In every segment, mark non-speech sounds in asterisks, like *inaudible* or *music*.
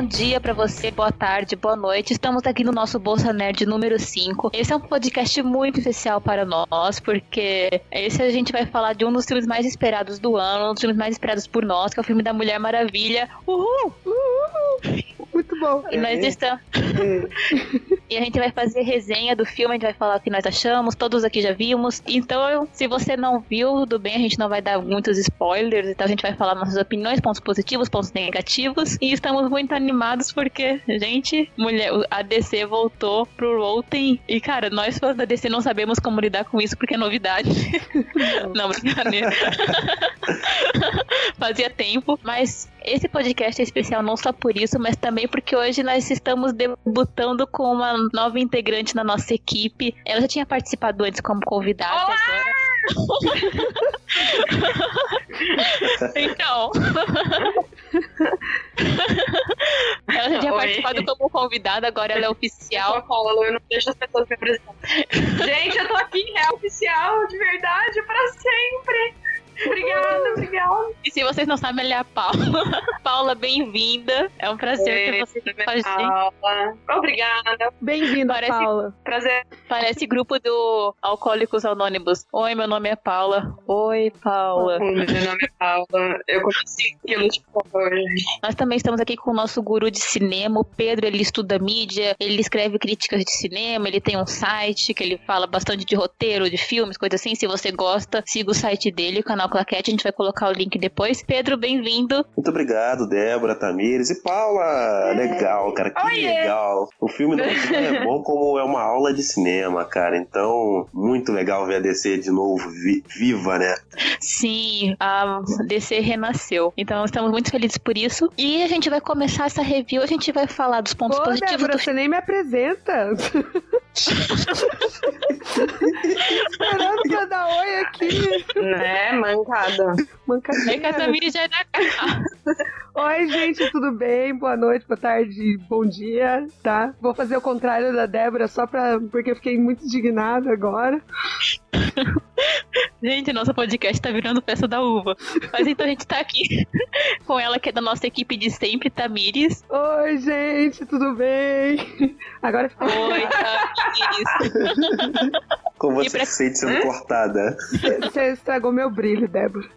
bom dia para você, boa tarde, boa noite. Estamos aqui no nosso Bolsa Nerd número 5. Esse é um podcast muito especial para nós, porque esse a gente vai falar de um dos filmes mais esperados do ano, um dos filmes mais esperados por nós, que é o filme da Mulher Maravilha. Uhul! Uhul! Muito bom. E nós estamos. *laughs* e a gente vai fazer resenha do filme, a gente vai falar o que nós achamos, todos aqui já vimos. Então, se você não viu, tudo bem, a gente não vai dar muitos spoilers, então a gente vai falar nossas opiniões, pontos positivos, pontos negativos. E estamos muito animados porque, gente, mulher, a DC voltou pro Rotten. E, cara, nós fãs da DC não sabemos como lidar com isso porque é novidade. Não, *laughs* não brincadeira. *laughs* *laughs* Fazia tempo, mas esse podcast é especial não só por isso, mas também porque hoje nós estamos debutando com uma nova integrante na nossa equipe. Ela já tinha participado antes como convidada Olá! agora. *laughs* então. *laughs* ela já tinha Oi. participado como convidada, agora ela é oficial. Eu não deixo as pessoas me apresentar. Gente, eu tô aqui real oficial, de verdade, pra sempre. Obrigada, obrigada. E se vocês não sabem, ela é a Paula. *laughs* Paula, bem-vinda. É um prazer ter você aqui com a gente. Paula. Obrigada. Bem-vinda, Paula. Prazer. Parece grupo do Alcoólicos Anônimos. Oi, meu nome é Paula. Oi, Paula. Meu nome é Paula. Eu comi 5 quilos de hoje. Nós também estamos aqui com o nosso guru de cinema, o Pedro. Ele estuda mídia, ele escreve críticas de cinema, ele tem um site que ele fala bastante de roteiro, de filmes, coisa assim. Se você gosta, siga o site dele, o canal Claquete. A gente vai colocar o link depois. Pedro, bem-vindo. Muito obrigado, Débora, Tamires e Paula. Legal, cara, que Oiê. legal. O filme não *laughs* é bom como é uma aula de cinema, cara. Então, muito legal ver a DC de novo vi- viva, né? Sim, a DC renasceu. Então estamos muito felizes por isso. E a gente vai começar essa review. A gente vai falar dos pontos Pô, positivos Débora, do você nem me apresenta. *laughs* Esperando pra dar oi aqui. Né, mancada. Mancadinha. É que a Tamiri já é da casa. Oi, gente, tudo bem? Boa noite, boa tarde, bom dia, tá? Vou fazer o contrário da Débora só pra... porque eu fiquei muito indignada agora. *laughs* Gente, nosso podcast tá virando festa da uva. Mas então a gente tá aqui *laughs* com ela, que é da nossa equipe de sempre, Tamires. Oi, gente, tudo bem? Agora fica... Oi, *laughs* Tamires. Como você pra- se sente sendo cortada. Você estragou meu brilho, Débora.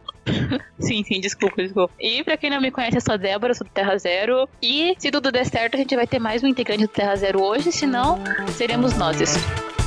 Sim, sim, desculpa, desculpa. E pra quem não me conhece, eu sou a Débora, eu sou do Terra Zero. E se tudo der certo, a gente vai ter mais um integrante do Terra Zero hoje, senão seremos nós. E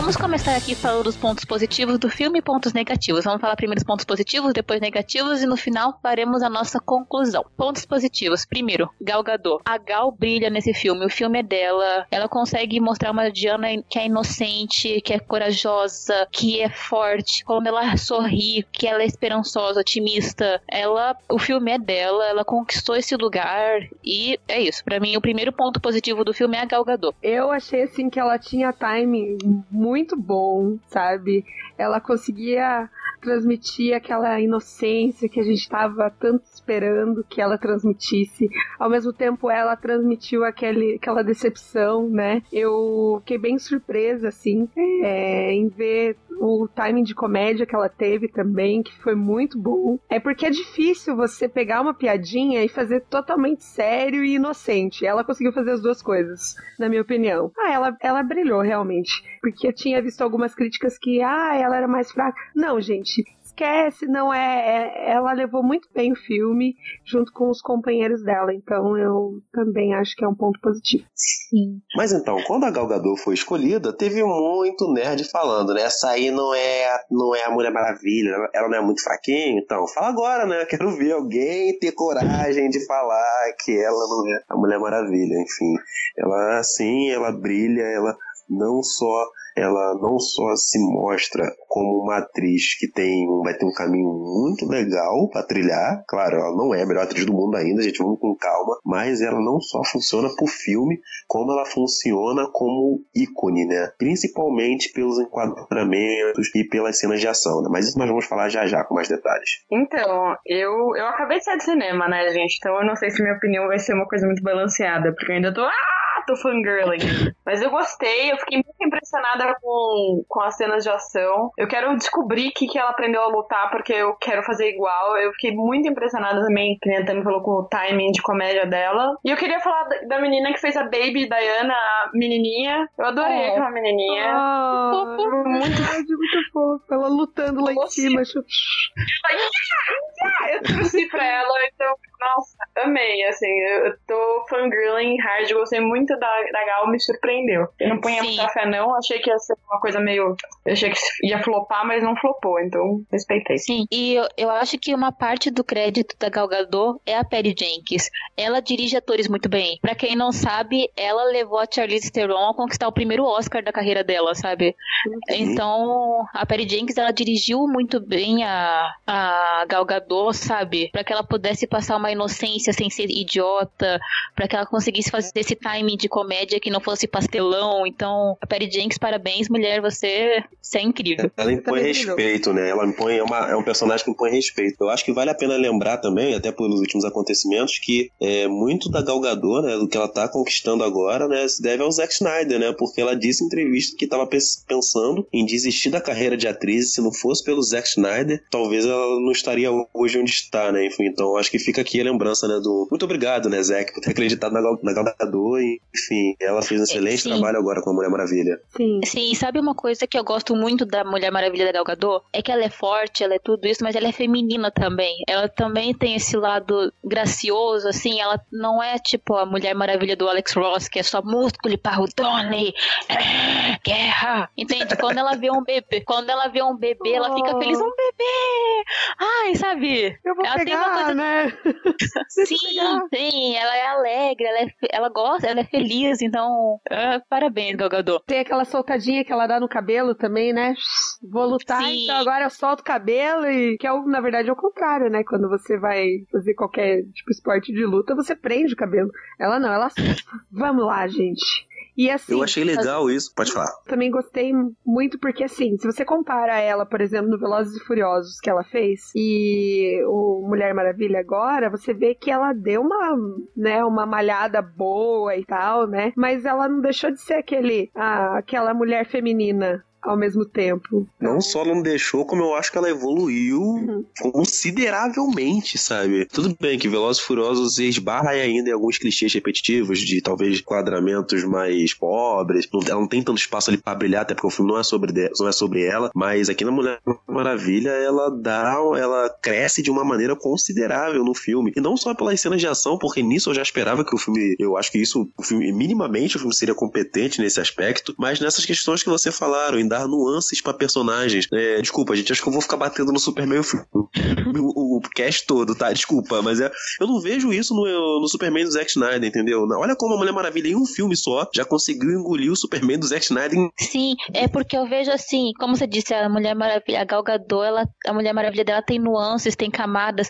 vamos começar aqui falando dos pontos positivos do filme e pontos negativos. Vamos falar primeiro os pontos positivos, depois negativos e no final faremos a nossa conclusão. Pontos positivos. Primeiro, Gal Gadot. A Gal brilha nesse filme. O filme é dela. Ela consegue mostrar uma Diana que é inocente, que é corajosa, que é forte. Quando ela sorri, que ela é esperançosa, otimista. Ela, o filme é dela. Ela conquistou esse lugar e é isso. Pra mim, o primeiro ponto positivo do filme é a Gal Gadot. Eu achei assim que ela tinha timing muito bom, sabe? Ela conseguia transmitir aquela inocência que a gente estava tanto esperando que ela transmitisse. Ao mesmo tempo, ela transmitiu aquele, aquela decepção, né? Eu fiquei bem surpresa, assim, é, em ver o timing de comédia que ela teve também, que foi muito bom. É porque é difícil você pegar uma piadinha e fazer totalmente sério e inocente. Ela conseguiu fazer as duas coisas, na minha opinião. Ah, ela, ela brilhou realmente. Porque eu tinha visto algumas críticas que, ah, ela era mais fraca. Não, gente. Esquece, não é, é- Ela levou muito bem o filme junto com os companheiros dela, então eu também acho que é um ponto positivo. Sim. Mas então, quando a Gal Gadot foi escolhida, teve muito nerd falando, né? Essa aí não é, a- não é a Mulher Maravilha, ela- ela não é muito fraquinha. Então, fala agora, né? Quero ver alguém ter coragem de falar que ela não é a Mulher Maravilha. Enfim, ela sim, ela brilha, ela não só ela não só se mostra como uma atriz que tem vai ter um caminho muito legal pra trilhar. Claro, ela não é a melhor atriz do mundo ainda, gente, vamos com calma. Mas ela não só funciona pro filme, como ela funciona como ícone, né? Principalmente pelos enquadramentos e pelas cenas de ação, né? Mas isso nós vamos falar já já com mais detalhes. Então, eu, eu acabei de sair do cinema, né, gente? Então eu não sei se minha opinião vai ser uma coisa muito balanceada, porque eu ainda tô. Ah, ato fangirling. Mas eu gostei, eu fiquei muito impressionada com, com as cenas de ação. Eu quero descobrir o que, que ela aprendeu a lutar, porque eu quero fazer igual. Eu fiquei muito impressionada também, que a Tami falou com o timing de comédia dela. E eu queria falar da, menina que fez a Baby Diana, a menininha. Eu adorei É. aquela menininha. Ah, Muito verdade, muito fofo. Ela lutando lá em cima. eu torci pra ela, então, nossa, amei, assim, eu tô fangirling hard, gostei muito da, da Gal, me surpreendeu. Eu não punha Sim. muita fé não, achei que ia ser uma coisa meio, eu achei que ia flopar, mas não flopou, então respeitei. Sim, e eu, eu acho que uma parte do crédito da Gal Gadot é a Patty Jenkins. Ela dirige atores muito bem. Pra quem não sabe, ela levou a Charlize Theron a conquistar o primeiro Oscar da carreira dela, sabe? Então, a Patty Jenkins, ela dirigiu muito bem a, a Gal Gadot, sabe? Pra que ela pudesse passar uma inocência sem ser idiota, pra que ela conseguisse fazer esse timing de comédia que não fosse pastelão. Então, a Patty Jenkins, parabéns, mulher, você, você é incrível. Ela impõe brilhou. respeito, né? Ela impõe, é, uma- é um personagem que impõe respeito. Eu acho que vale a pena lembrar também, até pelos últimos acontecimentos, que é, muito da Gal Gadot, né, do que ela tá conquistando agora, né, se deve ao Zack Snyder, né? Porque ela disse em entrevista que tava pens- pensando em desistir da carreira de atriz. e Se não fosse pelo Zack Snyder, talvez ela não estaria hoje onde está, né? Enfim, então acho que fica aqui a lembrança, né, do... Muito obrigado, né, Zack, por ter acreditado na Gal, na Gal Gadot. E, enfim, ela fez um excelente Sim. trabalho agora com a Mulher Maravilha. Sim. Sim, sabe uma coisa que eu gosto muito da Mulher Maravilha da Gal Gadot? É que ela é forte, ela é tudo isso, mas ela é feminina também. Ela também tem esse lado gracioso, assim, ela não é tipo a Mulher Maravilha do Alex Ross, que é só músculo e parrudone, é, *sniffs* guerra. Entende? Quando ela vê um bebê, quando ela vê um bebê, ela fica feliz, um bebê! Ai, sabe? Eu vou Ela tem pegar, uma coisa- né? *laughs* Sim, sim, ela é alegre, ela, é, ela gosta, ela é feliz, então, ah, parabéns, Gal Gadot. Tem aquela soltadinha que ela dá no cabelo também, né? Vou lutar, Sim. então agora eu solto o cabelo e que é na verdade é o contrário, né? Quando você vai fazer qualquer tipo esporte de luta, você prende o cabelo. Ela não, ela *laughs* vamos lá, gente. E assim, Eu achei legal isso. Pode falar. também gostei muito porque, assim, se você compara ela, por exemplo, no Velozes e Furiosos que ela fez e o Mulher Maravilha agora, você vê que ela deu uma, né, uma malhada boa e tal, né? Mas ela não deixou de ser aquele, ah, aquela mulher feminina ao mesmo tempo. Não só não deixou, como eu acho que ela evoluiu Uhum. consideravelmente, sabe? Tudo bem que Velozes e Furiosos esbarra ainda em alguns clichês repetitivos de talvez quadramentos mais pobres. Não- Ela não tem tanto espaço ali pra brilhar, até porque o filme não é sobre, de- não é sobre ela. Mas aqui na Mulher Maravilha, ela dá, ela cresce de uma maneira considerável no filme. E não só pelas cenas de ação, porque nisso eu já esperava que o filme, eu acho que isso, o filme, minimamente o filme seria competente nesse aspecto, mas nessas questões que você falaram, dar nuances pra personagens. É, desculpa, gente, acho que eu vou ficar batendo no Superman o, *laughs* o, o cast todo, tá? Desculpa, mas é, eu não vejo isso no, no Superman do Zack Snyder, entendeu? Olha como a Mulher Maravilha em um filme só já conseguiu engolir o Superman do Zack Snyder em Sim, é porque eu vejo assim, como você disse, a Mulher Maravilha, a Gal Gadot, ela, a Mulher Maravilha dela tem nuances, tem camadas,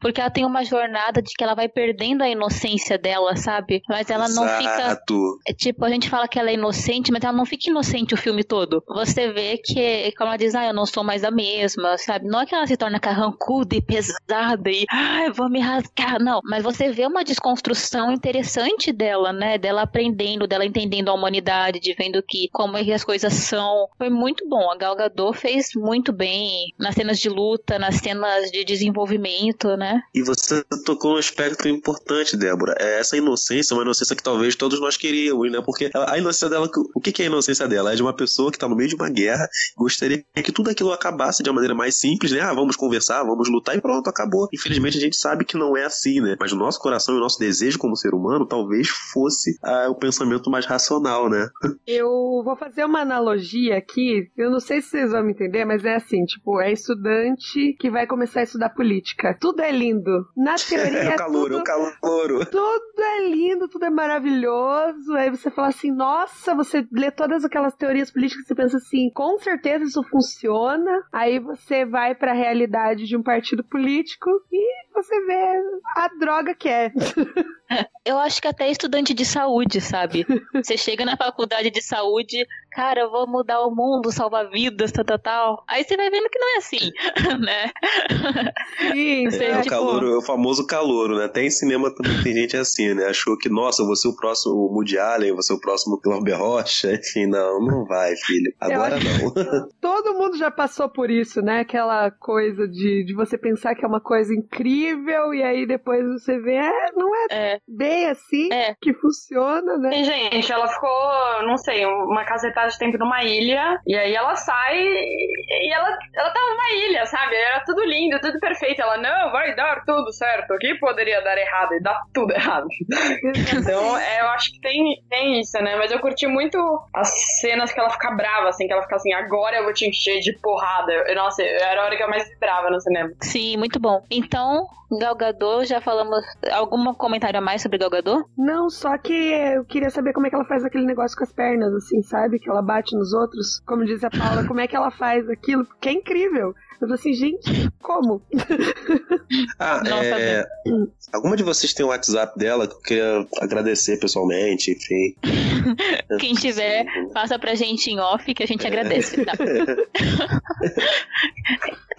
porque ela tem uma jornada de que ela vai perdendo a inocência dela, sabe? Mas ela não fica Exato. É tipo, a gente fala que ela é inocente, mas ela não fica inocente o filme todo. Você vê que, como ela diz, ah, eu não sou mais a mesma, sabe? Não é que ela se torna carrancuda e pesada e, ah, eu vou me rasgar, não. Mas você vê uma desconstrução interessante dela, né? Dela aprendendo, dela entendendo a humanidade, de vendo que como é que as coisas são. Foi muito bom. A Gal Gadot fez muito bem nas cenas de luta, nas cenas de desenvolvimento, né? E você tocou um aspecto importante, Débora. É essa inocência, uma inocência que talvez todos nós queríamos, né? Porque a inocência dela, o que é a inocência dela? É de uma pessoa que tá no meio de uma guerra, gostaria que tudo aquilo acabasse de uma maneira mais simples, né? Ah, vamos conversar, vamos lutar e pronto, acabou. Infelizmente a gente sabe que não é assim, né? Mas o nosso coração e o nosso desejo como ser humano talvez fosse ah, o pensamento mais racional, né? *laughs* Eu vou fazer uma analogia aqui. Eu não sei se vocês vão me entender, mas é assim, tipo, é estudante que vai começar a estudar política. Tudo é lindo. Na *laughs* teoria É é o calor, tudo... é o calor. Tudo é lindo, tudo é maravilhoso. Aí você fala assim, nossa, você lê todas aquelas teorias políticas e você pensa assim, com certeza isso funciona. Aí você vai pra realidade de um partido político e você vê a droga que é. eu acho que até estudante de saúde, sabe? Você chega na faculdade de saúde, cara, eu vou mudar o mundo, salvar vidas, tal, tal, tal. Aí você vai vendo que não é assim, *laughs* né? Sim, É, é, o, tipo, calouro, é o famoso calouro, né? Até em cinema também tem gente assim, né? Achou que, nossa, eu vou ser o próximo Woody Allen, eu vou ser o próximo Glauber Rocha. *laughs* Enfim, não, não vai, filho. Agora não. todo mundo já passou por isso, né? Aquela coisa de, de você pensar que é uma coisa incrível e aí depois você vê, é, não é É, bem assim é. que funciona, né? E, gente, ela ficou, não sei, uma cacetada de tempo numa ilha, e aí ela sai e ela, ela tá numa ilha, sabe? Era tudo lindo, tudo perfeito. Ela, não, vai dar tudo certo. O que poderia dar errado? E dá tudo errado. Então, é, eu acho que tem, tem isso, né? Mas eu curti muito as cenas que ela fica brava, assim, que ela fica assim, agora eu vou te encher de porrada. Eu, nossa, era a hora que eu mais vibrava no cinema. Sim, muito bom. Então, Galgador, já falamos. Algum comentário a mais sobre Galgador? Não, só que eu queria saber como é que ela faz aquele negócio com as pernas, assim, sabe? Que ela bate nos outros. Como diz a Paula, como é que ela faz aquilo? Porque é incrível. Eu falei assim, gente, como? Ah, *laughs* Nossa, é... Alguma de vocês tem o WhatsApp dela que eu queria agradecer pessoalmente, enfim. *laughs* Quem tiver, passa pra gente em off que a gente agradece, tá? *laughs*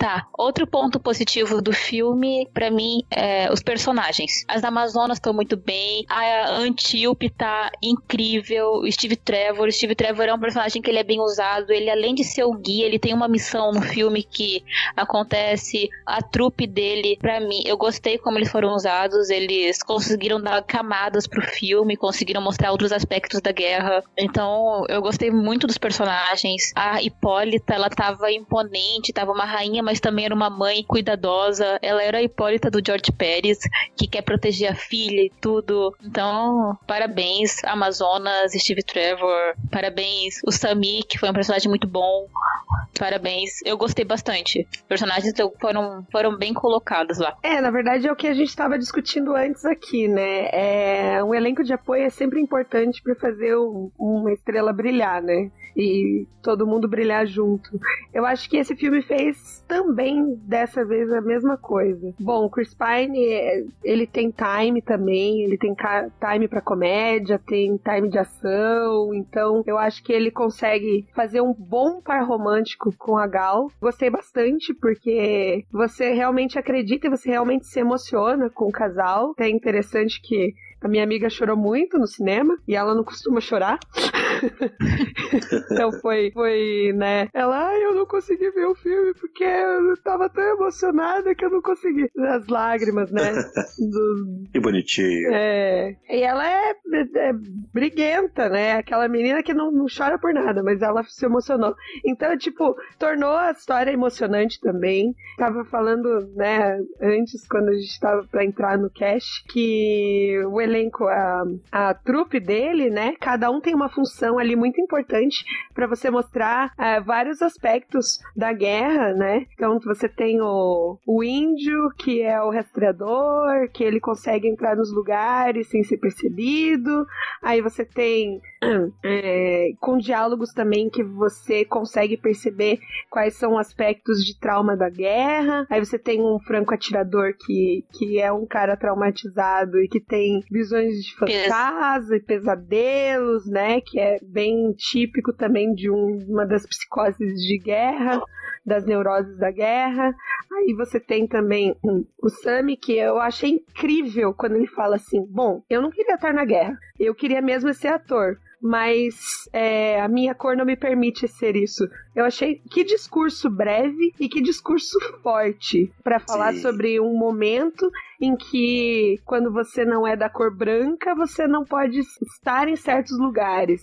Tá, outro ponto positivo do filme, pra mim, é os personagens. As Amazonas estão muito bem, a Antíope tá incrível, o Steve Trevor, o Steve Trevor é um personagem que ele é bem usado, ele além de ser o guia, ele tem uma missão no filme que acontece, a trupe dele, pra mim, eu gostei como eles foram usados, eles conseguiram dar camadas pro filme, conseguiram mostrar outros aspectos da guerra, então eu gostei muito dos personagens, a Hipólita, ela tava imponente, tava uma rainha, mas também era uma mãe cuidadosa. Ela era a Hipólita do George Pérez, que quer proteger a filha e tudo. Então, parabéns, Amazonas, Steve Trevor. Parabéns, o Sami, que foi um personagem muito bom. Parabéns. Eu gostei bastante. Os personagens foram, foram bem colocados lá. É, na verdade é o que a gente estava discutindo antes aqui, né? É, um elenco de apoio é sempre importante para fazer um- uma estrela brilhar, né? E todo mundo brilhar junto. Eu acho que esse filme fez também dessa vez a mesma coisa. Bom, Chris Pine, é, ele tem time também, ele tem time pra comédia, tem time de ação, então eu acho que ele consegue fazer um bom par romântico com a Gal. Gostei bastante porque você realmente acredita e você realmente se emociona com o casal. É interessante que a minha amiga chorou muito no cinema e ela não costuma chorar. *laughs* então foi, foi, né? Ela, ai, eu não consegui ver o filme porque eu tava tão emocionada que eu não consegui. As lágrimas, né? *laughs* Do, Que bonitinho. é, e ela é, é briguenta, né? Aquela menina que não, não chora por nada, mas ela se emocionou. Então, tipo, tornou a história emocionante também. Tava falando, né, antes, quando a gente tava pra entrar no cast, que o elenco, a, a trupe dele, né, cada um tem uma função ali muito importante para você mostrar eh, vários aspectos da guerra, né? Então, você tem o, o índio, que é o rastreador, que ele consegue entrar nos lugares sem ser percebido. Aí você tem *clears throat* é, com diálogos também que você consegue perceber quais são aspectos de trauma da guerra. Aí você tem um franco atirador que, que é um cara traumatizado e que tem visões de fantasma e pesadelos, né? Que é bem típico também de um- uma das psicoses de guerra, das neuroses da guerra. Aí você tem também o Sami, que eu achei incrível quando ele fala assim: Bom, eu não queria estar na guerra, eu queria mesmo ser ator. Mas é, a minha cor não me permite ser isso. Eu achei que discurso breve e que discurso *laughs* forte para falar Sim. sobre um momento em que, quando você não é da cor branca, você não pode estar em certos lugares.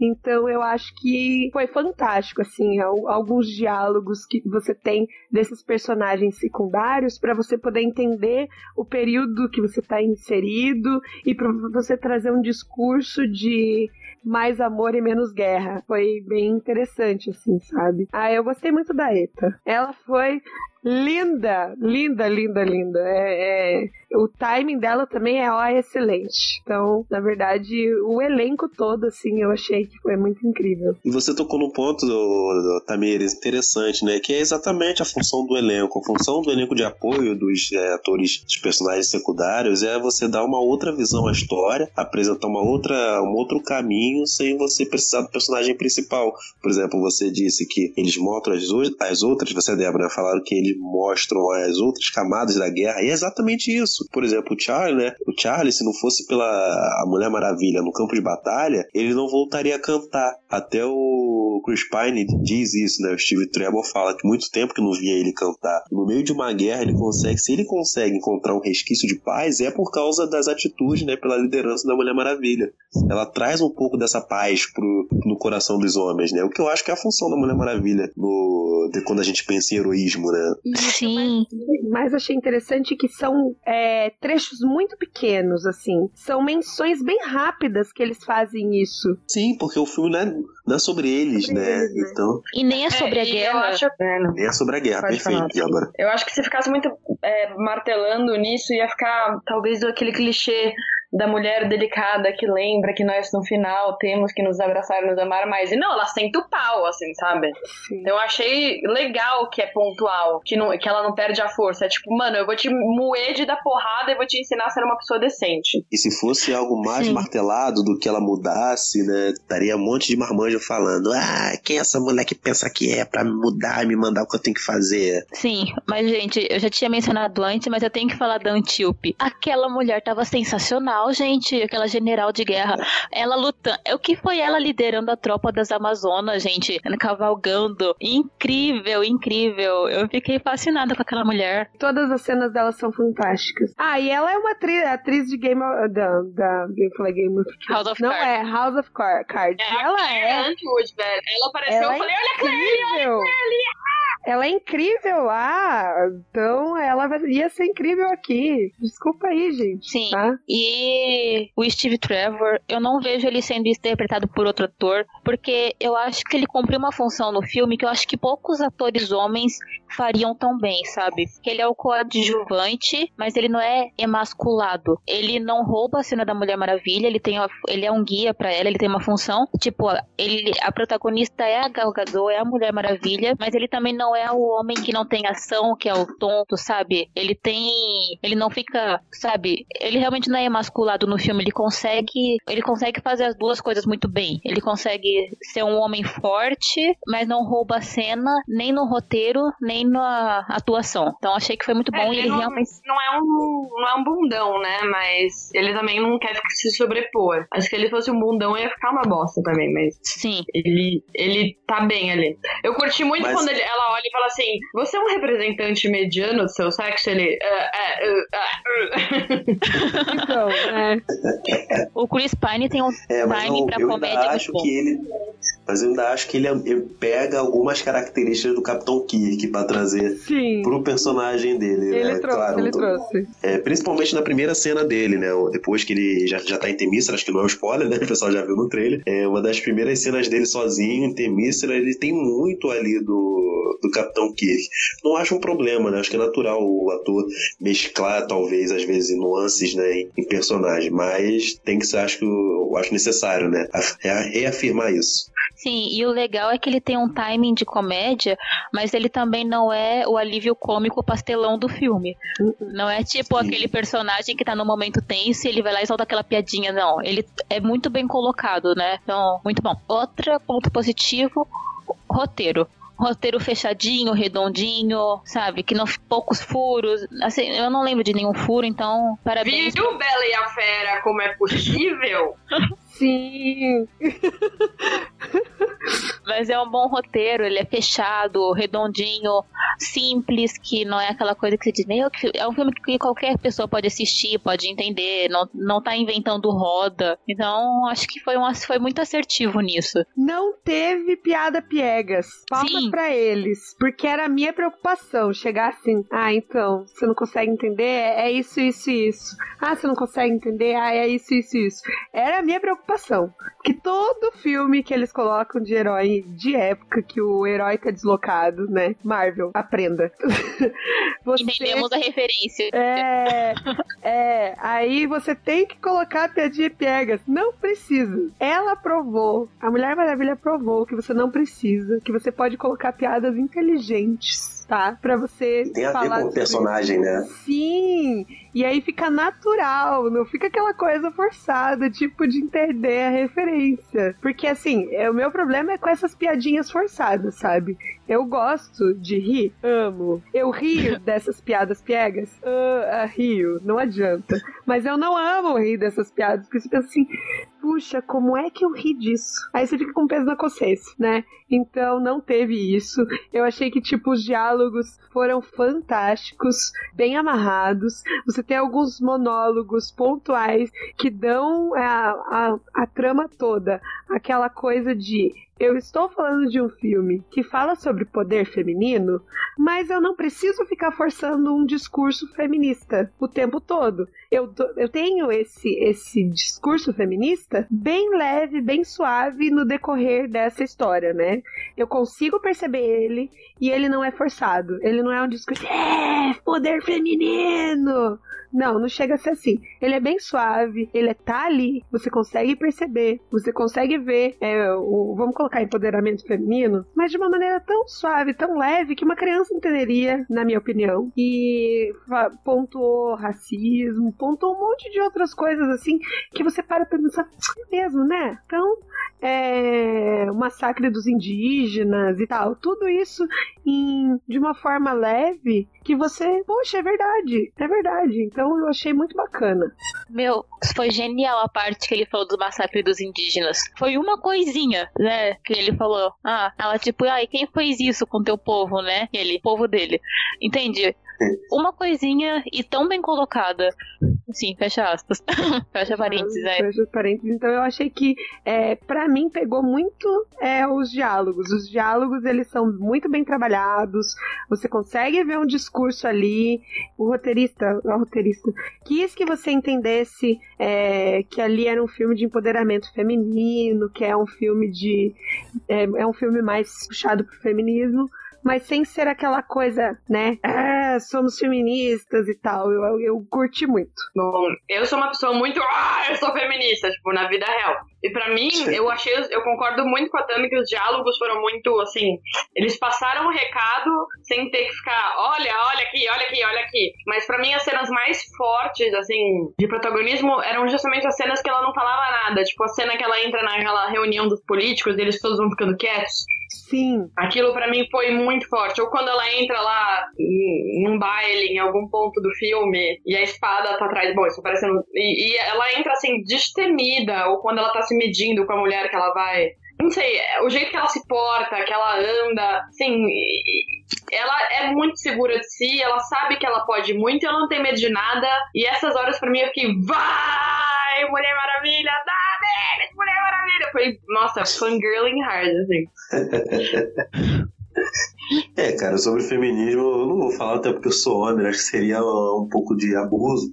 Então eu acho que foi fantástico, assim, al- alguns diálogos que você tem desses personagens secundários para você poder entender o período que você está inserido e para você trazer um discurso de mais amor e menos guerra. Foi bem interessante, assim, sabe? Ah, eu gostei muito da Eta. Ela foi linda, linda, linda, linda. É, é, o timing dela também é ó, excelente. Então, na verdade, o elenco todo, assim, eu achei que foi muito incrível. E você tocou num ponto, do, Tamires, interessante, né? Que é exatamente a função do elenco. A função do elenco de apoio dos é, atores, dos personagens secundários, é você dar uma outra visão à história, apresentar uma outra, um outro caminho sem você precisar do personagem principal. Por exemplo, você disse que eles mostram as, as outras, você, Débora, falaram que eles mostram as outras camadas da guerra, e é exatamente isso. Por exemplo, o Charlie, né? O Charlie, se não fosse pela a Mulher Maravilha no campo de batalha, ele não voltaria a cantar. Até o Chris Pine diz isso, né? O Steve Trevor fala que muito tempo que não via ele cantar. No meio de uma guerra, ele consegue, se ele consegue encontrar um resquício de paz, é por causa das atitudes, né? Pela liderança da Mulher Maravilha. Ela traz um pouco dessa paz pro, no coração dos homens, né? O que eu acho que é a função da Mulher Maravilha no, de, quando a gente pensa em heroísmo, né? Sim. Mas achei interessante que são é, trechos muito pequenos, assim. São menções bem rápidas que eles fazem isso. Sim, porque o filme não é, não é sobre eles, sobre né? Eles, né? Então... E nem é sobre é, a guerra. Acho... Nem é sobre a guerra, Pode perfeito, Diabara. Eu acho que se ficasse muito é, martelando nisso, ia ficar talvez aquele clichê da mulher delicada que lembra que nós no final temos que nos abraçar e nos amar mais. E não, ela senta o pau, assim, sabe? Sim. Então eu achei legal que é pontual, que, não, que ela não perde a força. É tipo, mano, eu vou te moer de dar porrada e vou te ensinar a ser uma pessoa decente. E se fosse algo mais Sim. martelado do que ela mudasse, né? Estaria um monte de marmanjo falando: Ah, quem é essa mulher que pensa que é pra me mudar e me mandar o que eu tenho que fazer? Sim, mas gente, eu já tinha mencionado antes, mas eu tenho que falar da Antíope. Aquela mulher tava sensacional general, gente, aquela general de guerra. Ela lutando. É o que foi ela liderando a tropa das Amazonas, gente, cavalgando. Incrível, incrível. Eu fiquei fascinada com aquela mulher. Todas as cenas dela são fantásticas. Ah, e ela é uma atriz, atriz de Game of da, da Game, Game of House of Não Cards. é House of Cards. É, ela é. Antwood, velho. Ela apareceu, ela eu falei, olha a Claire, olha a Claire. Ela é incrível lá, então ela ia ser incrível aqui. Desculpa aí, gente. Sim. Tá? E o Steve Trevor, eu não vejo ele sendo interpretado por outro ator, porque eu acho que ele cumpriu uma função no filme que eu acho que poucos atores homens fariam tão bem, sabe? Ele é o coadjuvante, mas ele não é emasculado. Ele não rouba a cena da Mulher Maravilha, ele tem uma, ele é um guia para ela, ele tem uma função. Tipo, ele a protagonista é a Gal Gadot, é a Mulher Maravilha, mas ele também não é o homem que não tem ação, que é o tonto, sabe? Ele tem. Ele não fica, sabe? Ele realmente não é emasculado no filme. Ele consegue. Ele consegue fazer as duas coisas muito bem. Ele consegue ser um homem forte, mas não rouba a cena, nem no roteiro, nem na atuação. Então achei que foi muito bom. É, ele, ele não, realmente. Não é, um, não é um bundão, né? Mas ele também não quer se sobrepor. Acho que se ele fosse um bundão ia ficar uma bosta também, mas. Sim. Ele, ele tá bem ali. Eu curti muito mas... quando ele, ela olha e fala assim: Você é um representante mediano do seu sexo? Ele. Uh, uh, uh, então, é. O Chris Pine tem um é, time pra eu comédia. Eu acho que ele. Mas eu ainda acho que ele, ele, pega algumas características do Capitão Kirk pra trazer Sim. pro personagem dele. Ele né? trouxe, claro, ele trouxe. É, principalmente na primeira cena dele, né? Depois que ele já, já tá em Temícera, acho que não é um spoiler, *laughs* né? O pessoal já viu no trailer. É uma das primeiras cenas dele sozinho em Temícera, ele tem muito ali do, do Capitão Kirk. Não acho um problema, né? Acho que é natural o ator mesclar, talvez, às vezes, nuances né, em, em personagem, mas tem que ser, acho que eu acho necessário, né? Reafirmar isso. Sim, e o legal é que ele tem um timing de comédia, mas ele também não é o alívio cômico pastelão do filme. Não é tipo Sim. aquele personagem que tá no momento tenso e ele vai lá e solta aquela piadinha, não. Ele é muito bem colocado, né? Então, muito bom. Outro ponto positivo, roteiro roteiro fechadinho, redondinho, sabe? Que não poucos furos. Assim, eu não lembro de nenhum furo, então parabéns. Viu, Bela e a Fera, como é possível? *laughs* Sim. Mas é um bom roteiro, ele é fechado, redondinho, simples, que não é aquela coisa que você diz, meu, é um filme que qualquer pessoa pode assistir, pode entender, não, não tá inventando roda. Então, acho que foi, um, foi muito assertivo nisso. Não teve piada piegas. Palmas pra eles. Porque era a minha preocupação. Chegar assim, ah, então, você não consegue entender? É isso, isso e isso. Ah, você não consegue entender? Ah, é isso, isso e isso. Era a minha preocupação. Que todo filme que eles colocam de herói de época que o herói tá deslocado, né? Marvel, aprenda. *laughs* você... Entendemos a referência. É, é, aí você tem que colocar a piadinha piegas. Não precisa. Ela provou, a Mulher Maravilha provou que você não precisa, que você pode colocar piadas inteligentes tá? Pra você. Tem a ver com o personagem, né? Sim! E aí fica natural, não fica aquela coisa forçada, tipo, de entender a referência. Porque, assim, é, o meu problema é com essas piadinhas forçadas, sabe? Eu gosto de rir, amo. Eu rio *laughs* dessas piadas piegas, uh, uh, rio, não adianta. Mas eu não amo rir dessas piadas, porque você pensa assim, puxa, como é que eu ri disso? Aí você fica com peso na consciência, né? Então não teve isso. Eu achei que, tipo, os diálogos foram fantásticos, bem amarrados. Você tem alguns monólogos pontuais que dão a, a, a trama toda. Aquela coisa de eu estou falando de um filme que fala sobre poder feminino, mas eu não preciso ficar forçando um discurso feminista o tempo todo. Eu, eu tenho esse, esse discurso feminista bem leve, bem suave no decorrer dessa história, né? Eu consigo perceber ele e ele não é forçado. Ele não é um discurso, é, poder feminino. Não, não chega a ser assim. Ele é bem suave, ele tá ali, você consegue perceber, você consegue ver, é, o, vamos colocar empoderamento feminino, mas de uma maneira tão suave, tão leve, que uma criança entenderia, na minha opinião. E pontuou racismo, pontuou um monte de outras coisas assim, que você para pra pensar, é mesmo, né? Então, é, o massacre dos indígenas e tal. Tudo isso em, de uma forma leve que você, poxa, é verdade, é verdade. Então eu achei muito bacana. Meu, foi genial a parte que ele falou do massacre dos indígenas. Foi uma coisinha, né, que ele falou. Ah, ela tipo, ai, quem fez isso com teu povo, né? Ele, povo dele. Entendi uma coisinha e tão bem colocada. Sim, fecha aspas. *laughs* fecha parênteses, é. Fecha parênteses. Então eu achei que, é, para mim, pegou muito é, os diálogos. Os diálogos, eles são muito bem trabalhados. Você consegue ver um discurso ali. O roteirista, o roteirista quis que você entendesse é, que ali era um filme de empoderamento feminino, que é um filme de... é, é um filme mais puxado pro feminismo mas sem ser aquela coisa, né? Ah, somos feministas e tal. Eu, eu, eu curti muito. Bom, eu sou uma pessoa muito. Ah, eu sou feminista, tipo, na vida real. E para mim, eu achei, eu concordo muito com a Tami que os diálogos foram muito assim. Eles passaram o recado sem ter que ficar, olha, olha aqui, olha aqui, olha aqui. Mas para mim, as cenas mais fortes, assim, de protagonismo eram justamente as cenas que ela não falava nada. Tipo, a cena que ela entra naquela reunião dos políticos, eles todos vão ficando quietos. Sim. Aquilo para mim foi muito forte. Ou quando ela entra lá num baile, em algum ponto do filme, e a espada tá atrás. Bom, isso parecendo. E, e ela entra assim, destemida. Ou quando ela tá se medindo com a mulher que ela vai não sei, o jeito que ela se porta, que ela anda, assim, ela é muito segura de si, ela sabe que ela pode muito, ela não tem medo de nada, e essas horas para mim eu fiquei, vai, Mulher Maravilha, dá neles, Mulher Maravilha! Foi, nossa, fangirling hard, assim. *laughs* É, cara, sobre feminismo eu não vou falar até porque eu sou homem, acho que seria um pouco de abuso,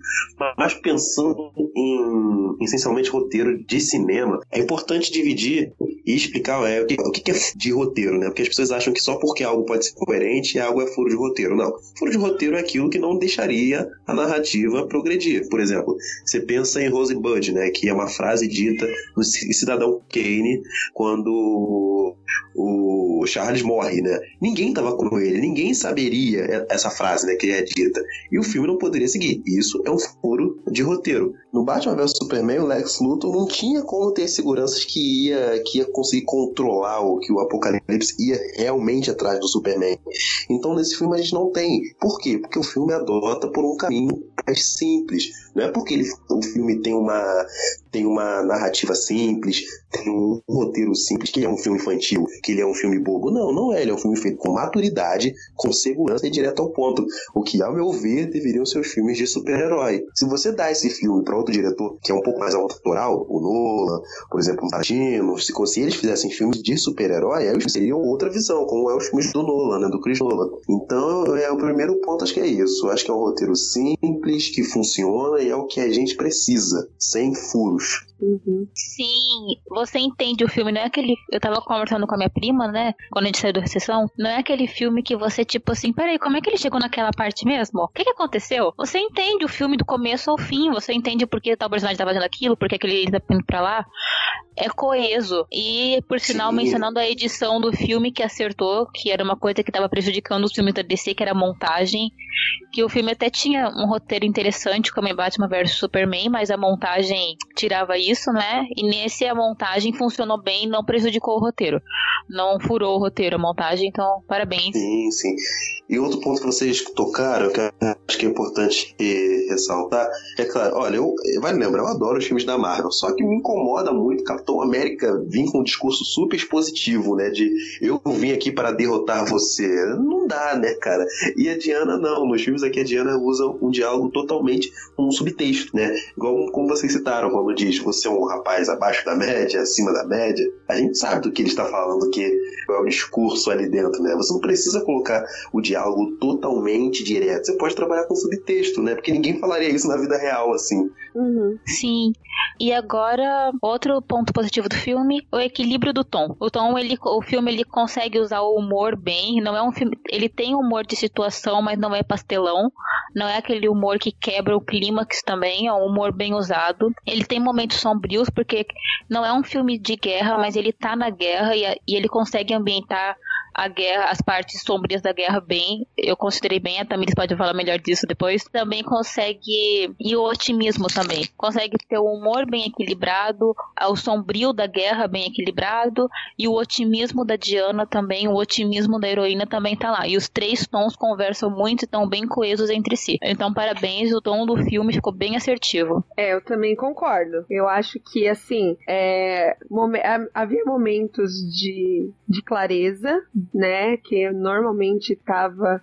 mas pensando em essencialmente roteiro de cinema, é importante dividir e explicar é, o, que, o que é de roteiro, né? Porque as pessoas acham que só porque algo pode ser coerente, algo é furo de roteiro. Não. Furo de roteiro é aquilo que não deixaria a narrativa progredir. Por exemplo, você pensa em Rosebud, né? Que é uma frase dita no Cidadão Kane quando o Charles morre, né? Ninguém tava com ele, ninguém saberia essa frase, né, que é dita. E o filme não poderia seguir. Isso é um furo de roteiro. No Batman vs Superman, o Lex Luthor não tinha como ter seguranças que ia, que ia conseguir controlar o que o Apocalipse ia realmente atrás do Superman. Então nesse filme a gente não tem. Por quê? Porque o filme adota por um caminho mais simples. Não é porque ele, o filme tem uma, tem uma narrativa simples, tem um roteiro simples, que ele é um filme infantil, que ele é um filme bobo. Não, não é. Ele é um filme feito com maturidade, com segurança e direto ao ponto. O que, ao meu ver, deveriam ser os filmes de super-herói. Se você dá esse filme para outro diretor, que é um pouco mais autoral, o Nolan, por exemplo, o Tarantino, se, se eles fizessem filmes de super-herói, aí seriam outra visão, como é os filmes do Nolan, né, do Chris Nolan. Então, é o primeiro ponto, acho que é isso. Acho que é um roteiro simples, que funciona e é o que a gente precisa, sem furos. Uhum. Sim, você entende o filme, não é aquele. Eu tava conversando com a minha prima, né? Quando a gente saiu da recessão, não é aquele filme que você, tipo assim, peraí, como é que ele chegou naquela parte mesmo? O que que aconteceu? Você entende o filme do começo ao fim, você entende por que tal personagem tá fazendo aquilo, por que aquele tá indo pra lá. É coeso. E, por sinal, Sim. mencionando a edição do filme que acertou, que era uma coisa que tava prejudicando os filmes da DC, que era a montagem. Que o filme até tinha um roteiro interessante, como em Batman vs Superman, mas a montagem tirava isso, né? E nesse a montagem funcionou bem, não prejudicou o roteiro. Não furou o roteiro a montagem, então parabéns. Sim, sim. E outro ponto que vocês tocaram, que acho que é importante ressaltar, é claro, olha, eu, vale lembrar, eu adoro os filmes da Marvel, só que me incomoda muito Capitão América vir com um discurso super expositivo, né? De eu vim aqui para derrotar você. Não dá, né, cara? E a Diana não. Nos filmes aqui a Diana usa um diálogo totalmente um subtexto, né? Igual como vocês citaram, quando diz você é um rapaz abaixo da média, acima da média. A gente sabe do que ele está falando, que é o discurso ali dentro, né? Você não precisa colocar o diálogo totalmente direto. Você pode trabalhar com subtexto, né? Porque ninguém falaria isso na vida real, assim. Uhum. Sim. E agora, outro ponto positivo do filme, o equilíbrio do tom. O tom, ele, o filme, ele consegue usar o humor bem. Não é um filme, ele tem humor de situação, mas não é pastelão. Não é aquele humor que quebra o clímax também. É um humor bem usado. Ele tem momentos sombrios porque não é um filme de guerra, mas ele tá na guerra e, e ele consegue ambientar a guerra, as partes sombrias da guerra bem. Eu considerei bem, a Tamiris pode falar melhor disso depois. Também consegue. E o otimismo também. Consegue ter o humor bem equilibrado, o sombrio da guerra bem equilibrado, e o otimismo da Diana também, o otimismo da heroína também tá lá. E os três tons conversam muito e estão bem coesos entre si. Então, parabéns, o tom do filme ficou bem assertivo. É, eu também concordo. Eu acho que, assim, é, havia momentos de, de clareza, né? Que normalmente estava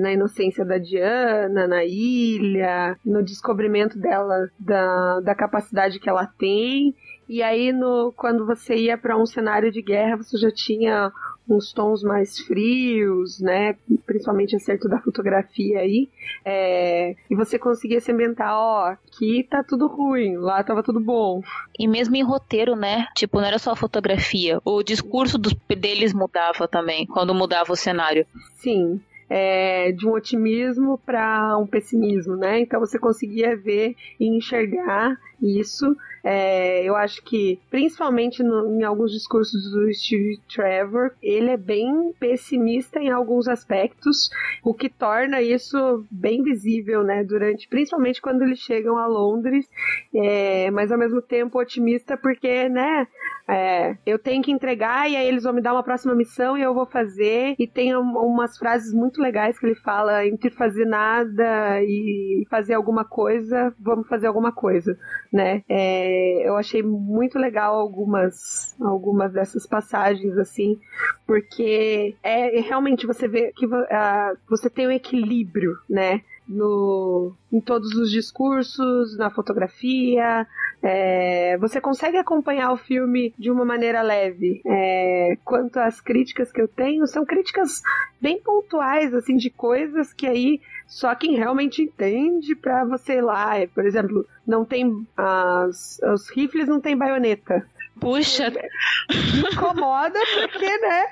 na inocência da Diana, na ilha, no descobrimento dela, da, da capacidade que ela tem. E aí, no, quando você ia para um cenário de guerra, você já tinha uns tons mais frios, né? Principalmente acerto da fotografia aí. É, e você conseguia se ambientar, ó, aqui tá tudo ruim, lá tava tudo bom. E mesmo em roteiro, né? Tipo, não era só a fotografia. O discurso dos, deles mudava também, quando mudava o cenário. Sim. é, de um otimismo para um pessimismo, né? Então você conseguia ver e enxergar isso. É, eu acho que, principalmente no- em alguns discursos do Steve Trevor, ele é bem pessimista em alguns aspectos, o que torna isso bem visível, né? Durante, principalmente quando eles chegam a Londres, é, mas ao mesmo tempo otimista porque, né? É, eu tenho que entregar e aí eles vão me dar uma próxima missão e eu vou fazer. E tem um- umas frases muito legais que ele fala entre fazer nada e fazer alguma coisa, vamos fazer alguma coisa, né? É, eu achei muito legal algumas, algumas dessas passagens assim, porque é, realmente você vê que ah, você tem um equilíbrio, né? No, em todos os discursos, na fotografia, é, você consegue acompanhar o filme de uma maneira leve. É, quanto às críticas que eu tenho, são críticas bem pontuais, assim, de coisas que aí só quem realmente entende pra você ir lá. É, por exemplo, não tem as, os rifles não tem baioneta. Puxa, Me incomoda porque, né?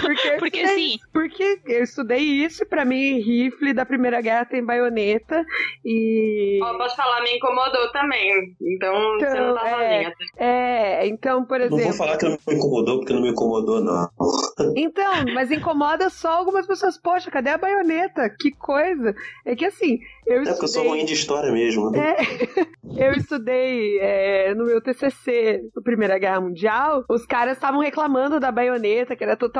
Porque, eu Porque estudei- sim. Porque eu estudei isso, e pra mim, rifle da Primeira Guerra tem baioneta. E. Ó, posso falar, me incomodou também. Então, você Então, não tá é. sozinha. É, então, por Não exemplo. vou falar que não me incomodou, porque não me incomodou, não. Então, mas incomoda só algumas pessoas. Poxa, cadê a baioneta? Que coisa. É que assim, eu É porque eu sou estudei. ruim de história mesmo. né? É, *laughs* eu estudei é, no meu TCC, na Primeira Guerra Mundial, os caras estavam reclamando da baioneta, que era totalmente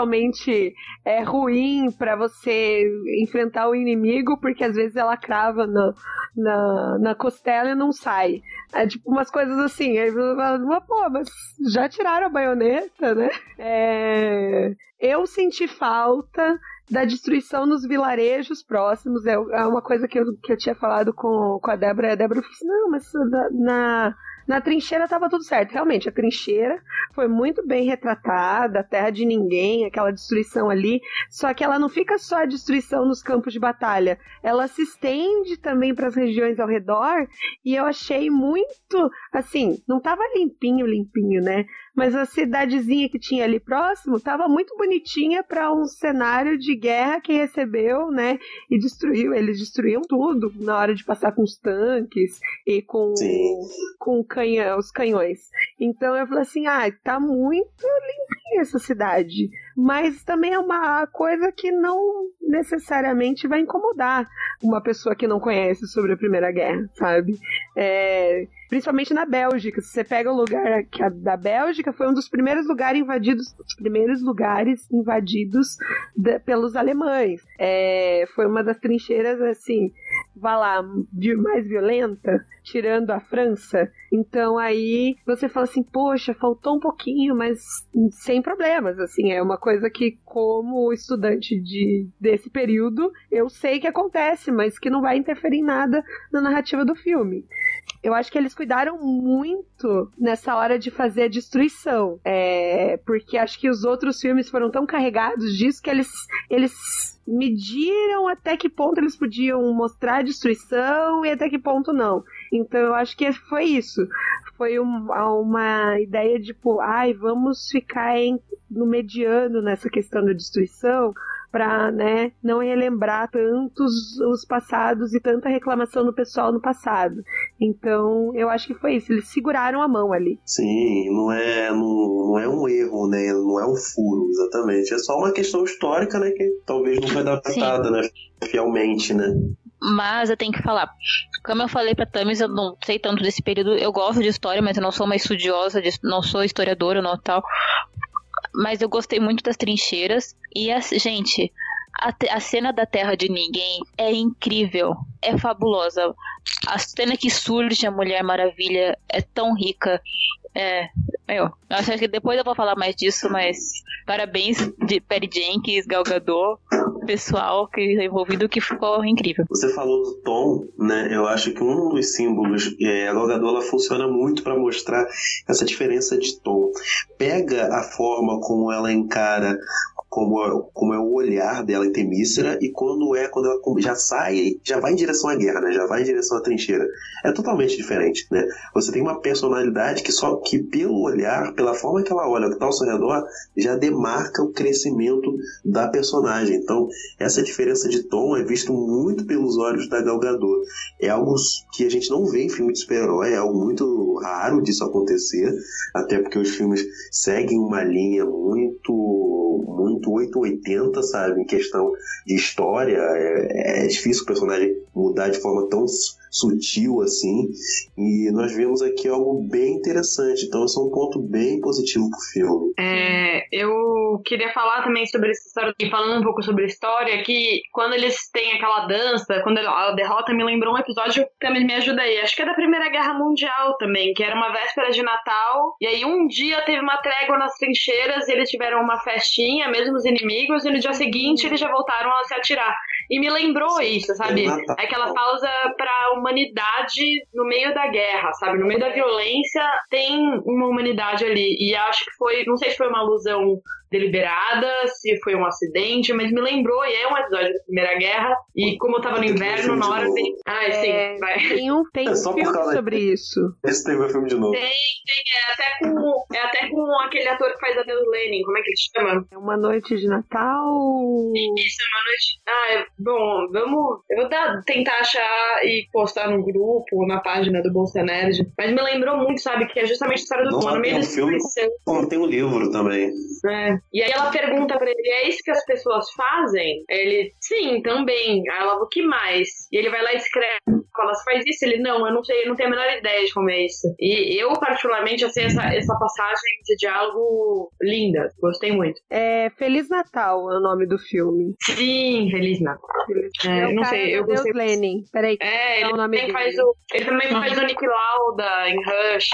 é, ruim pra você enfrentar o inimigo, porque às vezes ela crava na, na, na costela e não sai. É tipo umas coisas assim. Aí você fala, mas, pô, mas já tiraram a baioneta, né? É, eu senti falta da destruição nos vilarejos próximos. É é uma coisa que eu, que eu tinha falado com, com a Débora. A Débora falou assim: não, mas na, na, trincheira tava tudo certo. Realmente, a trincheira foi muito bem retratada, a terra de ninguém, aquela destruição ali. Só que ela não fica só a destruição nos campos de batalha, ela se estende também para as regiões ao redor. E eu achei muito, assim, não tava limpinho, limpinho, né? Mas a cidadezinha que tinha ali próximo estava muito bonitinha para um cenário de guerra que recebeu, né? E destruiu. Eles destruíam tudo na hora de passar com os tanques e com, com canha, os canhões. Então eu falei assim: ah, tá muito limpinha essa cidade. Mas também é uma coisa que não necessariamente vai incomodar uma pessoa que não conhece sobre a Primeira Guerra, sabe? É, principalmente na Bélgica. Se você pega o lugar que da Bélgica, foi um dos primeiros lugares invadidos, primeiros lugares invadidos pelos alemães. É, foi uma das trincheiras assim, vá lá, mais violenta, tirando a França. Então aí você fala assim, poxa, faltou um pouquinho, mas sem problemas, assim, é uma coisa que como estudante de desse período, eu sei que acontece, mas que não vai interferir em nada na narrativa do filme. Eu acho que eles cuidaram muito nessa hora de fazer a destruição. É, porque acho que os outros filmes foram tão carregados disso que eles, eles mediram até que ponto eles podiam mostrar a destruição e até que ponto não. Então eu acho que foi isso. Foi um, uma ideia de, tipo, ai, vamos ficar em, no mediano nessa questão da destruição para né, não relembrar tantos os passados e tanta reclamação do pessoal no passado. Então, eu acho que foi isso. Eles seguraram a mão ali. Sim, não é, não, não é um erro, né? Não é um furo, exatamente. É só uma questão histórica, né? Que talvez não foi adaptada, né? Fielmente, né? Mas eu tenho que falar. Como eu falei pra Tamis, eu não sei tanto desse período. Eu gosto de história, mas eu não sou uma estudiosa, de, não sou historiadora, não tal mas eu gostei muito das trincheiras. E, a, gente, a, a, cena da Terra de Ninguém é incrível, é fabulosa. A cena que surge a Mulher Maravilha é tão rica. É, eu acho que depois eu vou falar mais disso, mas parabéns de Perry Jenkins, Gal Gadot, pessoal que é envolvido que ficou incrível. Você falou do tom, né? Eu acho que um dos símbolos, é, a ela funciona muito para mostrar essa diferença de tom. Pega a forma como ela encara como como é o olhar dela em Temícera e quando é quando ela já sai, já vai em direção à guerra, né? Já vai em direção à trincheira. É totalmente diferente, né? Você tem uma personalidade que só que pelo olhar, pela forma que ela olha, que está ao seu redor, já demarca o crescimento da personagem. Então, essa diferença de tom é visto muito pelos olhos da Gal Gadot. É algo que a gente não vê em filme de super-herói, é algo muito raro disso acontecer, até porque os filmes seguem uma linha muito muito muito 880, sabe? Em questão de história. É, é difícil o personagem mudar de forma tão sutil assim. E nós vemos aqui algo bem interessante. Então, esse é um ponto bem positivo pro filme. É, eu queria falar também sobre essa história, falando um pouco sobre a história, que quando eles têm aquela dança, quando a derrota me lembrou um episódio que também me ajuda aí. Acho que é da Primeira Guerra Mundial também, que era uma véspera de Natal. E aí um dia teve uma trégua nas trincheiras e eles tiveram uma festinha, mesmo os inimigos, e no dia seguinte eles já voltaram a se atirar. E me lembrou isso, sabe? Aquela pausa pra humanidade no meio da guerra, sabe? No meio da violência tem uma humanidade ali. E acho que foi, não sei se foi uma alusão deliberada, se foi um acidente, mas me lembrou, e é um episódio da Primeira Guerra, e como eu tava no inverno, na hora tem. Ah, é, sim, vai. Tem um, tem *laughs* é um filme sobre isso. Esse tem o filme de novo. Tem, tem, é até com. É até com aquele ator que faz a Deus Lenin, como é que ele chama? É uma noite de Natal. Isso, é uma noite. Ah, é, bom, vamos. Eu vou dar, tentar achar e postar no grupo, na página do Bolsa Nerd. Mas me lembrou muito, sabe, que é justamente a história do Tom, no meio um filme, como tem um livro também. É. E aí ela pergunta pra ele: é isso que as pessoas fazem? Ele, sim, também. Aí ela, o que mais? E ele vai lá e escreve. Fala, você faz isso? Ele, não, eu não sei, eu não tenho a menor ideia de como é isso. E eu, particularmente, achei essa, essa passagem de diálogo linda. Gostei muito. É Feliz Natal é o nome do filme. Sim, Feliz Natal. É, não sei, eu gostei. Deus Lenin. Peraí. É, ele, também faz o, ele também faz o Nick Lauda em Rush.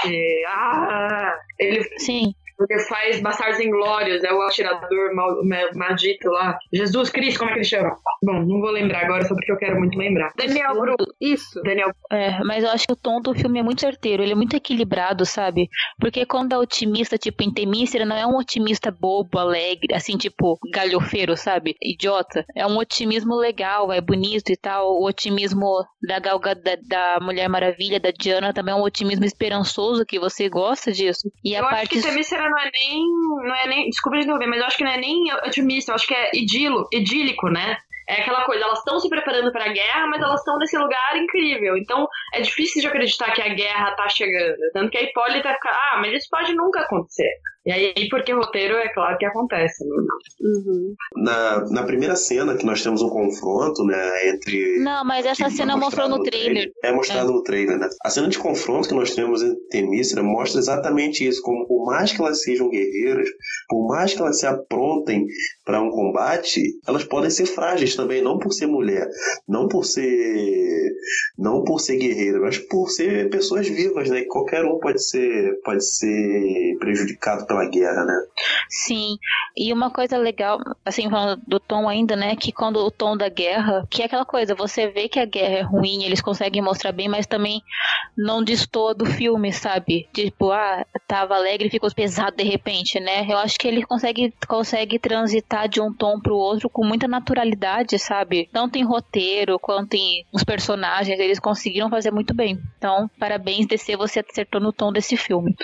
Ah, ele... Sim. Porque faz Bastardos Inglórios, é o atirador mal, maldito lá. Jesus Cristo, como é que ele chama? Bom, não vou lembrar agora, só porque eu quero muito lembrar. Daniel Bru. Isso. Daniel. É, mas eu acho que o tom do filme é muito certeiro, ele é muito equilibrado, sabe? Porque quando é otimista, tipo, em Temícera, não é um otimista bobo, alegre, assim, tipo, galhofeiro, sabe? Idiota. É um otimismo legal, é bonito e tal. O otimismo da Galga, da, da Mulher Maravilha, da Diana, também é um otimismo esperançoso, que você gosta disso. E eu a acho parte... que Temícera não é nem. Não é nem. Desculpa de novo, mas eu acho que não é nem otimista, eu acho que é idilo, idílico, né? É aquela coisa, elas estão se preparando para a guerra, mas elas estão nesse lugar incrível. Então é difícil de acreditar que a guerra tá chegando. Tanto que a Hipólita fica, ah, mas isso pode nunca acontecer. E aí, porque roteiro é claro que acontece. Né? Uhum. Na, na primeira cena que nós temos um confronto, né, entre. Não, mas essa cena mostrou no trailer. É mostrado é. no trailer, né? A cena de confronto que nós temos entre Temícera mostra exatamente isso. Como por mais que elas sejam guerreiras, por mais que elas se aprontem para um combate, elas podem ser frágeis também, não por ser mulher, não por ser não por ser guerreira, mas por ser pessoas vivas, né? Qualquer um pode ser pode ser prejudicado pela guerra, né? Sim. E uma coisa legal, assim, falando do tom ainda, né, que quando o tom da guerra, que é aquela coisa, você vê que a guerra é ruim, eles conseguem mostrar bem, mas também não destoa do filme, sabe? Tipo, ah, tava alegre e ficou pesado de repente, né? Eu acho que ele consegue consegue transitar de um tom pro outro com muita naturalidade, sabe? Tanto em roteiro quanto em os personagens, eles conseguiram fazer muito bem. Então, parabéns, DC, você acertou no tom desse filme.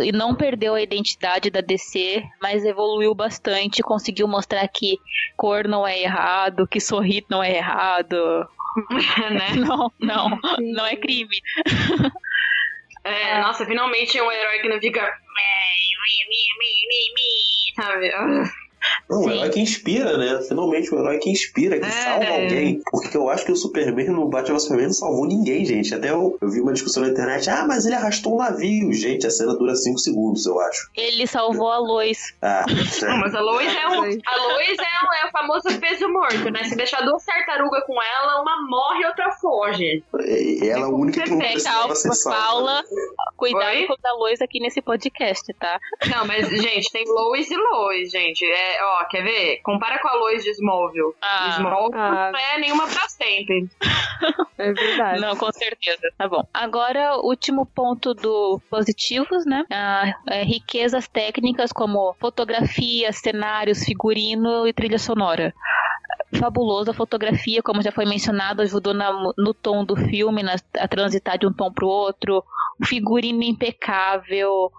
E não perdeu a identidade da DC, mas evoluiu bastante, conseguiu mostrar que cor não é errado, que sorrir não é errado. *laughs* né? *laughs* Não, não, Sim. não é crime. É, nossa, finalmente é um herói que não fica. Sabe? Não, o herói que inspira, né? Finalmente um herói que inspira, que é. salva alguém. Porque eu acho que o Superman no Batman Superman não salvou ninguém, gente. Até eu, eu vi uma discussão na internet, ah, mas ele arrastou um navio. Gente, a cena dura 5 segundos, eu acho. Ele salvou a Lois. Ah, *laughs* não, mas a Lois é um. A Lois é, um, é o famoso peso morto, né? Se deixar duas tartarugas com ela, uma morre e outra foge. E ela é a única que não precisava ser salva. Paula, cuidado Oi? com a Lois aqui nesse podcast, tá? Não, mas, gente, tem Lois e Lois, gente. É, ó, quer ver? Compara com a Lois de Smallville. Ah, Smallville ah. não é nenhuma pra sempre. É verdade. Não, com certeza. Tá bom. Agora, último ponto do positivos, né? Ah, é, riquezas técnicas como fotografia, cenários, figurino e trilha sonora fabulosa fotografia, como já foi mencionado, ajudou na, no tom do filme, na, a transitar de um tom para o outro. Figurino impecável,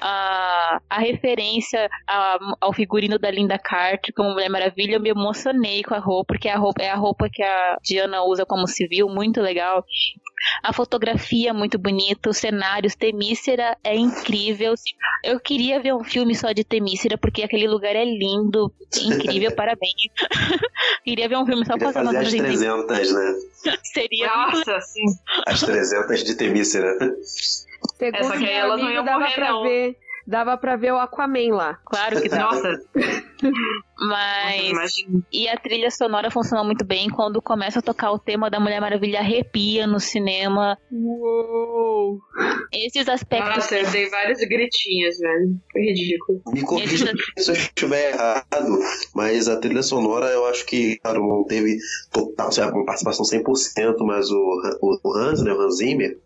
a, a referência a, ao figurino da Linda Carter como Mulher Maravilha, eu me emocionei com a roupa, porque a roupa é a roupa que a Diana usa como civil, muito legal. A fotografia é muito bonita, os cenários, Temícera é incrível. Eu queria ver um filme só de Temícera, porque aquele lugar é lindo, incrível, *laughs* parabéns. *laughs* queria ver um filme só passando fazer as 300, né? Seria Nossa, sim. As 300 de Temícera. Segundo Essa que elas não iam dava morrer, pra não. ver dava pra ver o Aquaman lá. Claro que dá. Nossa. Mas. Nossa, e a trilha sonora funciona muito bem quando começa a tocar o tema da Mulher Maravilha arrepia no cinema. Uou! Esses aspectos. Nossa, eu dei vários gritinhos, velho. Foi ridículo. Me corrija se eu estiver errado, mas a trilha sonora eu acho que, claro, não teve total, uma participação 100%, mas o, o Hans, né, o Hans Zimmer,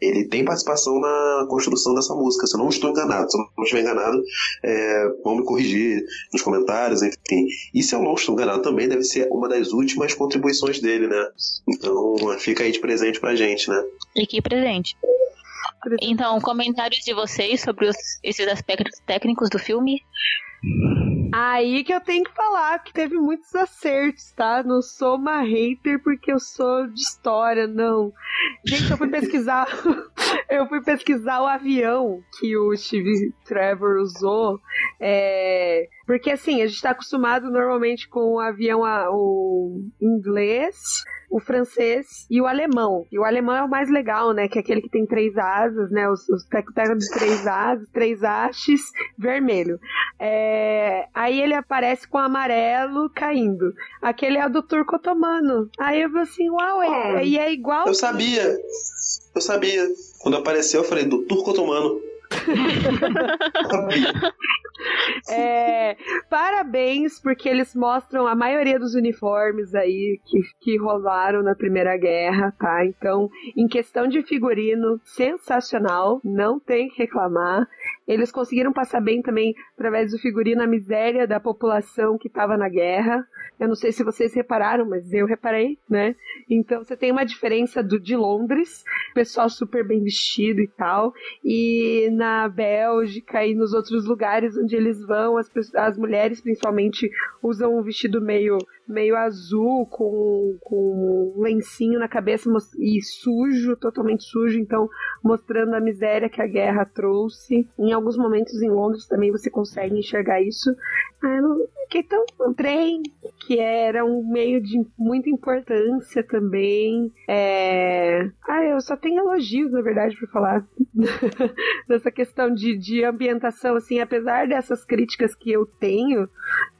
ele tem participação na construção dessa música, se eu não estou enganado. Se eu não estiver enganado, é, vão me corrigir nos comentários, enfim. E se eu não estou enganado, também deve ser uma das últimas contribuições dele, né? Então fica aí de presente pra gente, né? E que presente. Então, comentários de vocês sobre os, esses aspectos técnicos do filme? Aí que eu tenho que falar que teve muitos acertos, tá? Não sou uma hater porque eu sou de história, não. Gente, eu fui pesquisar. *laughs* eu fui pesquisar o avião que o Steve Trevor usou. É, porque assim, a gente tá acostumado normalmente com o avião o inglês o francês e o alemão. E o alemão é o mais legal, né? Que é aquele que tem três asas, né? Os, os teco-teco de três asas, três hastes, vermelho. É... Aí ele aparece com amarelo caindo. Aquele é o do turco otomano. Aí eu falei assim, uau, é, e é igual. Eu sabia. Eu sabia. Quando apareceu, eu falei, do turco otomano. É, parabéns, porque eles mostram a maioria dos uniformes aí que, que rolaram na Primeira Guerra, tá? Então, em questão de figurino, sensacional, não tem que reclamar. Eles conseguiram passar bem também, através do figurino, a miséria da população que estava na guerra. Eu não sei se vocês repararam, mas eu reparei, né? Então você tem uma diferença do de Londres, pessoal super bem vestido e tal, e na Bélgica e nos outros lugares onde eles vão, as, as mulheres principalmente usam um vestido meio meio azul, com, com um lencinho na cabeça e sujo, totalmente sujo, então mostrando a miséria que a guerra trouxe. Em alguns momentos em Londres também você consegue enxergar isso. Ah, não, então, um trem que era um meio de muita importância também. É... Ah, eu só tenho elogios, na verdade, para falar *laughs* dessa questão de, de ambientação, assim, apesar dessas críticas que eu tenho,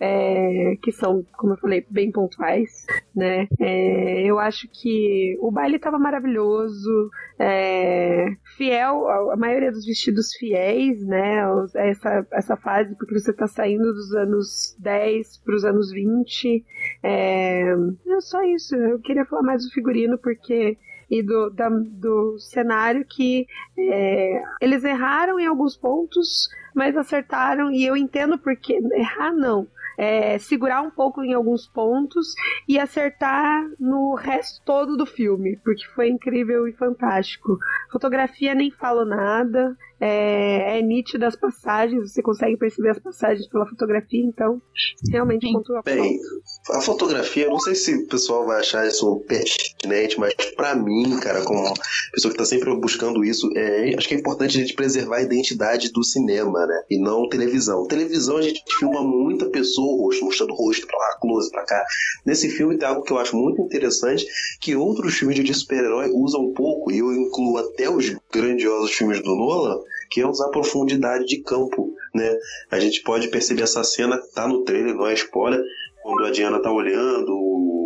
é... que são, como eu falei, bem pontuais, né? É, eu acho que o baile estava maravilhoso, é, fiel, a maioria dos vestidos fiéis, né? Essa, essa fase, porque você está saindo dos anos 10 para os anos 20. É, é só isso. Eu queria falar mais do figurino, porque e do, da, do cenário que é, eles erraram em alguns pontos, mas acertaram, e eu entendo porque errar não é, segurar um pouco em alguns pontos e acertar no resto todo do filme, porque foi incrível e fantástico. Fotografia nem falo nada, é, é nítido as passagens, você consegue perceber as passagens pela fotografia, então realmente pontua Bem, a fotografia, eu não sei se o pessoal vai achar isso pertinente, mas para mim, cara, como pessoa que tá sempre buscando isso, é, acho que é importante a gente preservar a identidade do cinema, né? E não televisão. Televisão a gente filma muita pessoa, rosto, mostrando o rosto pra lá, close pra cá. Nesse filme tem algo que eu acho muito interessante, que outros filmes de super-herói usam um pouco, e eu incluo até os grandiosos filmes do Nolan, que é usar profundidade de campo, né? A gente pode perceber essa cena, tá no trailer, não é spoiler, quando a Diana tá olhando,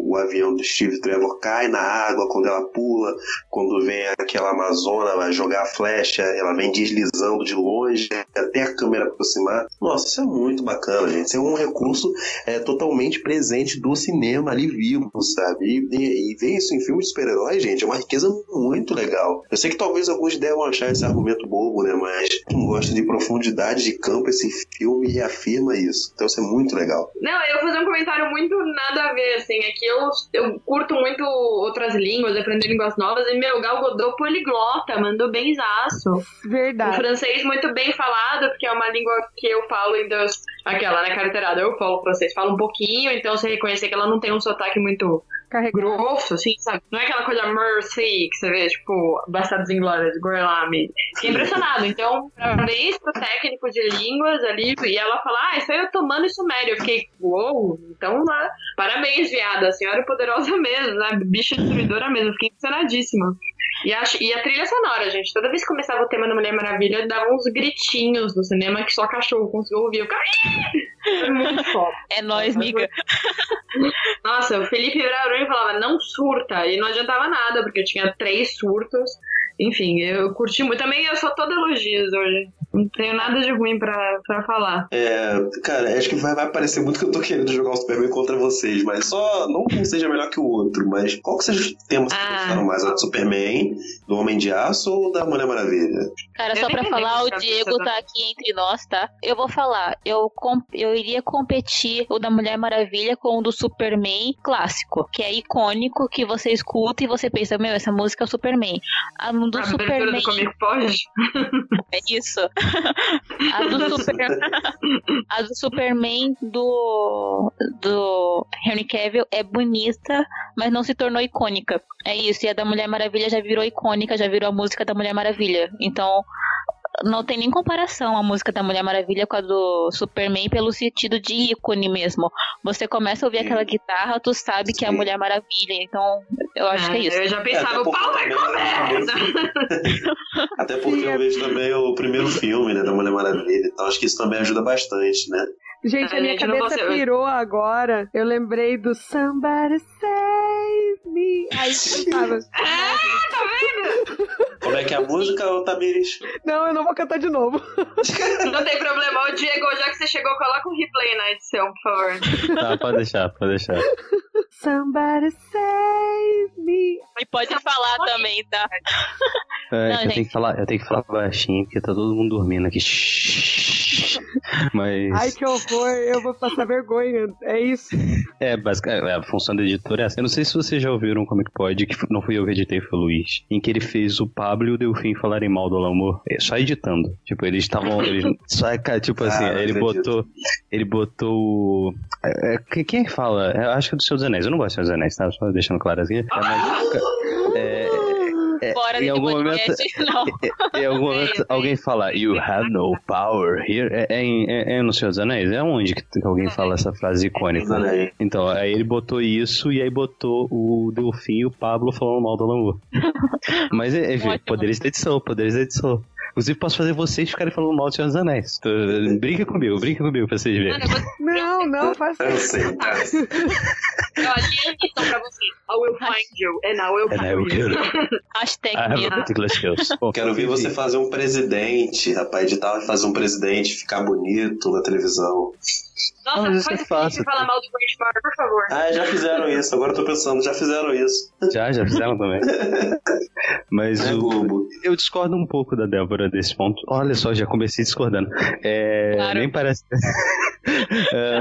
o, avião do Steve Trevor cai na água quando ela pula, quando vem aquela Amazona vai jogar a flecha, ela vem deslizando de longe até a câmera aproximar. Nossa, isso é muito bacana, gente. Isso é um recurso é, totalmente presente do cinema ali vivo, sabe? E, e, e ver isso em filmes de super-heróis, gente, é uma riqueza muito legal. Eu sei que talvez alguns devam achar esse argumento bobo, né? Mas quem gosta de profundidade de campo, esse filme reafirma isso. Então isso é muito legal. Não, eu vou fazer um comentário muito nada a ver, assim. É que eu, eu curto muito outras línguas, aprender línguas novas, e meu, Gal Godot poliglota, mandou benzaço. Verdade. O francês muito bem falado, porque é uma língua que eu falo em Deus, aquela, né, carteirada, eu falo francês, falo um pouquinho, então você reconhecer que ela não tem um sotaque muito Carregado. grosso, assim, sabe? Não é aquela coisa mercy que você vê, tipo, Bastardos Inglórios, Gorlami. Fiquei impressionado. Então, parabéns pro técnico de línguas ali. E ela fala, ah, isso aí eu tomando isso médio. Eu fiquei, uou, então lá, parabéns, viada. A senhora é poderosa mesmo, né? Bicha destruidora mesmo. Fiquei impressionadíssima. E a, e a trilha sonora, gente. Toda vez que começava o tema da Mulher Maravilha, dava uns gritinhos no cinema que só cachorro conseguiu ouvir. Eu Foi muito foda. *laughs* É nóis, miga. Nossa, o Felipe Brauroni falava, não surta. E não adiantava nada, porque eu tinha três surtos. Enfim, eu curti muito. Também eu sou toda elogios hoje. Não tenho nada de ruim pra, pra falar. É, cara, acho que vai, vai parecer muito que eu tô querendo jogar o Superman contra vocês, mas só não que um seja melhor que o outro, mas qual que vocês temos que ah. gostaram mais? A do Superman, do Homem de Aço ou da Mulher Maravilha? Cara, só pra falar, o Diego tá aqui entre nós, tá? Eu vou falar, eu, eu iria competir o da Mulher Maravilha com o do Superman clássico, que é icônico, que você escuta e você pensa, meu, essa música é o Superman. A do a Superman. Do comigo pode? *laughs* É isso. *laughs* A do, *laughs* Super... *laughs* a do Superman do, do Henry Cavill é bonita, mas não se tornou icônica. É isso. E a da Mulher Maravilha já virou icônica, já virou a música da Mulher Maravilha. Então, não tem nem comparação a música da Mulher Maravilha com a do Superman pelo sentido de ícone mesmo. Você começa a ouvir Sim. aquela guitarra, tu sabe Sim. que é a Mulher Maravilha. Então, eu acho é, que é isso. Eu já pensava, é, o pau vai comer! Até porque eu vejo também o primeiro filme, né, da Mulher Maravilha. Então, acho que isso também ajuda bastante, né? Gente, a, a minha gente cabeça pirou agora. Eu lembrei do Somebody Save Me. Aí cantava. Ah, tá vendo? Como é que que a música ou Tamiris? Não, eu não vou cantar de novo. *laughs* Não tem problema. Ô, Diego, já que você chegou, coloca um replay na edição, por favor. Tá, pode deixar, pode deixar. Somebody save me. E pode falar também, tá? É, Não, que eu gente. tenho que falar, eu tenho que falar baixinho, porque tá todo mundo dormindo aqui. *laughs* Mas. Ai, que horror. Eu vou passar vergonha. É isso. É, basicamente, a função do editor é essa. Eu não sei se vocês já ouviram um Comic Pod, que não fui eu que editei, foi o Luiz, em que ele fez o Pablo e o Delfim falarem mal do Alamor, é, só editando. Tipo, eles estavam. *laughs* Eles, só, cara, tipo assim, Ah, ele acredito. botou. Ele botou. é, é, quem- quem é que fala? É, acho que é do Senhor dos Anéis. Eu não gosto do Senhor dos Anéis, tá? Só deixando claro assim. É, mas, é, é, Fora em algum momento. *laughs* Em algum momento alguém fala You have no power here. É, é, é, é no Senhor dos Anéis? É onde que alguém fala essa frase icônica? Anéis. Então, aí ele botou isso e aí botou o Delfim e o Pablo falando mal do Alamur. *laughs* Mas, é, enfim, poderes da edição, poderes da edição. Inclusive, posso fazer vocês ficarem falando mal do Senhor dos Anéis. Tô- Brinca comigo, brinca comigo pra vocês verem. Mano, eu vou *laughs* Não, não, faça Eu isso. sei, cara. eu ali a edição pra você. I will find you, and I will And I will find kill you. *laughs* Hashtag skills. Bom, Quero ver você fazer um presidente, rapaz, editar fazer um presidente ficar bonito na televisão. Nossa, Não, isso faz é fácil, falar mal do Benchmark, por favor. Ah, já fizeram isso, agora eu tô pensando, já fizeram isso. Já, já fizeram também. *laughs* Mas É o. Eu discordo um pouco da Débora desse ponto. Olha só, já comecei discordando. É, Claro. Nem parece. *laughs* É.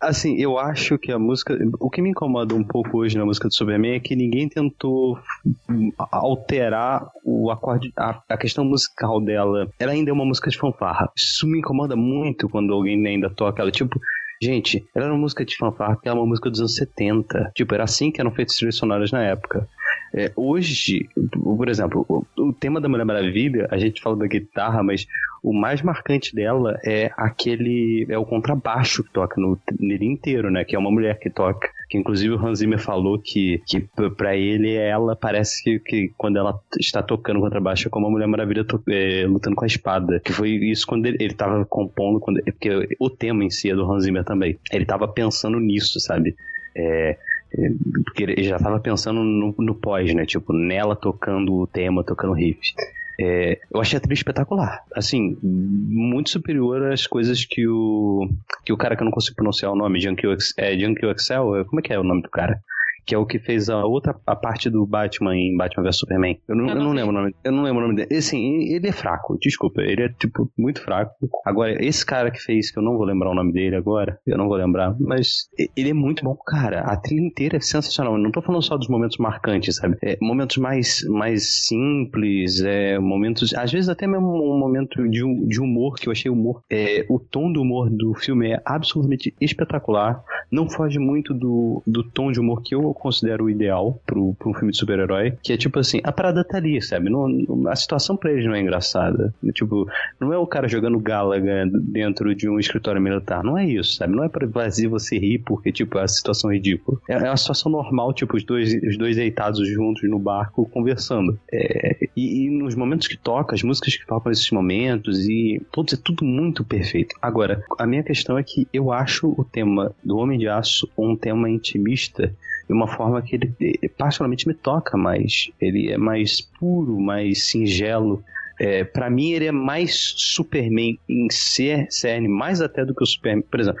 assim, eu acho que a música. O que me incomoda um pouco hoje na música do Superman é que ninguém tentou hum, alterar o acorde, a, a questão musical dela. Ela ainda é uma música de fanfarra. Isso me incomoda muito quando alguém ainda toca ela. Tipo. Gente, ela era uma música de fanfarra porque ela é uma música dos anos 70. Tipo, era assim que eram feitas trilhas sonoras na época. É, hoje, por exemplo, o, o tema da Mulher Maravilha, a gente fala da guitarra, mas o mais marcante dela é aquele. é o contrabaixo que toca no, nele inteiro, né? Que é uma mulher que toca. Que inclusive o Hans Zimmer falou que, que p- pra ele ela parece que, que quando ela está tocando contrabaixo é como a Mulher Maravilha é, lutando com a espada. Que foi isso quando ele, ele tava compondo, quando, porque o tema em si é do Hans Zimmer também. Ele tava pensando nisso, sabe? É, é, porque ele já tava pensando no, no pós, né? Tipo, nela tocando o tema, tocando o riff. É, eu achei a trilha espetacular. Assim, muito superior às coisas que o. que o cara que eu não consigo pronunciar o nome, Junkie é, Junkie Excel, como é que é o nome do cara? Que é o que fez a outra a parte do Batman em Batman vs Superman. Eu não, Eu eu não não sei. lembro o nome. Eu não lembro o nome dele. Assim, ele é fraco, desculpa. Ele é, tipo, muito fraco. Agora, esse cara que fez, que eu não vou lembrar o nome dele agora, eu não vou lembrar, mas ele é muito bom, cara. A trilha inteira é sensacional. Eu não tô falando só dos momentos marcantes, sabe? É, momentos mais, mais simples, é, momentos. Às vezes até mesmo um momento de, de humor, que eu achei humor. É, o tom do humor do filme é absolutamente espetacular. Não foge muito do, do tom de humor que eu considero o ideal pro um filme de super-herói. Que é tipo assim, a parada tá ali, sabe? Não, a situação pra eles não é engraçada. Tipo, não é o cara jogando Galaga dentro de um escritório militar. Não é isso, sabe? Não é pra fazer você rir porque, tipo, a situação é ridícula. É, é uma situação normal, tipo, os dois, os dois deitados juntos no barco conversando. É, e, e nos momentos que toca, as músicas que tocam nesses momentos, e todos é tudo muito perfeito. Agora, a minha questão é que eu acho o tema do Homem de Aço um tema intimista de uma forma que ele, eh, particularmente me toca mais. Ele é mais puro, mais singelo. É, para mim, ele é mais Superman em ser cerne, mais até do que o Superman. Por exemplo,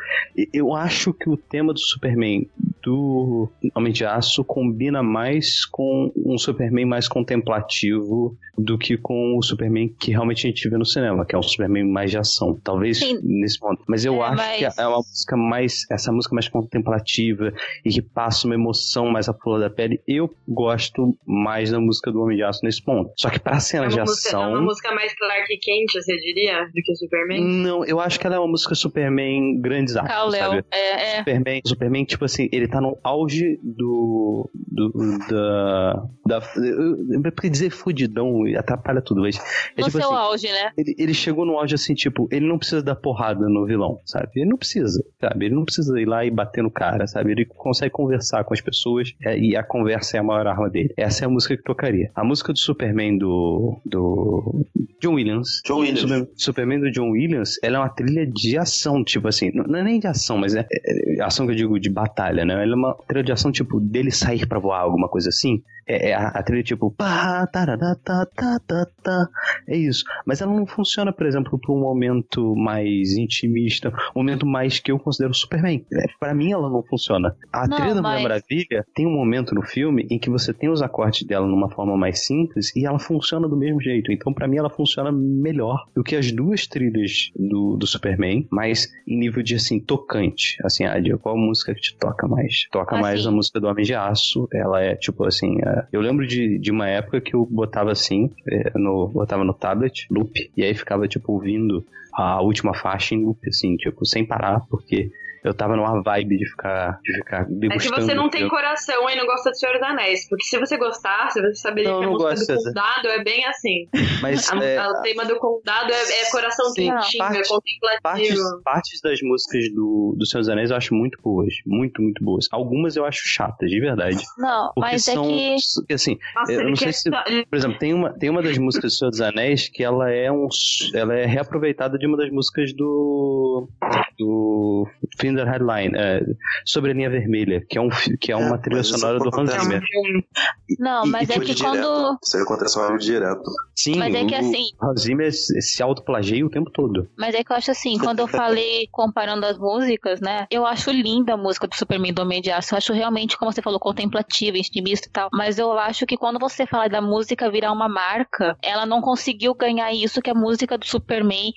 eu acho que o tema do Superman do Homem de Aço combina mais com um Superman mais contemplativo do que com o Superman que realmente a gente vê no cinema, que é um Superman mais de ação. Talvez Sim. nesse ponto. Mas eu É, acho mas- que é uma música mais. Essa música mais contemplativa e que passa uma emoção mais à flor da pele. Eu gosto mais da música do Homem de Aço nesse ponto. Só que pra É cena de uma, música, é ação. Música mais Clark Kent, você diria, do que o Superman? Não, eu acho que ela é uma música Superman grandes atos, Kal-El. sabe? É, é. Superman, Superman, tipo assim, ele tá no auge do. do da. da eu, eu, porque dizer fudidão atrapalha tudo, mas. É No tipo seu assim, auge, né? ele, ele chegou no auge assim, tipo, ele não precisa dar porrada no vilão, sabe? Ele não precisa, sabe? Ele não precisa ir lá e bater no cara, sabe? Ele consegue conversar com as pessoas é, e a conversa é a maior arma dele. Essa é a música que tocaria. A música do Superman do. do. John Williams. John Williams. Super- Superman do John Williams, ela é uma trilha de ação, tipo assim, não é nem de ação, mas é, é- ação que eu digo de batalha, né? Ela é uma trilha de ação, tipo, dele sair pra voar, alguma coisa assim. É, é a, a trilha tipo. Pá, tarará, tá, tá, tá, tá. É isso. Mas ela não funciona, por exemplo, pra um momento mais intimista, um momento mais que eu considero Superman. É, pra mim ela não funciona. A Não, trilha da mas- Mulher Maravilha tem um momento no filme em que você tem os acordes dela numa forma mais simples e ela funciona do mesmo jeito. Então, pra mim, ela funciona melhor do que as duas trilhas do, do Superman, mas em nível de assim, tocante. Assim, de qual música que te toca mais? Toca Ah, mais a música do Homem de Aço. Ela é tipo assim. é, eu lembro de, de uma época que eu botava assim, é, no, botava no tablet, loop, e aí ficava tipo ouvindo a última faixa em loop, assim, tipo, sem parar, porque eu tava numa vibe de ficar, de ficar É que degustando. você não tem filme. coração e não gosta de Senhor dos Anéis. Porque se você gostasse, você saberia Não, que a não música gosto do condado é bem assim. Mas A, é, o tema do condado é, é coração Sim, quentinho, é parte- contemplativo. partes, partes das músicas do, do Senhor dos Anéis eu acho muito boas. Muito, muito boas. Algumas eu acho chatas, de verdade. Não, Porque mas são. é que. assim, Nossa, eu não sei se- Por exemplo, tem uma, tem uma das músicas do Senhor dos Anéis que ela é um. Ela é reaproveitada de uma das músicas do. do Headline, é, sobre a linha vermelha, que é, um, que é uma É, trilha sonora do Hans Zimmer. Não, E- mas e é foi que direto. quando. Isso aí acontece mais direto. Sim, Mas é que o- assim- o Hans Zimmer se autoplageia o tempo todo. Mas é que eu acho assim, quando eu falei comparando as músicas, né? Eu acho linda a música do Superman do Homem de Aço. Eu acho realmente, como você falou, contemplativa, intimista e tal. Mas eu acho que quando você fala da música virar uma marca, ela não conseguiu ganhar isso que a música do Superman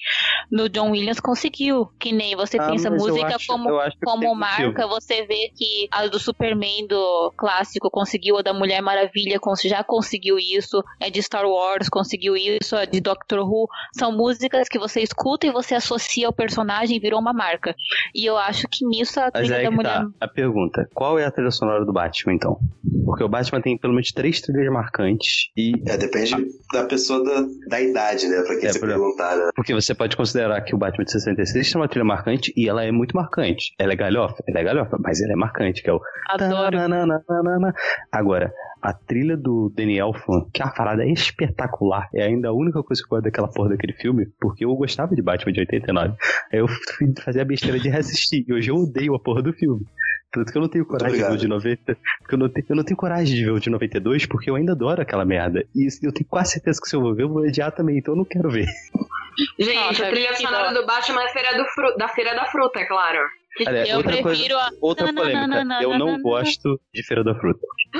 no John Williams conseguiu. Que nem você Ah, pensa música como como marca, você vê que a do Superman do clássico conseguiu, a da Mulher Maravilha já conseguiu isso, a de Star Wars conseguiu isso, a de Doctor Who. São músicas que você escuta e você associa ao personagem e virou uma marca. E eu acho que nisso a Mas trilha aí da que Mulher. tá. A pergunta: qual é a trilha sonora do Batman, então? Porque o Batman tem pelo menos três trilhas marcantes. E É, depende da pessoa da, da idade, né? Pra quem É, você por- perguntar, né? Porque você pode considerar que o Batman de 66 tem uma trilha marcante e ela é muito marcante. Ela é galhofa? Ela é galhofa, mas ela é marcante, que é o. Adoro. Agora, a trilha do Danny Elfman, que é uma parada espetacular, é ainda a única coisa que eu gosto daquela porra daquele filme, porque eu gostava de Batman de 89. Aí eu fui fazer a besteira de reassistir, e hoje eu odeio a porra do filme. Tanto que eu não tenho coragem de ver o de 90. Porque eu não, tenho, eu não tenho coragem de ver o de 92, porque eu ainda adoro aquela merda. E eu tenho quase certeza que se eu vou ver, eu vou odiar também, então eu não quero ver. Gente, Nossa, a trilha sonora do Batman é feira do fru- da Feira da Fruta, é claro. Eu outra prefiro coisa, a. outra polêmica. Eu não gosto de Feira da Fruta. *laughs*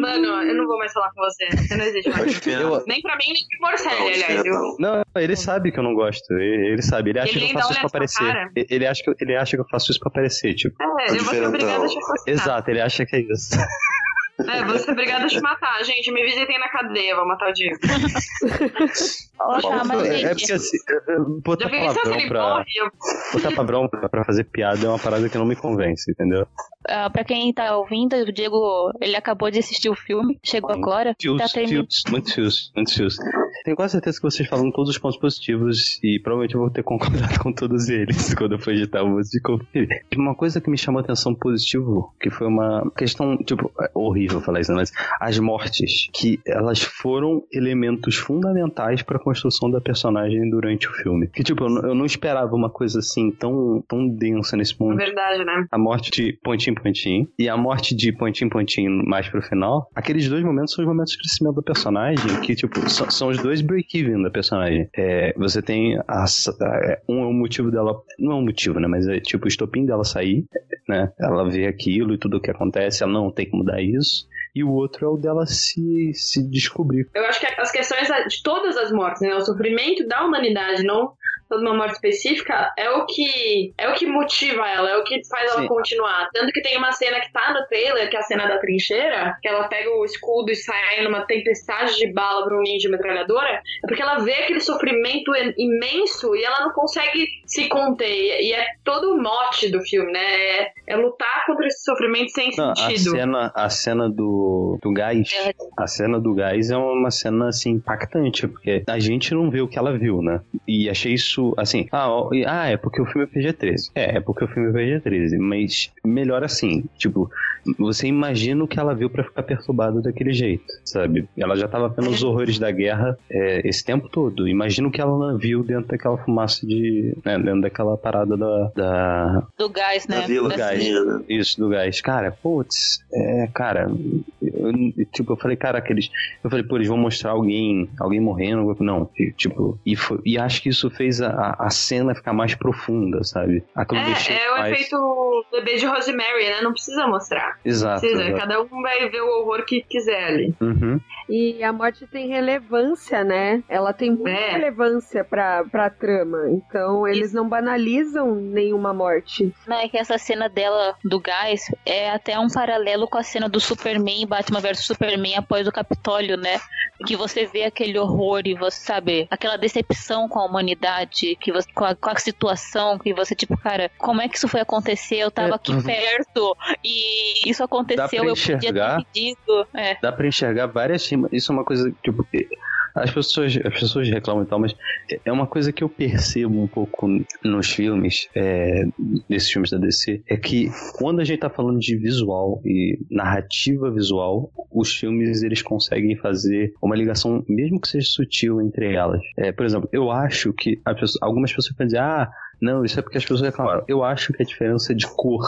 Mano, eu não vou mais falar com você. Você não existe mais. Eu- Nem pra mim, nem pro Morcelli, Não, aliás. Eu... não. Não, ele sabe que eu não gosto. Ele, ele sabe. Ele acha Ele que eu faço isso pra aparecer. cara? Ele, acha que, eu- ele acha que eu faço isso pra aparecer, tipo. É, eu vou ser obrigada a te. Exato, ele acha que é isso. *laughs* É, vou ser obrigada a te matar. Gente, me visitem na cadeia, vou matar o Diego. *laughs* Poxa, mas é, é gente, porque assim, botar palavrão pra. morre? Eu... Botar palavrão pra, pra fazer piada é uma parada que não me convence, entendeu? ah, pra quem tá ouvindo, o Diego, ele acabou de assistir o filme, chegou agora, Fios, tá muitos fios, muitos fios. Tenho quase certeza que vocês falam todos os pontos positivos e provavelmente eu vou ter *laughs* concordado com todos eles *laughs* quando eu for editar o de conferir. Uma coisa que me chamou a atenção positivo, que foi uma questão, tipo, é horrível falar isso, né, mas as mortes, que elas foram elementos fundamentais pra construção da personagem durante o filme. Que, tipo, eu não- eu não esperava uma coisa assim tão, tão densa nesse É ponto verdade, né? a morte de Pontinho Pontinho e a morte de Pontinho Pontinho mais pro final, aqueles dois momentos são os momentos de crescimento do personagem, que, tipo, são, são os dois break-even da personagem. É, você tem a, a- um é o motivo dela, não é um motivo, né, mas é tipo o estopim dela sair, né, ela vê aquilo e tudo o que acontece, ela não tem que mudar isso, e o outro é o dela se, se descobrir. Eu acho que as questões de todas as mortes, né? O sofrimento da humanidade, não toda uma morte específica, é o que é o que motiva ela, é o que faz ela Sim. continuar. Tanto que tem uma cena que tá no trailer, que é a cena da trincheira, que ela pega o escudo e sai numa tempestade de bala pra um ninho de metralhadora, é porque ela vê aquele sofrimento en- imenso e ela não consegue se conter. E é todo o mote do filme, né? É, é lutar contra esse sofrimento sem Não, a sentido. cena, a cena do, do gás, a cena do gás é uma cena assim impactante, porque a gente não vê o que ela viu, né? E achei isso assim, ah, ah, é porque o filme é PG-13. É, é porque o filme é PG-13, mas melhor assim, tipo, você imagina o que ela viu pra ficar perturbada daquele jeito, sabe? Ela já tava vendo os horrores da guerra é, esse tempo todo. Imagina o que ela viu dentro daquela fumaça de, né, dentro daquela parada da, da Do gás, né? Da vila. Da gás. Isso, do gás. Cara, putz, é, cara, eu, tipo, eu falei, cara, aqueles. Eu falei, pô, eles vão mostrar alguém, alguém morrendo. Não, tipo, e, foi, e acho que isso fez a, a cena ficar mais profunda, sabe? Aquilo É, é o mais- efeito bebê de Rosemary, né? Não precisa mostrar. Exato. Precisa, exato. cada um vai ver o horror que quiser ali. Uhum. E a morte tem relevância, né? Ela tem muita É. relevância pra, pra trama. Então, eles não banalizam nenhuma morte. Não, é que essa cena dela do gás é até um paralelo com a cena do Superman, Batman vs Superman após o Capitólio, né? Que você vê aquele horror e você sabe, aquela decepção com a humanidade, que você, com, a, com a situação, que você, tipo, cara, como é que isso foi acontecer? Eu tava É, aqui uhum. perto e isso aconteceu, eu podia ter pedido. É. Dá pra enxergar várias. Isso é uma coisa, tipo, as pessoas, as pessoas reclamam e tal, mas é uma coisa que eu percebo um pouco nos filmes, é, nesses filmes da DC, é que quando a gente tá falando de visual e narrativa visual, os filmes eles conseguem fazer uma ligação, mesmo que seja sutil, entre elas. É, por exemplo, eu acho que as pessoas- algumas pessoas podem dizer, ah, não, isso é porque as pessoas reclamaram. Eu acho que a diferença de cor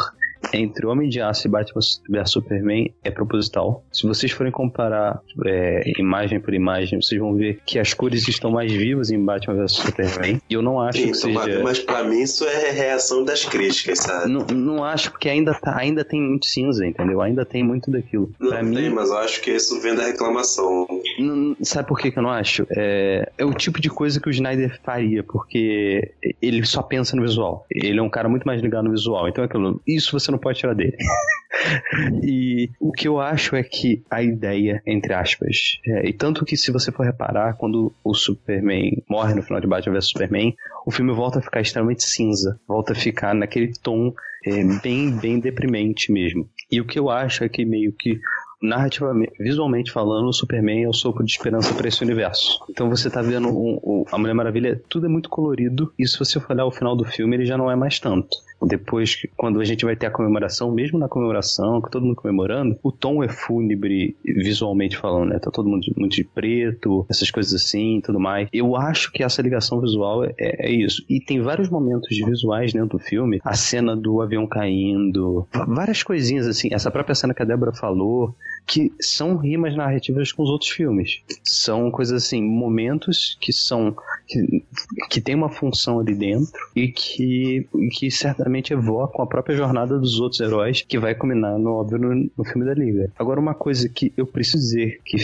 entre Homem de Aço e Batman vs Superman é proposital. Se vocês forem comparar é, imagem por imagem, vocês vão ver que as cores estão mais vivas em Batman vs Superman. E eu não acho que Então, mas, seja. mas pra mim isso é reação das críticas, sabe? Não, não acho porque ainda, tá, ainda tem muito cinza, entendeu? Ainda tem muito daquilo. Não pra tem, mim, mas eu acho que isso vem da reclamação. Não- sabe por que, que eu não acho? É, é o tipo de coisa que o Snyder faria, porque ele só pensa no visual. Ele é um cara muito mais ligado no visual. Então é aquilo. Isso você não pode tirar dele. *laughs* e o que eu acho é que a ideia, entre aspas, é, e tanto que se você for reparar, quando o Superman morre no final de Batman vs Superman, o filme volta a ficar extremamente cinza, volta a ficar naquele tom é, bem, bem deprimente mesmo. E o que eu acho é que meio que narrativamente, visualmente falando, o Superman é o sopro de esperança para esse universo. Então você tá vendo o, o- a Mulher Maravilha, tudo é muito colorido, e se você for olhar o final do filme, ele já não é mais tanto. Depois, quando a gente vai ter a comemoração, mesmo na comemoração, com todo mundo comemorando, o tom é fúnebre visualmente falando, né? Tá todo mundo muito de preto, essas coisas assim tudo mais. Eu acho que essa ligação visual é, é isso. E tem vários momentos visuais dentro do filme, a cena do avião caindo, várias coisinhas assim, essa própria cena que a Débora falou, que são rimas narrativas com os outros filmes. São coisas assim, momentos que são que, que tem uma função ali dentro e que, que certamente evocam a própria jornada dos outros heróis que vai culminar no óbvio no, no filme da Liga. Agora uma coisa que eu preciso dizer que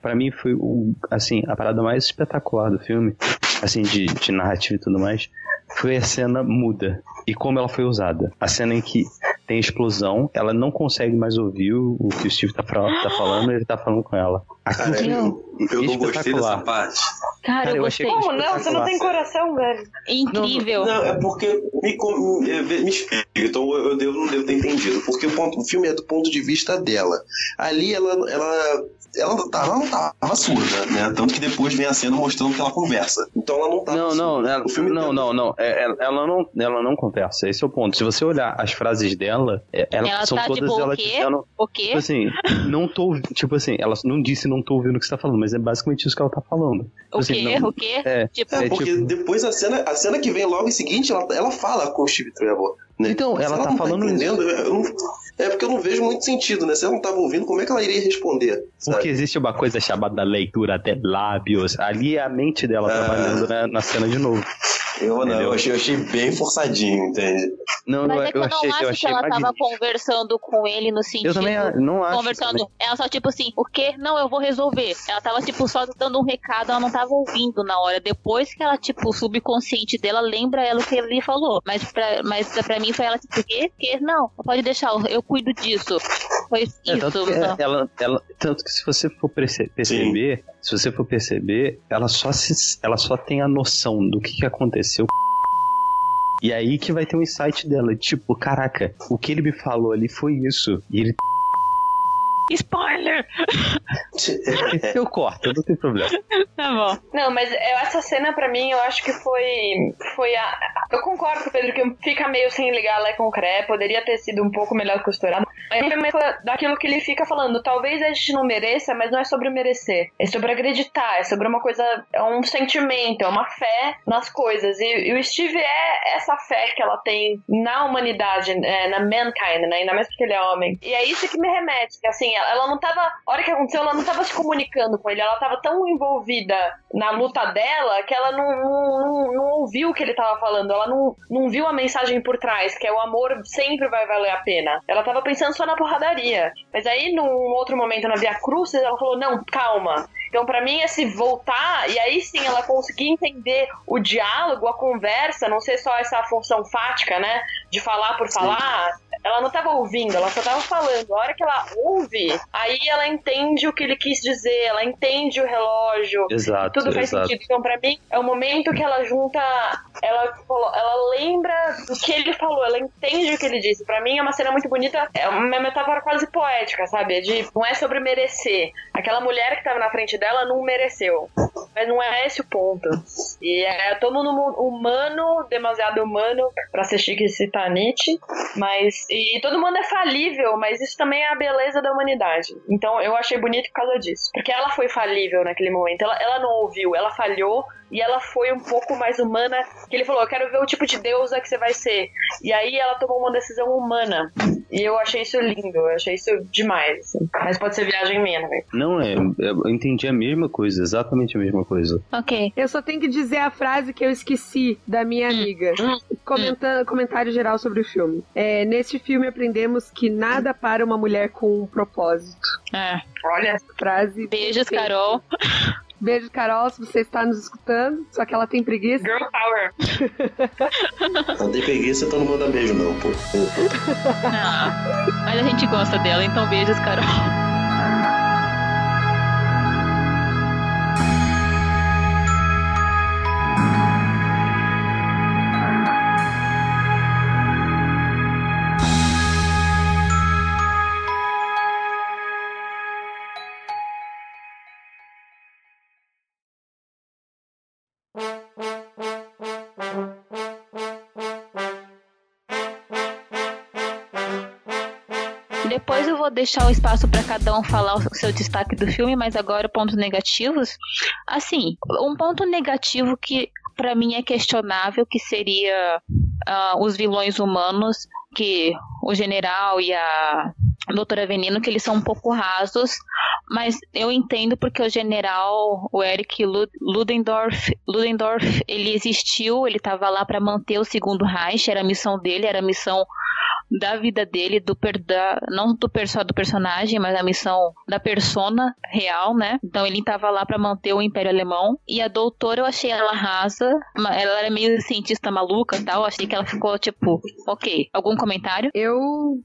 pra mim foi o, assim a parada mais espetacular do filme, assim de, de narrativa e tudo mais, foi a cena muda e como ela foi usada. A cena em que tem explosão, ela não consegue mais ouvir o, que o Steve tá, fra- tá falando, ele tá falando com ela. Cara, Aquilo eu, eu não gostei dessa parte. Cara, Cara, eu eu achei gostei. Como não? Você não tem coração, velho. Incrível. Não, é porque me, me, me explica, então eu eu devo, não devo ter entendido. Porque o, ponto- o filme é do ponto de vista dela. Ali ela, ela, ela, tá- ela não tava surda, né? Tanto que depois vem a cena mostrando que ela conversa. Então ela não tava Não, surda. não, ela, O filme não, não, não, É, ela, ela não. Ela não conversa, esse é o ponto. Se você olhar as frases dela, é- ela, Ela são tá todas tipo, ela o quê? dizendo. O quê? Tipo assim, não tô. Tipo assim, ela não disse não tô ouvindo o que você tá falando, mas é basicamente isso que ela tá falando. O assim, quê? não- O quê? É. Tipo, É, É, porque tipo- depois a cena, a cena que vem logo em seguinte, ela, ela fala com o Steve Trevor. Né? Então, Se ela tá não falando entendendo, eu não- é porque eu não vejo muito sentido, né? Se ela não tava ouvindo, como é que ela iria responder? sabe? Porque existe uma coisa chamada leitura de lábios. Ali é a mente dela Ah. trabalhando né, na cena de novo. Eu não, eu achei, eu achei bem forçadinho, entende? Não, Mas eu, é que eu eu achei, não eu acho que achei ela tava magnífico. conversando com ele no sentido. Eu também a- não acho. Conversando, também. ela só tipo assim, o quê? Não, eu vou resolver. Ela tava tipo só dando um recado, ela não tava ouvindo na hora. Depois que ela, tipo, o subconsciente dela lembra ela o que ele falou. Mas pra, mas pra mim foi ela tipo, o quê? quê? Não, pode deixar, eu- eu cuido disso. Foi isso. É, tanto, que não. ela, ela, tanto que se você for perce- perceber, se você for perceber, ela só, se, ela só tem a noção do que, que aconteceu. E aí que vai ter um insight dela, tipo, caraca, o que ele me falou ali foi isso. E ele Spoiler! *laughs* eu corto, não tem problema. Tá bom. Não, mas essa cena pra mim eu acho que foi. foi a, eu concordo com o Pedro que fica meio sem ligar Lé com Cré, poderia ter sido um pouco melhor costurado. Mas é uma coisa daquilo que ele fica falando. Talvez a gente não mereça, mas não é sobre merecer. É sobre acreditar, é sobre uma coisa. É um sentimento, é uma fé nas coisas. E, e o Steve é essa fé que ela tem na humanidade, é, na mankind, né? Ainda mais porque ele é homem. E é isso que me remete. que, Assim, ela, não tava. A hora que aconteceu, ela não tava se comunicando com ele. Ela tava tão envolvida na luta dela que ela não, não, não, ouviu o que ele tava falando. Ela não, não viu a mensagem por trás, que é o amor sempre vai valer a pena. Ela tava pensando só na porradaria. Mas aí, num outro momento, na Via Crucis, ela falou: não, calma. Então, pra mim, esse voltar, e aí sim ela conseguir entender o diálogo, a conversa, não ser só essa função fática, né? De falar por falar. Ela não tava ouvindo, ela só tava falando. A hora que ela ouve, aí ela entende o que ele quis dizer, ela entende o relógio. Exato, Tudo faz exato. sentido. Então, pra mim, é o momento que ela junta. Ela, ela lembra do que ele falou, ela entende o que ele disse. Pra mim, é uma cena muito bonita. É uma metáfora quase poética, sabe? De, não é sobre merecer. Aquela mulher que tava na frente dela não mereceu. Mas não é esse o ponto. E é todo mundo humano, demasiado humano, pra ser chique e Nietzsche. Mas. E todo mundo é falível, mas isso também é a beleza da humanidade. Então eu achei bonito por causa disso. Porque ela foi falível naquele momento. Ela, ela não ouviu, ela falhou e ela foi um pouco mais humana. Que ele falou: Eu quero ver o tipo de deusa que você vai ser. E aí ela tomou uma decisão humana. E eu achei isso lindo, eu achei isso demais. assim. Mas pode ser viagem minha, né? Não, é, eu entendi a mesma coisa, exatamente a mesma coisa. Ok. Eu só tenho que dizer a frase que eu esqueci da minha amiga. Comentando, comentário geral sobre o filme. É, neste filme aprendemos que nada para uma mulher com um propósito. É. Olha, Frase. Beijos, perfeita. Carol. Beijo, Carol, se você está nos escutando. Só que ela tem preguiça. girl power. *laughs* Não tem preguiça, então não manda beijo, não, pô. Ah, mas a gente gosta dela, então beijos, Carol. *laughs* deixar o espaço para cada um falar o seu destaque do filme, mas agora pontos negativos. Assim, um ponto negativo que para mim é questionável, que seria ah, os vilões humanos, que o general e a doutora Veneno, que eles são um pouco rasos, mas eu entendo porque o general, o Eric Lud- Ludendorff, Ludendorff ele existiu, ele estava lá para manter o segundo Reich, era a missão dele, era a missão da vida dele, do per, da, não do só do personagem, mas a missão da persona real, né? Então ele tava lá pra manter o Império Alemão. E a doutora eu achei ela rasa, ela era meio cientista maluca e tal. Achei que ela ficou tipo, ok. Algum comentário? Eu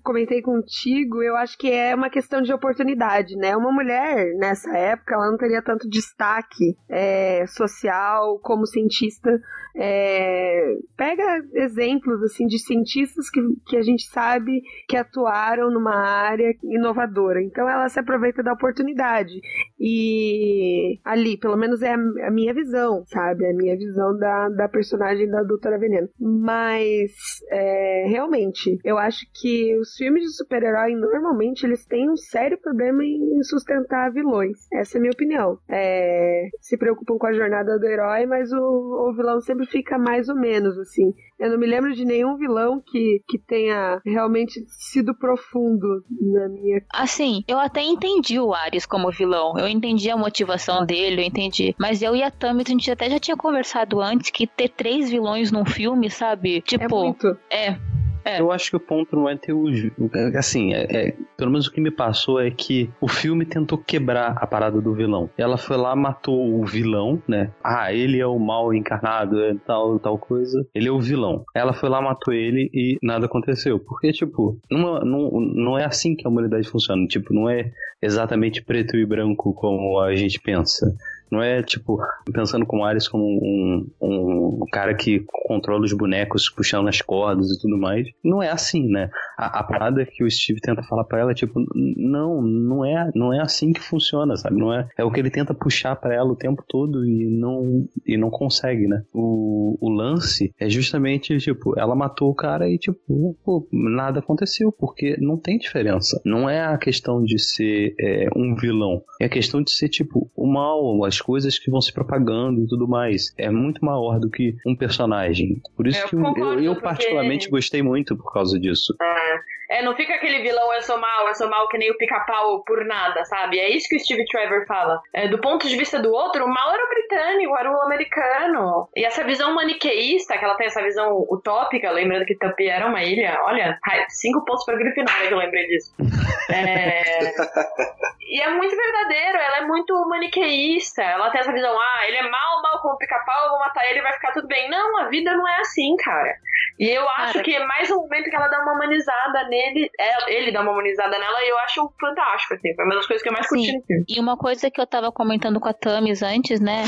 comentei contigo, eu acho que é uma questão de oportunidade, né? Uma mulher nessa época, ela não teria tanto destaque é, social como cientista. É, pega exemplos assim de cientistas que, que a gente sabe que atuaram numa área inovadora. Então ela se aproveita da oportunidade. E ali, pelo menos é a, a minha visão, sabe? A minha visão da, da personagem da Doutora Veneno. Mas é, realmente, eu acho que os filmes de super-herói normalmente eles têm um sério problema em sustentar vilões. Essa é a minha opinião. É, se preocupam com a jornada do herói, mas o, o vilão sempre fica mais ou menos assim. Eu não me lembro de nenhum vilão que, que tenha realmente sido profundo na minha. Assim, eu até entendi o Ares como vilão. Eu entendi a motivação dele, eu entendi. Mas eu e a Tami, a gente até já tinha conversado antes que ter três vilões num filme, sabe? É Tipo, muito. é. É. Eu acho que o ponto não é ter o. Assim, é, é- pelo menos o que me passou é que o filme tentou quebrar a parada do vilão. Ela foi lá, matou o vilão, né? Ah, ele é o mal encarnado, é tal, tal coisa. Ele é o vilão. Ela foi lá, matou ele e nada aconteceu. Porque, tipo, não, não, não é assim que a humanidade funciona. Tipo, não é exatamente preto e branco como a gente pensa. Não é, tipo, pensando com o Ares como um, um cara que controla os bonecos puxando as cordas e tudo mais. Não é assim, né? a, a parada que o Steve tenta falar pra ela é tipo, não, não é, não é assim que funciona, sabe? Não é, é o que ele tenta puxar para ela o tempo todo e não, e não consegue, né? O, o lance é justamente, tipo, ela matou o cara e, tipo, pô, nada aconteceu, porque não tem diferença. Não é a questão de ser é, um vilão, é a questão de ser, tipo, o mal, as coisas que vão se propagando e tudo mais. É muito maior do que um personagem. Por isso Eu que eu, concordo, eu, eu porque- particularmente gostei muito por causa disso. É, não fica aquele vilão, eu sou mal, eu sou mal que nem o pica-pau por nada, sabe? É isso que o Steve Trevor fala. É, do ponto de vista do outro, o mal era o britânico, era o americano. E essa visão maniqueísta, que ela tem essa visão utópica, lembrando que Tupi era uma ilha, olha, cinco pontos pra Grifinória que eu lembrei disso. É... *laughs* E é muito verdadeiro, ela é muito maniqueísta. Ela tem essa visão, ah, ele é mal, mal como pica-pau, eu vou matar ele e vai ficar tudo bem. Não, a vida não é assim, cara. E eu acho Cara. que é mais um momento que ela dá uma humanizada nele, é, ele dá uma humanizada nela e eu acho fantástico, assim. Foi uma das coisas que eu mais curti Sim. no filme. E uma coisa que eu tava comentando com a Tamis antes, né?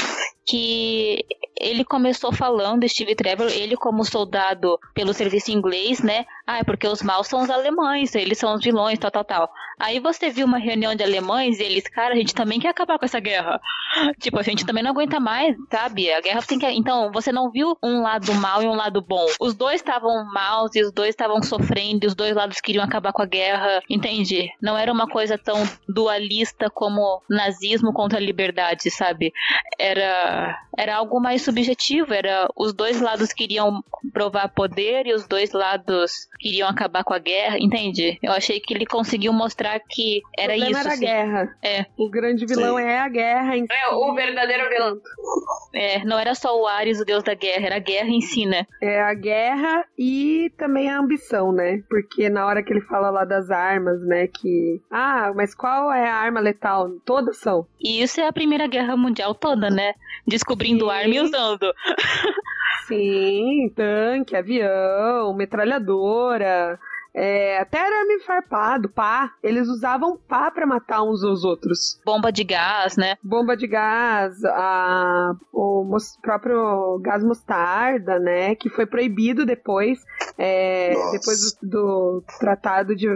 Que ele começou falando, Steve Trevor, ele como soldado pelo serviço inglês, né? Ah, é porque os maus são os alemães, eles são os vilões, tal, tal, tal. Aí você viu uma reunião de alemães e eles, cara, a gente também quer acabar com essa guerra. Tipo, a gente também não aguenta mais, sabe? A guerra tem que. Então, você não viu um lado mal e um lado bom. Os dois estavam maus e os dois estavam sofrendo, e os dois lados queriam acabar com a guerra, entende? Não era uma coisa tão dualista como nazismo contra a liberdade, sabe? Era, era algo mais subjetivo, era os dois lados queriam provar poder e os dois lados queriam acabar com a guerra, entende? Eu achei que ele conseguiu mostrar que era o isso. era a assim. guerra. É. O grande vilão Sim. é a guerra em É. o verdadeiro vilão. É, não era só o Ares, o deus da guerra, era a guerra em si, né? É a guerra e também a ambição, né? Porque na hora que ele fala lá das armas, né? Que. Ah, mas qual é a arma letal? Todas são. E isso é a Primeira Guerra Mundial toda, né? Descobrindo Sim. arma e usando. *laughs* Sim, tanque, avião, metralhadora. É, até arame farpado, pá. Eles usavam pá pra matar uns aos outros. Bomba de gás, né? Bomba de gás, a, o mos- próprio gás mostarda, né? Que foi proibido depois. é, depois do, do tratado de.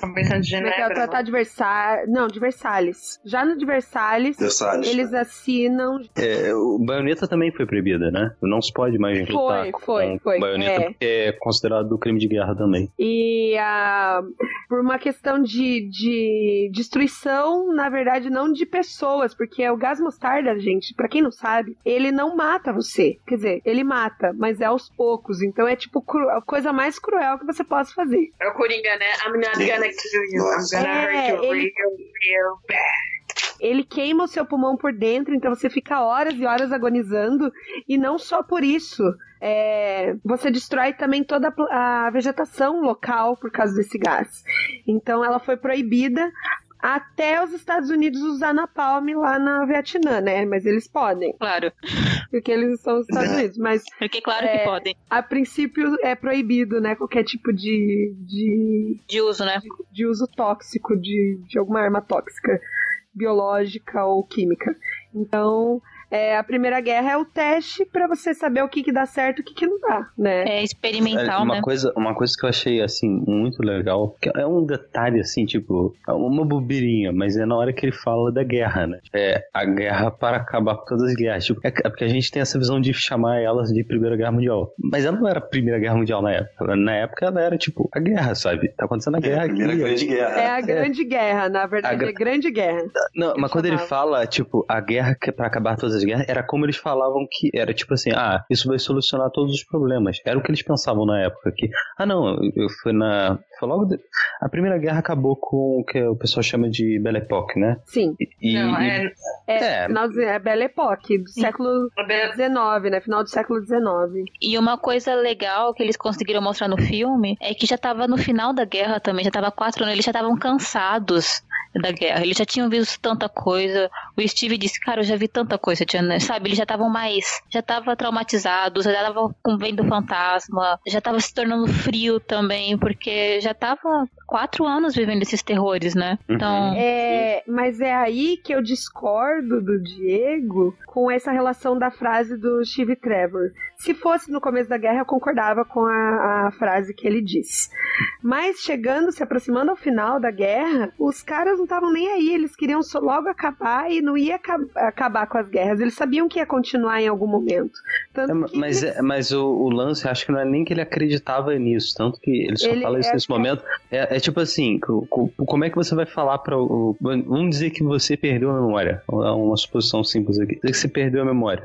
Convenção de Como é que é? Genebra. O tratado de Versalhes. Não, de Versalhes. Já no de Versalhes, Versalhes. eles assinam. É, o baioneta também foi proibida, né? Não se pode mais lutar Foi, com foi, foi, baioneta é. porque é considerado crime de guerra também. E a, por uma questão de, de destruição, na verdade, não de pessoas, porque o gás mostarda, gente, pra quem não sabe, ele não mata você. Quer dizer, ele mata, mas é aos poucos. Então é tipo cru- a coisa mais cruel que você possa fazer. É o Coringa, né? I'm not gonna kill you, I'm gonna É, hurt you ele- real, real bad. Ele queima o seu pulmão por dentro, então você fica horas e horas agonizando. E não só por isso. é, você destrói também toda a vegetação local por causa desse gás. Então ela foi proibida até os Estados Unidos usar napalm lá na Vietnã, né? Mas eles podem, Claro. porque eles são os Estados Unidos. Mas Porque claro É. que podem. a princípio é proibido, né? Qualquer tipo de, de, De uso, né? de uso tóxico de, de alguma arma tóxica, biológica ou química. Então, é, a Primeira Guerra é o teste pra você saber o que, que dá certo e o que, que não dá, né? É experimental, uma né? coisa, uma coisa que eu achei assim muito legal, que é um detalhe assim, tipo, é uma bobeirinha, mas é na hora que ele fala da guerra, né? É a guerra para acabar com todas as guerras. Tipo, é, é porque a gente tem essa visão de chamar elas de Primeira Guerra Mundial. Mas ela não era a Primeira Guerra Mundial na época. Na época ela era tipo a guerra, sabe? Tá acontecendo a É guerra a primeira aqui. grande guerra. É a Grande Guerra, na verdade, A gra- é Grande Guerra. Não, mas quando ele chamava. fala, tipo, a guerra que é pra acabar todas as guerras, era como eles falavam que era tipo assim, ah, isso vai solucionar todos os problemas. Era o que eles pensavam na época que, ah não, eu, eu fui na, foi logo de- a primeira guerra acabou com o que o pessoal chama de Belle Époque, né? Sim, E, Não, e- é... é, É. do- é Belle Époque, do século é- XIX, né? Final do século XIX. E uma coisa legal que eles conseguiram mostrar no filme é que já tava no final da guerra também, já tava quatro anos, eles já estavam cansados. da guerra. Eles já tinham visto tanta coisa. O Steve disse, cara, eu já vi tanta coisa, Tiana. sabe? Eles já estavam mais, já estavam traumatizados, já estavam com vendo fantasma, já estava se tornando frio também, porque já tava quatro anos vivendo esses terrores, né? Uhum. Então, É, mas é aí que eu discordo do Diego com essa relação da frase do Steve Trevor. Se fosse no começo da guerra, eu concordava com a, a frase que ele disse. Mas chegando, se aproximando ao final da guerra, os caras não estavam nem aí. Eles queriam logo acabar e não ia aca- acabar com as guerras. Eles sabiam que ia continuar em algum momento. Tanto É, mas, é- mas o, o lance, acho que não é nem que ele acreditava nisso, tanto que ele só Ele fala isso é- nesse momento. É, é tipo assim, co- co- como é que você vai falar para o. Vamos dizer que você perdeu a memória. É uma suposição simples aqui. Dizer que você perdeu a memória.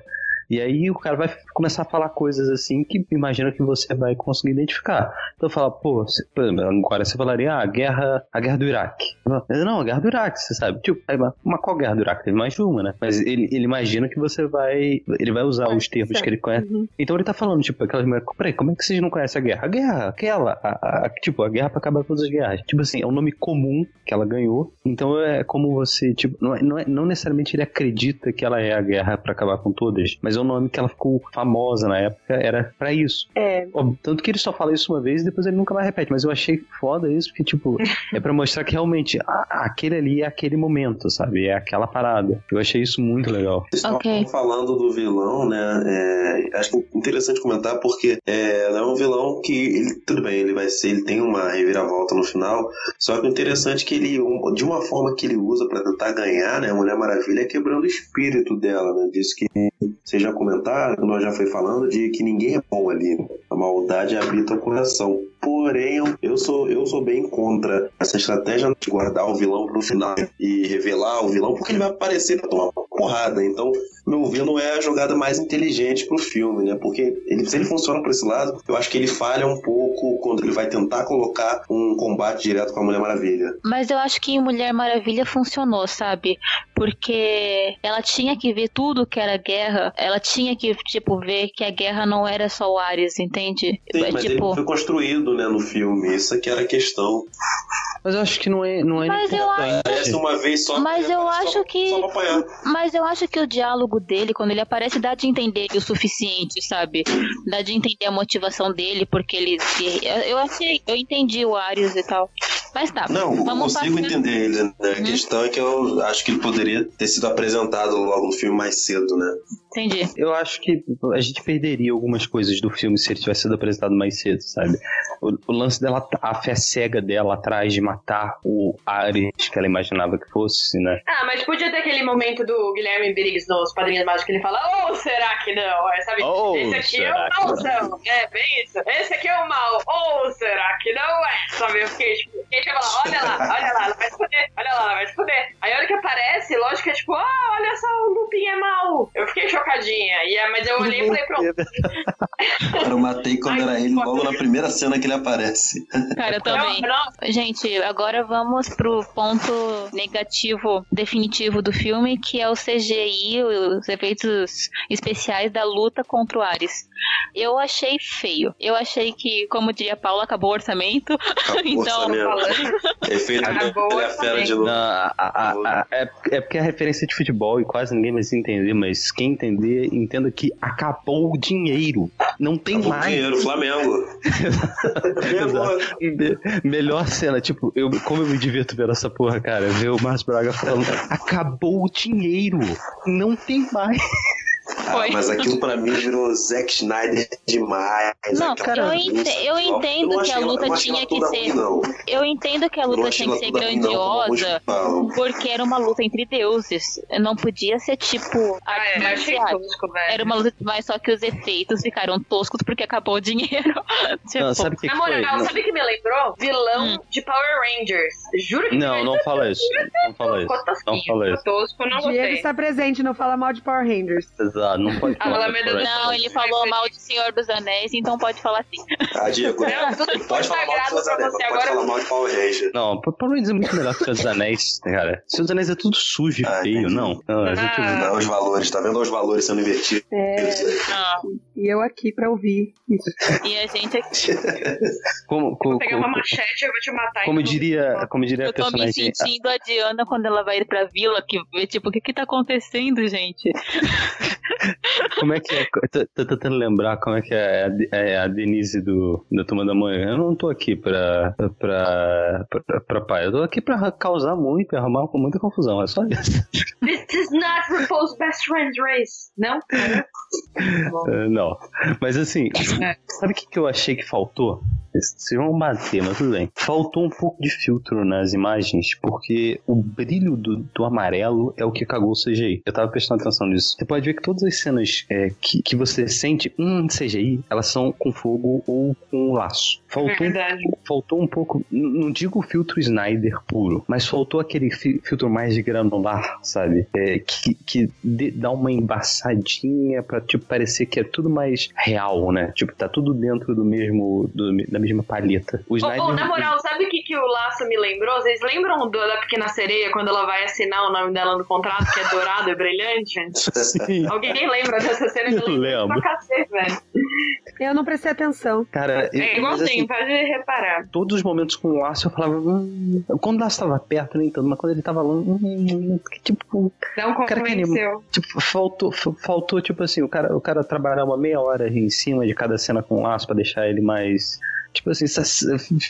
E aí o cara vai começar a falar coisas assim que imagina que você vai conseguir identificar. Então fala, pô, você- agora você falaria, ah, a guerra, a guerra do Iraque. Não, a guerra do Iraque, você sabe. Tipo, aí, mas qual guerra do Iraque? Teve mais de uma, né? Mas ele, ele imagina que você vai. Ele vai usar os termos que ele conhece. Uhum. Então ele tá falando, tipo, aquelas mulheres. Peraí, como é que vocês não conhecem a guerra? A guerra, aquela. a- a- tipo, a guerra pra acabar com todas as guerras. Tipo assim, é um nome comum que ela ganhou. Então é como você, tipo, não, é- não, é- não necessariamente ele acredita que ela é a guerra pra acabar com todas, mas é um nome que ela ficou famosa na época, era pra isso. É, Tanto que ele só fala isso uma vez e depois ele nunca mais repete. Mas eu achei foda isso, porque, tipo, *laughs* é pra mostrar que realmente a- aquele ali é aquele momento, sabe? É aquela parada. Eu achei isso muito legal. Vocês Ok. estavam falando do vilão, né? É, acho que interessante comentar porque é, é um vilão que ele, tudo bem, ele vai ser, ele tem uma reviravolta no final. Só que o interessante é que ele, um- de uma forma que ele usa pra tentar ganhar, né? A Mulher Maravilha é quebrando o espírito dela, né? Diz que vocês já comentaram, que nós já foi falando de que ninguém é bom ali. Maldade habita o coração. Porém, eu- sou, eu sou bem contra essa estratégia de guardar o vilão pro final e revelar o vilão, porque ele vai aparecer pra tomar uma porrada. Então, meu ver, não é a jogada mais inteligente pro filme, né? Porque ele, se ele funciona por esse lado, eu acho que ele falha um pouco quando ele vai tentar colocar um combate direto com a Mulher Maravilha. Mas eu acho que em Mulher Maravilha funcionou, sabe? Porque ela tinha que ver tudo que era guerra. Ela tinha que, tipo, ver que a guerra não era só o Ares, entende? Sim, É, mas ele tipo, foi construído, né, no filme. Isso que era a questão. Mas eu acho que não é, não é Mas eu acho- Aparece uma vez só. Mas eu só- acho que- Só pra apanhar. Mas eu acho que o diálogo dele, quando ele aparece, dá de entender o suficiente, sabe? Dá de entender a motivação dele, porque ele. Eu achei, eu entendi o Ares e tal. Mas tá. Não, eu vamos consigo passar- entender ele. Né? A Uhum. questão é que eu acho que ele poderia ter sido apresentado logo no filme mais cedo, né? Entendi. Eu acho que a gente perderia algumas coisas do filme se ele tivesse sido apresentado mais cedo, sabe? O, o lance dela, a fé cega dela atrás de matar o Ares que ela imaginava que fosse, né? Ah, mas podia ter aquele momento do Guilherme Briggs nos Padrinhos Mágicos que ele fala, ou será que não? É, sabe? Ou Esse aqui é o malzão. É, bem isso. Esse aqui é o mal. Ou será que não é? Sabe? Eu fiquei tipo, fiquei tipo, olha lá, olha lá, ela vai se fuder, olha lá, ela vai se fuder. Aí a hora que aparece, lógico que é tipo, ah, olha só, o Lupin é mal. Eu fiquei chocadinha. E, é, mas eu olhei e falei, pronto. Cara, *laughs* eu matei quando era ele logo na primeira cena que ele aparece. Cara, eu também. Gente, agora vamos pro ponto negativo definitivo do filme, que é o CGI, os efeitos especiais da luta contra o Ares. Eu achei feio. Eu achei que, como diria Paulo, acabou o orçamento. *laughs* então, orçamento. Efeito Acabou ele é a fera de novo. Não, a- a- a- é, é porque é referência de futebol e quase ninguém vai se entender, mas quem entender, entenda que acabou o dinheiro. Não tem Acabou o mais. dinheiro, Flamengo. *laughs* Me- Melhor cena, tipo, eu, como eu me divirto vendo essa porra, cara, ver o Márcio Braga falando, acabou o dinheiro, não tem mais. Ah, mas aquilo pra mim virou Zack Snyder demais. Não, Aquela eu ente- eu entendo não que a ela- luta achei tinha ela que ser- ruim, eu entendo que a luta tinha ela que ser não, grandiosa, porque era uma luta entre deuses. Não podia ser tipo. Ah, é, eu achei tosco, velho. Era uma luta, mas só que os efeitos ficaram toscos porque acabou o dinheiro. *laughs* tipo, Não, sabe o que, Na moral, Não, sabe o que me lembrou? Vilão Hum. de Power Rangers. Juro que não, não fala isso. Não fala isso. Não fala isso. tosco, não Diego está presente, não fala mal de Power Rangers. Exato. Não pode A falar. Alameda. Não, ele falou mal de Senhor dos Anéis, então pode falar assim. Ah, Diego, Não, tudo pode falar mal de Anéis, não pode agora. falar mal de Power Ranger. Não, Power Rangers é muito melhor que Senhor dos Anéis, cara. Senhor dos Anéis é tudo sujo e Ah, feio, não. Não, a gente... Ah. Não, os valores, tá vendo os valores sendo invertidos? É, Ah, e eu aqui pra ouvir isso. e a gente aqui. *laughs* Como, como, Vou pegar uma como, machete e eu vou te matar. como diria, como diria a Eu tô me personagem... sentindo a Diana quando ela vai ir pra vila, que vê, tipo, o que que tá acontecendo, gente? *laughs* Como é que é? Tô, tô tentando lembrar como é que é a, é a Denise do, da Turma da Manhã. Eu não tô aqui pra, pra, pra, pra pai. Eu tô aqui pra causar muito, arrumar com muita confusão. É só isso. This is not RuPaul's best friends race. Não? *laughs* É, não. Mas assim, sabe o que, que eu achei que faltou? Vocês vão bater, mas tudo bem. Faltou um pouco de filtro nas imagens, porque o brilho do, do amarelo é o que cagou o CGI. Eu tava prestando atenção nisso. Você pode ver que todas as cenas é, que, que você sente, hum, CGI, elas são com fogo ou com laço. Faltou, Verdade. faltou um pouco, não digo o filtro Snyder puro, mas faltou aquele fi- filtro mais de granular, sabe? É, que que dê- dá uma embaçadinha pra tipo, parecer que é tudo mais real, né? Tipo, tá tudo dentro do mesmo, do- da mesma paleta. O Ô, Snyder. ô, na moral, sabe o que, que o laço me lembrou? Vocês lembram do, da Pequena Sereia quando ela vai assinar o nome dela no contrato, que é dourado e brilhante? *laughs* Sim. Alguém lembra dessa cena? Eu *laughs* lembro. Pra cacete, velho. Eu não prestei atenção. Cara, eu- É igualzinho, assim, pode reparar. todos os momentos com o laço eu falava. Hum, quando o laço tava perto, nem tanto, mas quando ele tava longe. Hum, que tipo, Não cara que convenceu. Tipo, faltou, fa- faltou, tipo assim, o cara, o cara trabalhar uma meia hora em cima de cada cena com laço pra deixar ele mais. Tipo assim,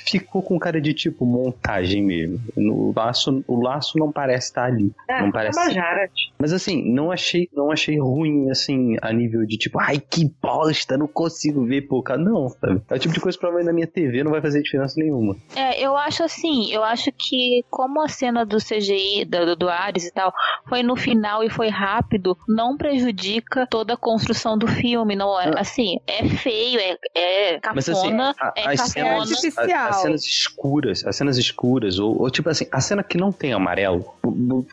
ficou com cara de tipo montagem mesmo. No laço, o laço não parece estar ali. É, não parece. Tabajara. Mas assim, não achei, não achei ruim, assim, a nível de tipo, ai que bosta, não consigo ver, pô, cara. Não, sabe? É o tipo de coisa que provavelmente na minha TV não vai fazer diferença nenhuma. É, eu acho assim, eu acho que como a cena do CGI, do, do Ares e tal, foi no final e foi rápido, não prejudica toda a construção do filme. Não, é- Ah. assim, é feio, é, é Mas assim, cafona, a- é as cafona. cenas, Artificial. a- as cenas escuras, as cenas escuras, ou, ou, tipo assim, a cena que não tem amarelo,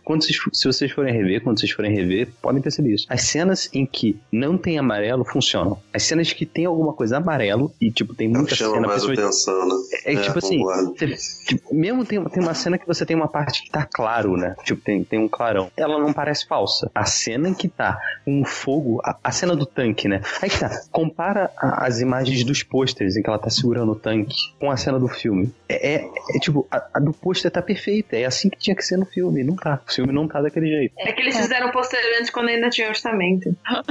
quando vocês, se vocês forem rever, quando vocês forem rever, podem perceber isso. As cenas em que não tem amarelo funcionam. As cenas que tem alguma coisa amarelo, e tipo, tem muita Chama cena, mais atenção, né? é, tipo assim, concordo. você- tipo, mesmo tem, tem uma cena que você tem uma parte que tá claro, né? Tipo, tem, tem um clarão. Ela não parece falsa. A cena em que tá um fogo, a, a cena do tanque, né? Aí que tá. Compara a- as imagens dos pôsteres em que ela tá segurando o tanque com a cena do filme. É, é- é tipo, a, a do pôster tá perfeita. É assim que tinha que ser no filme. Não tá. O filme não tá daquele jeito. É que eles fizeram posteriormente quando ainda tinha orçamento. *laughs*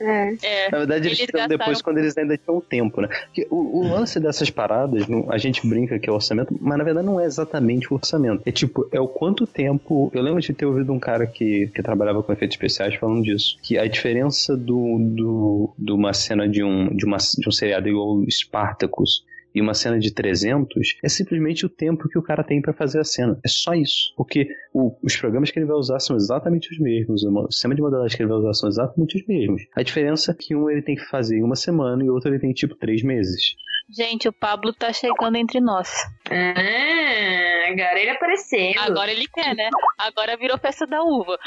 É. É, Na verdade, eles, Eles fizeram depois quando eles ainda tinham tempo, né? Porque o, o lance dessas paradas, não- a gente brinca que é orçamento, mas na verdade não é exatamente o orçamento. É tipo, é o quanto tempo. Eu lembro de ter ouvido um cara que, que trabalhava com efeitos especiais falando disso. Que a diferença do, do, de uma cena de um, de, uma, de um seriado igual Spartacus e uma cena de 300 é simplesmente o tempo que o cara tem pra fazer a cena. É só isso. Porque o- os programas que ele vai usar são exatamente os mesmos, o sistema de modelagem que ele vai usar são exatamente os mesmos. A diferença é que um ele tem que fazer em uma semana e o outro ele tem tipo três meses. gente, o Pablo tá chegando entre nós. Ah, agora ele apareceu. Agora ele quer, né? Agora virou festa da uva.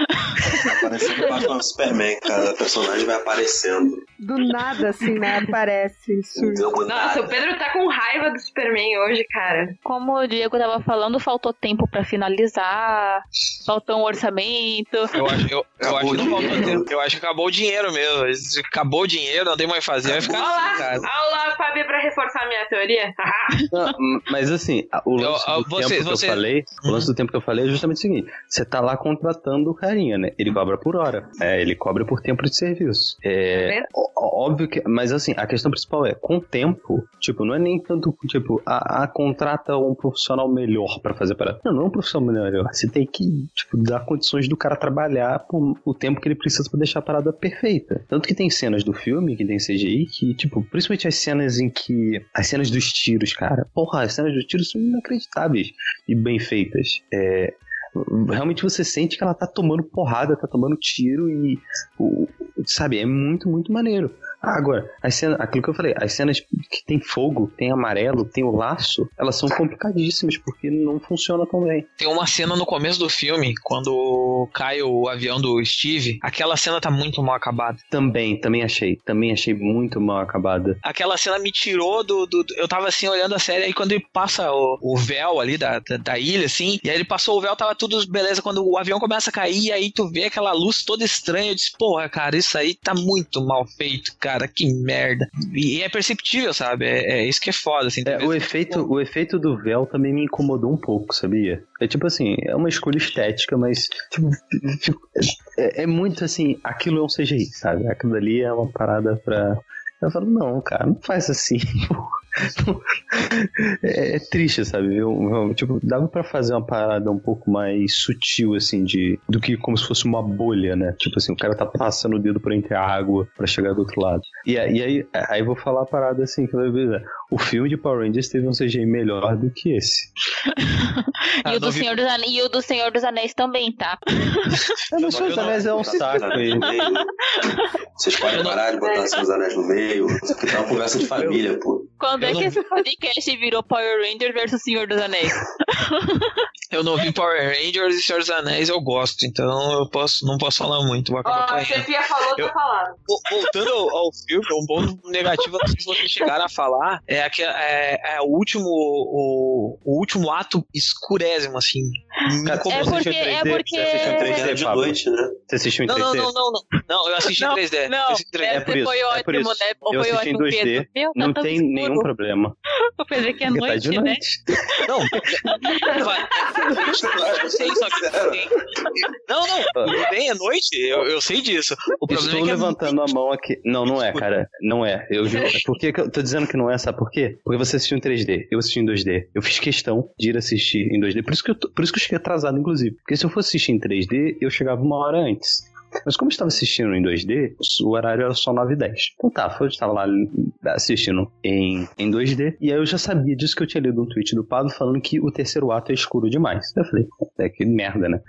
Parecendo Batman Superman, cada personagem vai aparecendo. Do nada, assim, né? Aparece. surge. Nossa, o Pedro tá com raiva do Superman hoje, cara. Como o Diego tava falando, faltou tempo pra finalizar, faltou um orçamento. Eu acho, eu, eu acho que não faltou tempo. Eu acho que acabou o dinheiro mesmo. Acabou o dinheiro, não tem mais fazer, vai ficar Olá, assim, cara. olá, Fábio, pra reforçar minha teoria. *laughs* Não, mas assim, o lance eu- do você- tempo você- que eu falei, o lance do tempo que eu falei é justamente o seguinte: você tá lá contratando o carinha, né? Ele cobra por hora. É, ele cobra por tempo de serviço. É, ó- óbvio que. Mas assim, a questão principal é, com tempo, tipo, não é nem tanto, tipo, a, a contrata um profissional melhor pra fazer para. Não, não é um profissional melhor. Você tem que, tipo, dar condições do cara trabalhar por o tempo que ele precisa pra deixar a parada perfeita. Tanto que tem cenas do filme, que tem CGI, que, tipo, principalmente as cenas em que. As cenas dos tiros, cara. Porra, as cenas dos tiros são inacreditáveis e bem feitas. É, realmente você sente que ela tá tomando porrada, tá tomando tiro e. o- sabe, é muito, muito maneiro. Ah, agora, as cenas, aquilo que eu falei, as cenas que tem fogo, tem amarelo, tem o laço, elas são complicadíssimas porque não funciona tão bem. Tem uma cena no começo do filme, quando cai o avião do Steve, aquela cena tá muito mal acabada. Também, também achei. Também achei muito mal acabada. Aquela cena me tirou do. do- do- eu tava assim olhando a série, aí quando ele passa o, o véu ali da, da, da ilha, assim, e aí ele passou o véu, tava tudo beleza. Quando o avião começa a cair, aí tu vê aquela luz toda estranha, eu disse, porra, cara, isso aí tá muito mal feito, cara, que merda. E, é perceptível, sabe? É, é isso que é foda, assim. É, o que- efeito, o efeito do véu também me incomodou um pouco, sabia? É tipo assim, é uma escolha estética, mas tipo, fico- é, é muito assim, aquilo é um CGI, sabe? Aquilo ali é uma parada pra. Eu falo, não, cara, não faz assim. *laughs* é, é triste, sabe? Eu- eu- tipo, dava pra fazer uma parada um pouco mais sutil, assim, de do que como se fosse uma bolha, né? Tipo assim, o cara tá passando o dedo por entre a água pra chegar do outro lado. E, aí- e aí, aí vou falar a parada assim, que o filme de Power Rangers teve um CGI melhor do que esse. *laughs* Ah, e, o do Senhor dos Anéis, e o do Senhor dos Anéis também, tá? *laughs* Eu não sei, os anéis é um saco aí. Vocês podem parar de botar seus anéis no meio. Isso aqui tá uma conversa de família, pô. Quando Eu é não que esse podcast virou Power Ranger versus Senhor dos Anéis? *laughs* Eu não vi Power Rangers e Senhor dos Anéis, eu gosto, então eu posso, não posso falar muito, vou acabar Ó, a apanhando. Sefia falou, Eu- tá falando. Vo- Voltando ao, ao filme, um ponto negativo, não sei se vocês chegaram a falar, é, que, é, é o último o, o último ato escurésimo, assim. Cara, incomodou. É você porque- é 3D? porque- Você assistiu em 3D, Era de noite, né? Você assistiu em Não, 3D? não, não, não, não. Não, eu assisti Não, em 3D. eu Não, assisti em 3D. essa por isso, foi é ótimo, por isso. né? Eu foi assisti em ótimo, 2D, Pedro. Meu, tá Não tão tem escuro. nenhum problema. Eu pensei que é Porque tá noite, né? noite. Não, *laughs* vai- sei, só que. Não, não, tudo bem, é noite, eu, eu sei disso. O problema Estou é que é levantando a mão aqui. Não, não é, cara. Não é. Eu juro. *laughs* Por que que eu tô dizendo que não é? Sabe por quê? Porque você assistiu em 3D. Eu assisti em 2D. Eu fiz questão de ir assistir em 2D. Por isso que eu, tô- por isso que eu cheguei atrasado, inclusive. Porque se eu fosse assistir em 3D, eu chegava uma hora antes. Mas como eu estava assistindo em 2D, o horário era só 9 e 10. Então tá, eu estava lá assistindo em, em 2D. E aí eu já sabia disso que eu tinha lido um tweet do Pablo falando que o terceiro ato é escuro demais. Eu falei, é que merda, né?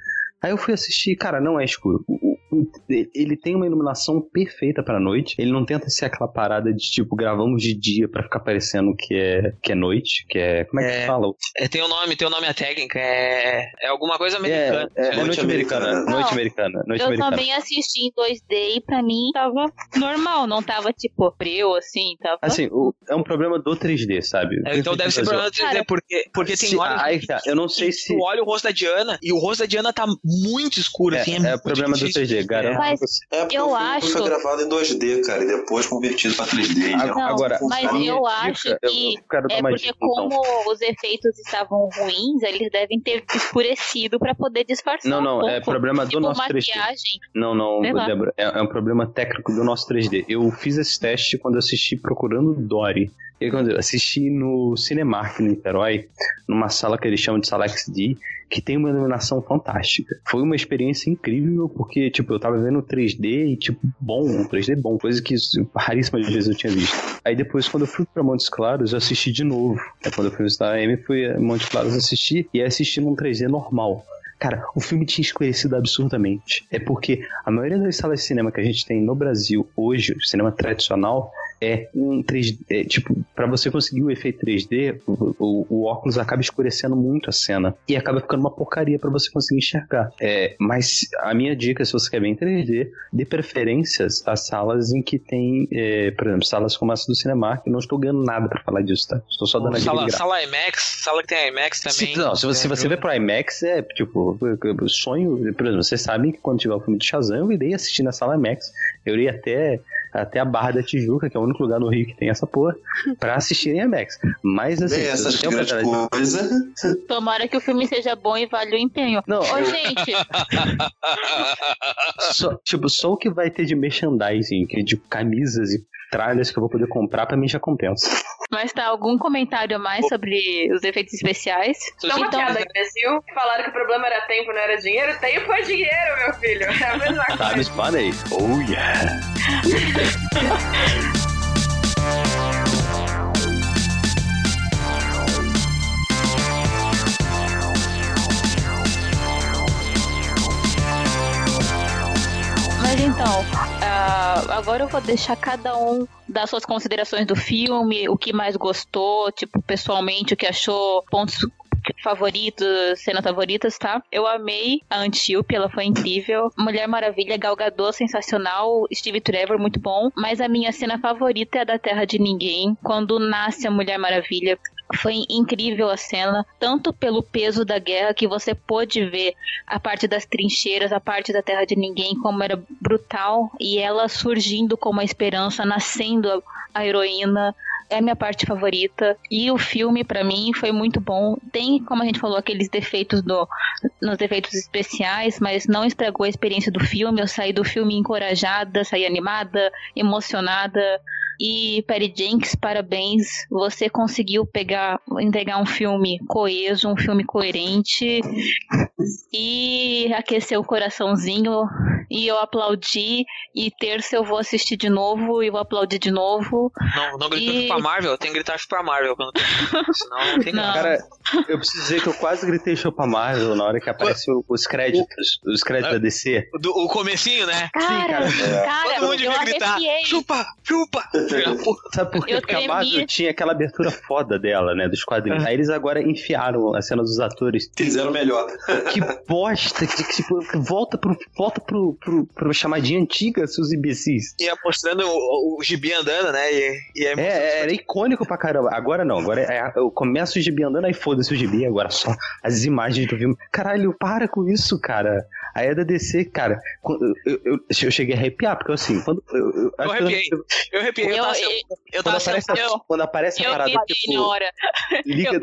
Aí eu fui assistir, cara, não é escuro. O- o- o- Ele tem uma iluminação perfeita pra noite. Ele não tenta ser aquela parada de tipo, gravamos de dia pra ficar parecendo que é, que é noite, que é. Como é que É. se fala? É, tem o nome, tem o nome a técnica, é, é alguma coisa americana. É, é, é Noite noite americana. americana. Noite americana. Noite Eu americana. também assisti em 2D e pra mim tava normal, não tava tipo frio assim, tava. Assim, o- é um problema do 3D, sabe? É, então deve ser problema de 3D, Cara, porque, porque tem Se- horas aí que tá, eu não sei se. tu olha o rosto da Diana e o rosto da Diana tá muito escuro, É, assim. é muito o problema do difícil 3D, de- garanto. Mas-. É porque Eu o acho- foi gravado em 2D, cara, e depois convertido pra 3D. Ag- então Não, Agora, mas eu acho dica- que eu quero dar É uma porque dica, então. como os efeitos estavam ruins, eles devem ter escurecido pra poder disfarçar Não, não, um é problema do tipo nosso 3D. maquiagem. Não, não, Sei lá. Débora, é, é um problema técnico do nosso 3D. Eu fiz esse teste quando eu assisti Procurando Dory. E eu assisti no Cinemark, no Niterói, numa sala que eles chamam de sala XD, que tem uma iluminação fantástica. Foi uma experiência incrível, porque, tipo, eu tava vendo 3D e, tipo, bom, um 3D bom, coisa que raríssimas vezes eu tinha visto. Aí depois, quando eu fui pra Montes Claros, eu assisti de novo. Aí, quando eu fui visitar a Amy, fui a Montes Claros assistir, e assisti num 3D normal. Cara, o filme tinha escurecido absurdamente. É porque a maioria das salas de cinema que a gente tem no Brasil hoje, cinema tradicional, é um 3D. É, tipo, pra você conseguir o efeito 3D, o, o- o óculos acaba escurecendo muito a cena. E acaba ficando uma porcaria pra você conseguir enxergar. É, mas a minha dica, se você quer ver em 3D, dê preferências às salas em que tem, é, por exemplo, salas como essa do Cinemark. Não estou ganhando nada pra falar disso, tá? Estou só dando a dica Sala, IMAX, sala que tem IMAX também. Se, não, se você, se você É, vê pro IMAX, é tipo, o sonho. Por exemplo, vocês sabem que quando tiver o filme de Shazam, eu irei assistir na sala IMAX. Eu irei até, até a Barra da Tijuca, que é o único lugar no Rio que tem essa porra, pra assistir em IMAX. Mas assim, Bem, essas a grandes coisas. *laughs* Tomara que o filme seja bom e valha o empenho. Não, Ô, gente, *laughs* só, tipo, só o que vai ter de merchandising, é de camisas e tralhas que eu vou poder comprar, pra mim já compensa. mas tá algum comentário a mais sobre os efeitos especiais? Uma Então- piada, imbecil. Falaram que o problema era tempo, não era dinheiro. Tempo é dinheiro, meu filho. É a mesma Time coisa. is money. Oh yeah. Mas então, uh, agora eu vou deixar cada um dar suas considerações do filme, o que mais gostou, tipo, pessoalmente, o que achou, pontos favoritos, cenas favoritas, tá? Eu amei a Antíope, ela foi incrível. Mulher Maravilha, Gal Gadot, sensacional. Steve Trevor, muito bom. Mas a minha cena favorita é a da Terra de Ninguém, quando nasce a Mulher Maravilha. Foi incrível a cena, tanto pelo peso da guerra que você pôde ver a parte das trincheiras, a parte da Terra de Ninguém, como era brutal, e ela surgindo como a esperança, nascendo a heroína, é a minha parte favorita. E o filme, para mim, foi muito bom. Tem, como a gente falou, aqueles defeitos do, nos defeitos especiais, mas não estragou a experiência do filme. Eu saí do filme encorajada, saí animada, emocionada. E Perry Jenks, parabéns. Você conseguiu pegar, entregar um filme coeso, um filme coerente e aquecer o coraçãozinho. E eu aplaudi. E terça eu vou assistir de novo e vou aplaudir de novo. Não, não grita e... pra Marvel, tem que gritar pra Marvel quando tem. Senão não tem *laughs* não. Cara, eu preciso dizer que eu quase gritei chupa Marvel na hora que apareceu os créditos. O... Os créditos da DC. Do, o comecinho, né? Cara, Sim, cara. É. cara Todo mundo devia gritar. Chupa, chupa. *laughs* Sabe por quê? Porque a Marvel tinha aquela abertura foda dela, né? Dos quadrinhos. Aí eles agora enfiaram a cena dos atores. Fizeram melhor. Que bosta. Que, tipo, volta pro, volta pro, pro, pro chamadinha antiga, seus imbecis. Ia mostrando o, o gibi andando, né? E, e é, é, era icônico pra caramba. Agora não. Agora é, eu começo o gibi andando, aí foda-se o gibi. Agora só as imagens do filme. Caralho, para com isso, cara. Aí é da DC, cara. Eu, eu, eu, cheguei a arrepiar, porque assim, quando. Eu, eu, eu arrepiei. Eu, arrepiei. Eu, eu, quando, aparece, a, quando aparece a parada, tipo. Na hora. Liga,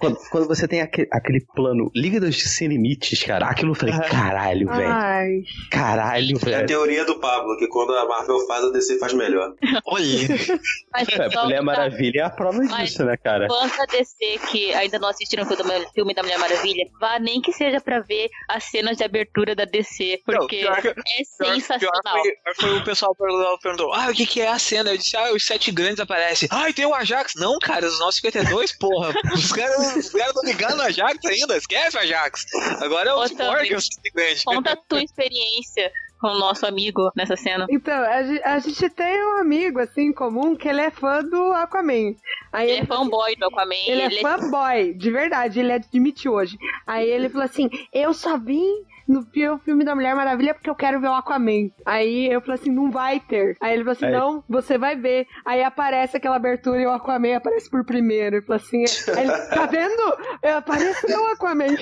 quando, quando, você tem aquele, aquele plano, Liga dos Sem Limites, cara. Aquilo eu falei, caralho, velho. Caralho, velho. É a teoria do Pablo, que quando a Marvel faz, a DC faz melhor. Olha. *laughs* Mas, é, Mulher Maravilha é a prova mas, disso, né, cara? Fãs da DC que ainda não assistiram o filme da Mulher Maravilha, vá nem que seja pra ver as cenas de abertura da DC, porque não, é sensacional. Pior foi, foi, o pessoal perguntou, ah, o que, que é a cena? Eu disse, os sete grandes aparecem. Ah, tem o Ajax. Não, cara, os 952, porra. Os caras os cara não ligaram no Ajax ainda, esquece o Ajax. Agora é o Cyborg, é o sete grandes. Conta a tua experiência com o nosso amigo nessa cena. Então, a, a, gente tem um amigo, assim, em comum, que ele é fã do Aquaman. Aí ele, ele é fanboy do Aquaman. Ele, ele é, é fanboy, de verdade, ele admitiu hoje. Aí ele falou assim, eu só vim no filme da Mulher Maravilha porque eu quero ver o Aquaman. Aí eu falei assim, não vai ter. Aí ele falou assim, é. não, você vai ver. Aí aparece aquela abertura e o Aquaman aparece por primeiro. Ele falou assim, ele, *laughs* tá vendo? Apareceu o Aquaman.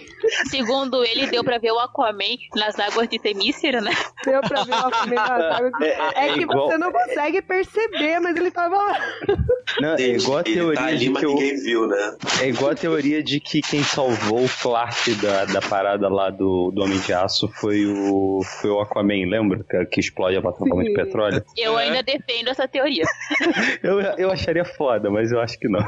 Segundo ele, deu pra ver o Aquaman nas águas de Temícera, né? Deu pra ver o Aquaman nas *laughs* águas de... É, é, é que igual... você não consegue perceber, mas ele tava lá. Não, é igual a teoria tá ali, de que ninguém viu, né? É igual a teoria de que quem salvou o Clark da, da parada lá do, do Homem de Aço foi o, foi o Aquaman, lembra? Que, que explode a plataforma de petróleo. Eu é. ainda defendo essa teoria. *laughs* eu, eu acharia foda, mas eu acho que não.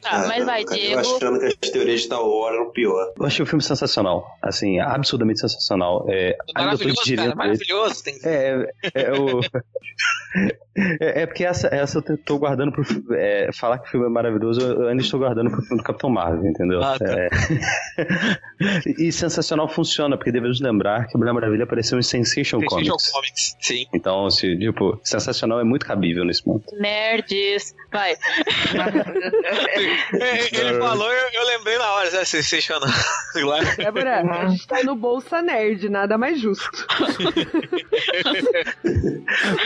Tá, mas vai, Diego. Eu achando que as teorias de Star Wars eram pior. Eu achei o filme sensacional. Assim, absurdamente sensacional. É, maravilhoso, cara, maravilhoso. Tem... É, é, é, o... *laughs* é, é, porque essa, essa eu tô guardando pro é, falar que o filme é maravilhoso, eu ainda estou guardando pro filme do Capitão Marvel, entendeu? Ah, tá. É... *laughs* e sensacional funciona, porque devemos lembrar que a Mulher Maravilha apareceu em Sensation, Sensation Comics. Comics. Sim. Então, assim, tipo, sensacional é muito cabível nesse ponto. Nerds, vai. *laughs* Ele falou, eu, eu, lembrei na hora, é sensacional. Débora, a gente tá no Bolsa Nerd, nada mais justo. *laughs*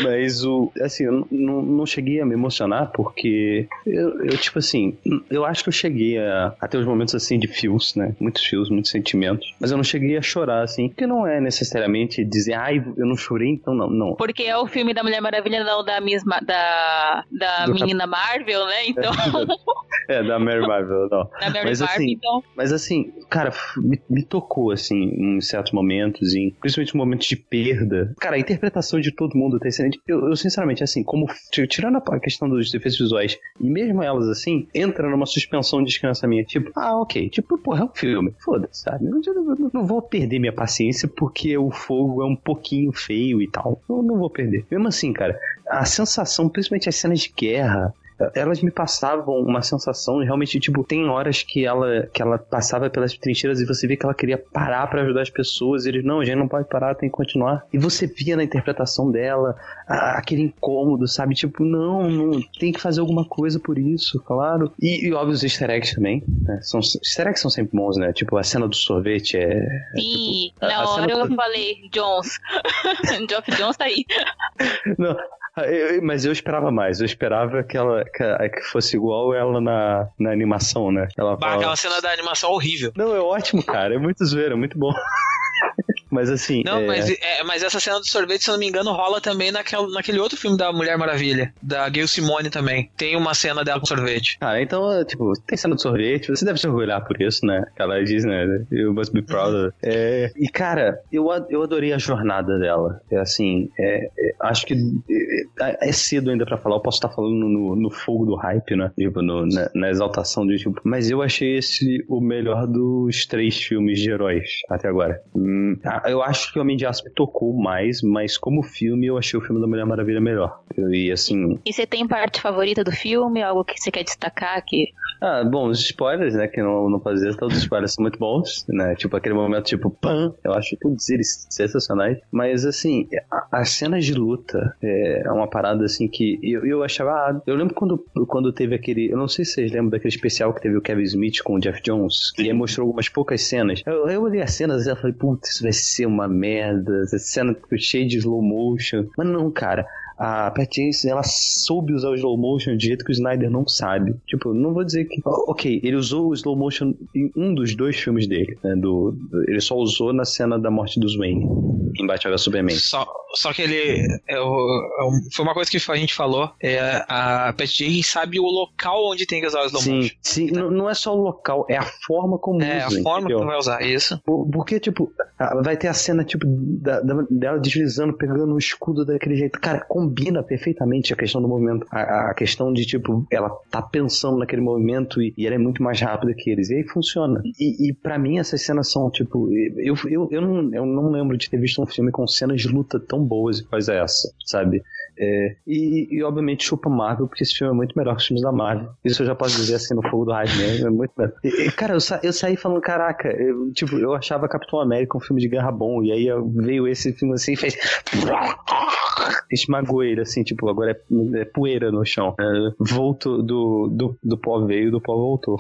Mas o, assim, eu não, não cheguei a me emocionar porque eu, eu, tipo assim, eu acho que eu cheguei a, a ter os momentos assim de fios, né? Muitos fios, muitos sentimentos. Mas eu não cheguei a chorar, assim, porque não é necessariamente dizer, ai, eu não chorei, então não, não. Porque é o filme da Mulher Maravilha, não da mesma, da, da menina cap... Marvel, né? Então. *laughs* é, da Mary Marvel, não. *laughs* Da Mary mas, Marvel, assim, então. Mas assim, cara, me, me, tocou, assim, em certos momentos, em, principalmente momentos de perda. Cara, a interpretação de todo mundo tá excelente. Eu, eu sinceramente, assim, como tirando a questão dos efeitos visuais, e mesmo elas assim, entra numa suspensão de descanso minha. Tipo, ah, ok. Tipo, porra, é um filme. Foda-se, sabe? Eu não, não, vou perder minha paciência porque o fogo é um pouquinho feio e tal. Eu não vou perder. Mesmo assim, cara, a sensação, principalmente as cenas de guerra, elas me passavam uma sensação de realmente, tipo, tem horas que ela, que ela passava pelas trincheiras e você via que ela queria parar para ajudar as pessoas. E eles, não, a gente não pode parar, tem que continuar. E você via na interpretação dela a, aquele incômodo, sabe? Tipo, não, não, tem que fazer alguma coisa por isso, claro. E, e óbvio, os easter eggs também, né? São, easter eggs são sempre bons, né? Tipo, a cena do sorvete é. é Sim, tipo, a- na hora eu do- falei, Jones. Geoff *laughs* Jones tá aí. Não, *laughs* eu- mas eu esperava mais. Eu esperava que ela que, que fosse igual ela na, na animação, né? Ela Bah, fala- aquela cena da animação horrível. Não, é ótimo, cara. É muito zoeira, é muito bom. *laughs* mas assim. Não, é... mas, é, mas essa cena do sorvete, se eu não me engano, rola também naquele, naquele outro filme da Mulher Maravilha, da Gail Simone também. Tem uma cena dela com sorvete. Ah, então, é, tipo, tem cena de sorvete, você deve se orgulhar por isso, né? Que ela diz, né? You must be proud. of it. É, e, cara, eu, a- eu adorei a jornada dela. É assim, é, é, acho que é, é cedo ainda pra falar, eu posso estar falando no, no fogo do hype, né? Tipo, no- na, na exaltação de tipo. Mas eu achei esse o melhor dos três filmes de heróis até agora. Hum, ah, eu acho que o Homem de Aço me tocou mais, mas como filme, eu achei o filme da Mulher Maravilha melhor. E assim, E você tem parte favorita do filme? Algo que você quer destacar? Que... Ah, bom, os spoilers, né, que não, não fazer, todos os spoilers são muito bons, né, tipo aquele momento, tipo, pam, eu acho todos eles sensacionais, mas assim, as cenas de luta é uma parada, assim, que eu, eu achava, ah, eu lembro quando, quando teve aquele, eu não sei se vocês lembram daquele especial que teve o Kevin Smith com o Jeff Jones, e aí mostrou algumas poucas cenas, eu, eu olhei as cenas e falei, putz, isso vai ser uma merda, essa cena cheia de slow motion, mas não, cara, a Pat Jensen, ela soube usar o slow motion de jeito que o Snyder não sabe. Tipo, não vou dizer que. Ok, ele usou o slow motion em um dos dois filmes dele. Né, do, ele só usou na cena da morte do Wayne, em Batman vs Superman. Só, só que ele. é o- é um- foi uma coisa que a gente falou. É, a Pat Jenkins sabe o local onde tem que usar o slow Sim, motion. sim não, não é só o local, é a forma como É, a usa. forma entendeu? que vai usar isso. Por- Porque, tipo, vai ter a cena, tipo, da- da- dela deslizando, pegando o escudo daquele jeito. Cara, combina perfeitamente a questão do movimento. A, a questão de, tipo, ela tá pensando naquele movimento e, e ela é muito mais rápida que eles. E aí funciona. E, e para mim, essas cenas são, tipo, eu, eu, eu, não, eu não lembro de ter visto um filme com cenas de luta tão boas a essa, sabe? É, e, e, obviamente chupa Marvel, porque esse filme é muito melhor que os filmes da Marvel. Isso eu já posso dizer assim no fogo do rádio mesmo, é muito melhor. E, cara, eu, sa eu saí falando, caraca, eu, tipo, eu achava Capitão América um filme de guerra bom, e aí veio esse filme assim e fez. Esmagou ele, assim, tipo, agora é, é poeira no chão. É, volto do, do, do pó veio, do pó voltou.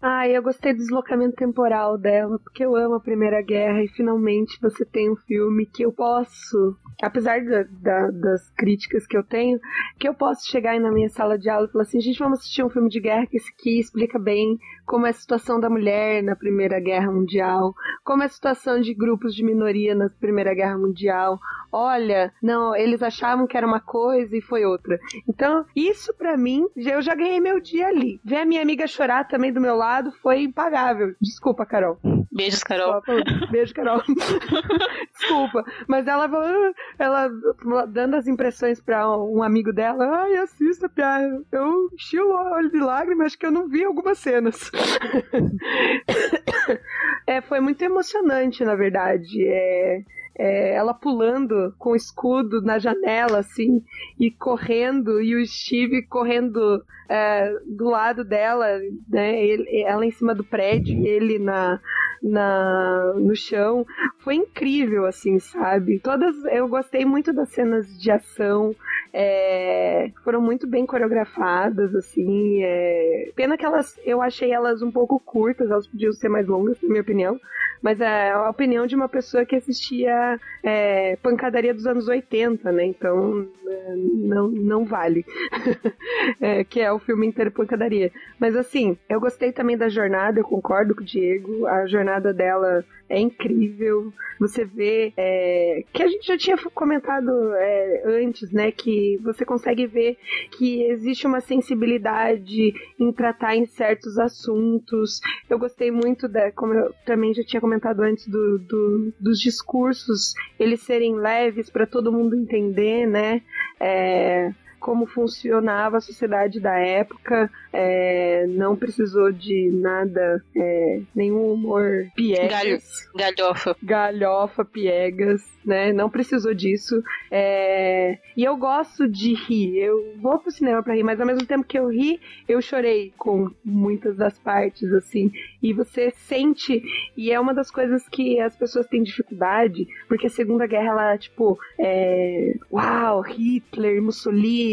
Ah, eu gostei do deslocamento temporal dela, porque eu amo a Primeira Guerra e finalmente você tem um filme que eu posso, apesar da- da- das críticas que eu tenho, que eu posso chegar aí na minha sala de aula e falar assim, gente, vamos assistir um filme de guerra que aqui explica bem como é a situação da mulher na Primeira Guerra Mundial, como é a situação de grupos de minoria na Primeira Guerra Mundial. Olha, não, eles achavam que era uma coisa e foi outra. Então, isso pra mim, eu já ganhei meu dia ali. Ver a minha amiga chorar também do meu lado foi impagável. Desculpa, Carol. Beijos, Carol. Beijo, Carol. *laughs* Desculpa. Mas ela ela dando as impressões pra um amigo dela, ai, assista, Pia. Eu enchi o olho de lágrimas, acho que eu não vi algumas cenas. *laughs* é, foi muito emocionante, na verdade. É, é, ela pulando com o escudo na janela, assim, e correndo, e o Steve correndo é, do lado dela, né? Ele- ela em cima do prédio, ele na, na, no chão. Foi incrível, assim, sabe? Todas. Eu gostei muito das cenas de ação. é, foram muito bem coreografadas, assim. é. Pena que elas. Eu achei elas um pouco curtas, elas podiam ser mais longas, na minha opinião. Mas é a opinião de uma pessoa que assistia é, pancadaria dos anos 80, né? Então é, não, não vale. *laughs* É, que é o filme inteiro pancadaria. Mas assim, eu gostei também da jornada, eu concordo com o Diego. A jornada dela é incrível. Você vê é, que a gente já tinha comentado é, antes, né? Que você consegue ver que existe uma sensibilidade em tratar em certos assuntos. Eu gostei muito da, como eu também já tinha comentado antes, do, do- dos discursos eles serem leves para todo mundo entender, né? É, como funcionava a sociedade da época, é, não precisou de nada, é, nenhum humor piegas. Galhofa. Galhofa, piegas, né? Não precisou disso. É, e eu gosto de rir. Eu vou pro cinema pra rir, mas ao mesmo tempo que eu ri, eu chorei com muitas das partes, assim. E você sente, e é uma das coisas que as pessoas têm dificuldade, porque a Segunda Guerra, ela, tipo, é, uau, Hitler, Mussolini,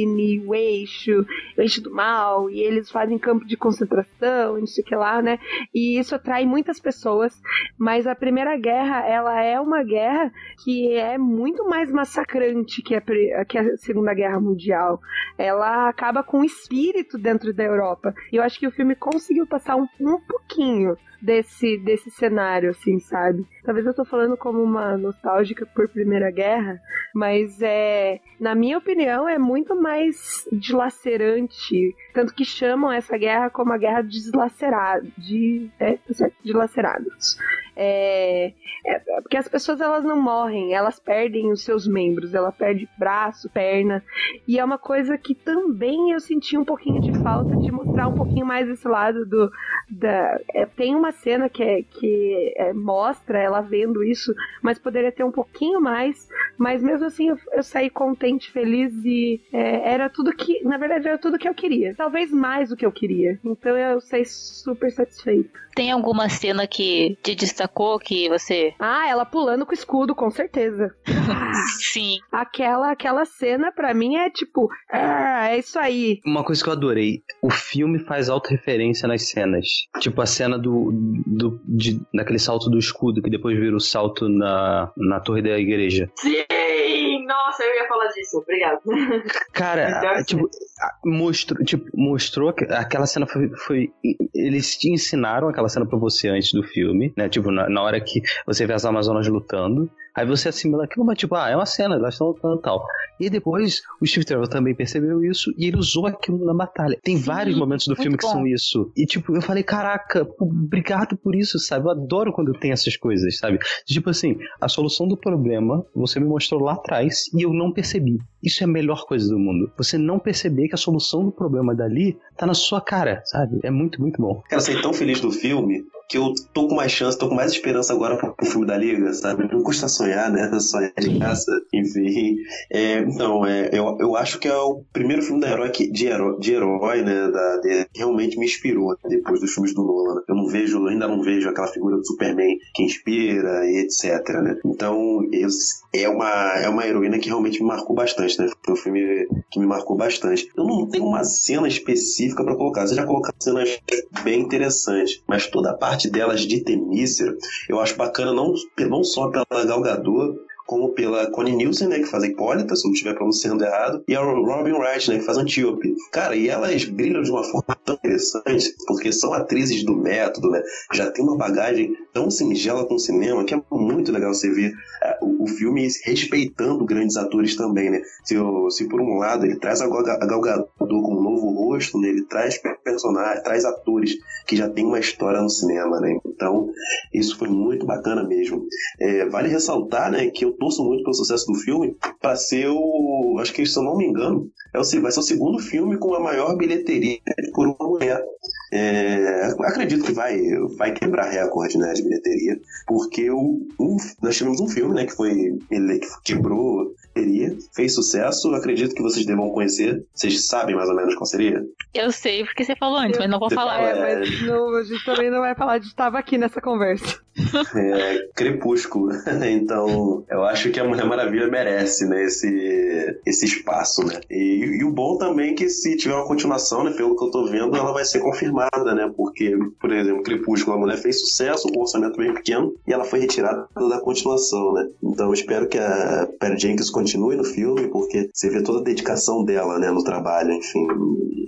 o eixo, o eixo do mal, e eles fazem campo de concentração, não sei o que lá, né? E isso atrai muitas pessoas, mas a Primeira Guerra, ela é uma guerra que é muito mais massacrante que a, que a Segunda Guerra Mundial. Ela acaba com o espírito dentro da Europa. E eu acho que o filme conseguiu passar um, um pouquinho desse, desse cenário, assim, sabe? Talvez eu tô falando como uma nostálgica por Primeira Guerra, mas é, na minha opinião, é muito mais dilacerante. Tanto que chamam essa guerra como a guerra deslacerada, de, é, tá. É, é, porque as pessoas elas não morrem, elas perdem os seus membros, ela perde braço, perna, e é uma coisa que também eu senti um pouquinho de falta de mostrar um pouquinho mais esse lado do da, é, tem uma cena que, é, que é, mostra ela vendo isso, mas poderia ter um pouquinho mais, mas mesmo assim eu, eu saí contente, feliz e é, era tudo que, na verdade era tudo que eu queria, talvez mais do que eu queria, então eu saí super satisfeito. Tem alguma cena que te destacou que você. Ah, ela pulando com o escudo, com certeza. *laughs* Sim. Aquela, aquela cena, pra mim, é tipo. Ah, é isso aí. Uma coisa que eu adorei: o filme faz autorreferência nas cenas. Tipo a cena do. do de, daquele salto do escudo, que depois vira o salto na, na torre da igreja. Sim! Nossa, eu ia falar disso, obrigado. Cara, *laughs* tipo, mostrou, tipo, mostrou que aquela cena foi, foi, Eles te ensinaram aquela cena pra você antes do filme, né? Tipo, na, na hora que você vê as Amazonas lutando. Aí você assimila aquilo, mas tipo, ah, é uma cena, elas estão lutando e tal. E depois o Steve Trevor também percebeu isso e ele usou aquilo na batalha. Tem Sim, vários momentos do filme bom. que são isso. E tipo, eu falei, caraca, obrigado por isso, sabe? Eu adoro quando tem essas coisas, sabe? Tipo assim, a solução do problema você me mostrou lá atrás e eu não percebi. Isso é a melhor coisa do mundo. Você não perceber que a solução do problema dali tá na sua cara, sabe? É muito, muito bom. Cara, eu saí tão feliz do filme que eu tô com mais chance, tô com mais esperança agora pro, pro filme da Liga, sabe? Não custa sonhar, né? Sonhar de graça, enfim. É, então, é, eu, eu acho que é o primeiro filme da herói que, de, herói, de herói, né? Da, de, realmente me inspirou depois dos filmes do Nolan. Eu não vejo, ainda não vejo aquela figura do Superman que inspira e etc, né? Então, é, uma, é uma heroína que realmente me marcou bastante, né? Foi um filme que me marcou bastante. Eu não tenho uma cena específica para colocar. Você já colocou cenas bem interessantes, mas toda a parte parte delas de Temícera, eu acho bacana não, não só pela Gal Gadot, como pela Connie Nielsen, né, que faz a Hipólita, se não estiver pronunciando errado, e a Robin Wright, né, que faz Antíope. Cara, e elas brilham de uma forma tão interessante, porque são atrizes do método, né, já tem uma bagagem tão singela com o cinema, que é muito legal você ver é, o, filme respeitando grandes atores também, né. Se, se por um lado ele traz a Gal Gadot com um novo rosto, né, ele traz personagens, traz atores que já tem uma história no cinema, né, então isso foi muito bacana mesmo. É, vale ressaltar, né, que eu torço muito pelo sucesso do filme para ser o. Acho que, se eu não me engano, é o, vai ser o segundo filme com a maior bilheteria por uma mulher. É, acredito que vai, vai quebrar recorde né, de bilheteria, porque o, um, nós tivemos um filme né, que foi ele que quebrou bilheteria, fez sucesso. Acredito que vocês devam conhecer. Vocês sabem mais ou menos qual seria? Eu sei, porque você falou antes, mas não vou falar. É, mas não, a gente também não vai falar de estava aqui nessa conversa. É, Crepúsculo. *laughs* então, eu acho que a Mulher Maravilha merece, né, esse, esse espaço, né? E, e, o bom também é que se tiver uma continuação, né, pelo que eu tô vendo, ela vai ser confirmada, né? Porque, por exemplo, Crepúsculo, a mulher fez sucesso, com um orçamento bem pequeno, e ela foi retirada da continuação, né? Então, eu espero que a Perry Jenkins continue no filme, porque você vê toda a dedicação dela, né, no trabalho, enfim.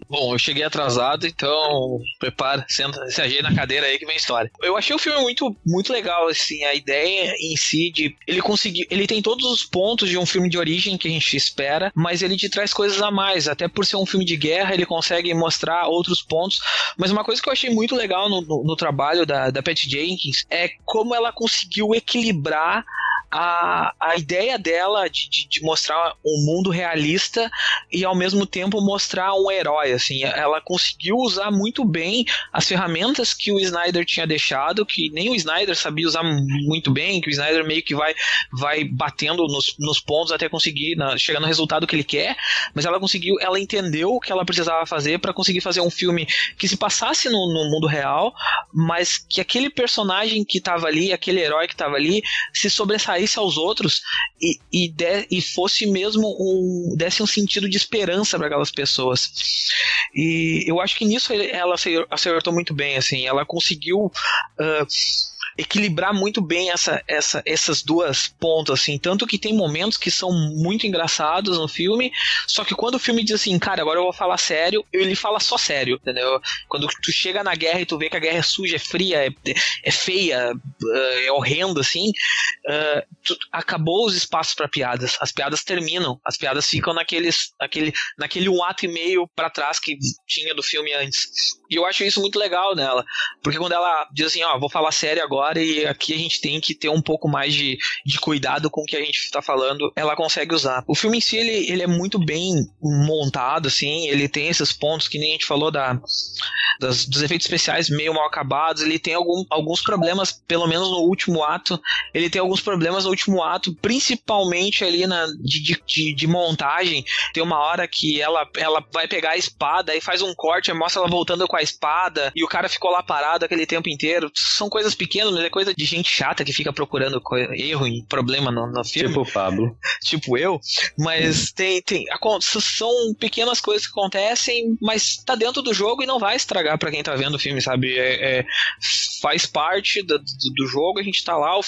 Bom, eu cheguei atrasado, então prepara, senta, se ajeita na cadeira aí que vem história. Eu achei o filme muito, muito legal, assim, a ideia em si de ele conseguir, ele tem todos os pontos de um filme de origem que a gente espera, mas ele te traz coisas a mais, até por ser um filme de guerra, ele consegue mostrar outros pontos, mas uma coisa que eu achei muito legal no, no, no trabalho da, da Pat Jenkins é como ela conseguiu equilibrar a, a ideia dela de, de, de mostrar um mundo realista e ao mesmo tempo mostrar um herói, assim, ela conseguiu usar muito bem as ferramentas que o Snyder tinha deixado, que nem o Snyder sabia usar muito bem, que o Snyder meio que vai, vai batendo nos, nos pontos até conseguir na, chegar no resultado que ele quer, mas ela conseguiu, ela entendeu o que ela precisava fazer para conseguir fazer um filme que se passasse no, no, mundo real, mas que aquele personagem que estava ali, aquele herói que estava ali, se sobressaísse aos outros e, e, de, e fosse mesmo um, desse um sentido de esperança para aquelas pessoas. E eu acho que nisso ela acertou muito bem, assim, ela conseguiu uh, equilibrar muito bem essa, essa, essas duas pontas, assim. Tanto que tem momentos que são muito engraçados no filme, só que quando o filme diz assim, cara, agora eu vou falar sério, ele fala só sério, entendeu? Quando tu chega na guerra e tu vê que a guerra é suja, é fria, é, é feia, eh, é horrenda, assim, uh, tu, acabou os espaços para piadas. As piadas terminam, as piadas ficam naqueles, naquele, naquele um ato e meio para trás que tinha do filme antes. E eu acho isso muito legal nela, porque quando ela diz assim, ó, vou falar sério agora, e aqui a gente tem que ter um pouco mais de, de cuidado com o que a gente está falando, ela consegue usar. O filme em si, ele, ele é muito bem montado, assim, ele tem esses pontos que nem a gente falou da, das, dos efeitos especiais meio mal acabados, ele tem algum, alguns problemas, pelo menos no último ato, ele tem alguns problemas no último ato, principalmente ali na, de, de, de montagem, tem uma hora que ela, ela vai pegar a espada e faz um corte, mostra ela voltando com a espada, e o cara ficou lá parado aquele tempo inteiro, são coisas pequenas, mas é coisa de gente chata que fica procurando erro e problema no, no filme. Tipo o Pablo. *laughs* tipo eu. Mas tem, tem. São pequenas coisas que acontecem, mas tá dentro do jogo e não vai estragar para quem tá vendo o filme, sabe? É, é faz parte do, do, jogo, a gente tá lá,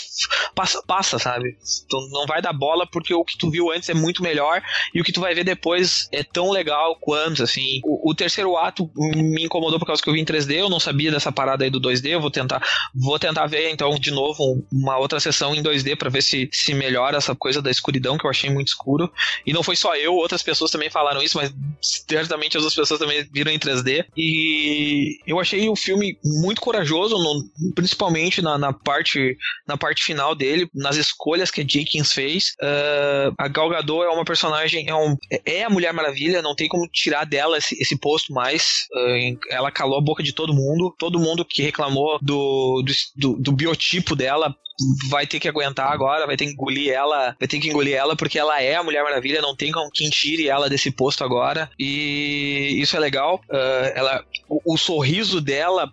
passa, passa, sabe? Tu não vai dar bola porque o que tu viu antes é muito melhor e o que tu vai ver depois é tão legal quanto, assim. O, o terceiro ato me incomodou por causa que eu vi em 3D, eu não sabia dessa parada aí do 2D, eu vou tentar, vou tentar ver então de novo uma outra sessão em 2D para ver se, se melhora essa coisa da escuridão que eu achei muito escuro. E não foi só eu, outras pessoas também falaram isso, mas certamente as outras pessoas também viram em 3D. E eu achei o filme muito corajoso, no, principalmente na, na, parte na parte final dele, nas escolhas que a Jenkins fez. Uh, a Gal Gadot é uma personagem, é, um, é a Mulher Maravilha, não tem como tirar dela esse, esse posto mais. Uh, ela calou a boca de todo mundo, todo mundo que reclamou do, do, do do biotipo dela vai ter que aguentar agora, vai ter que engolir ela, vai ter que engolir ela porque ela é a Mulher Maravilha, não tem como quem tire ela desse posto agora. E isso é legal. Uh, ela, o, o, sorriso dela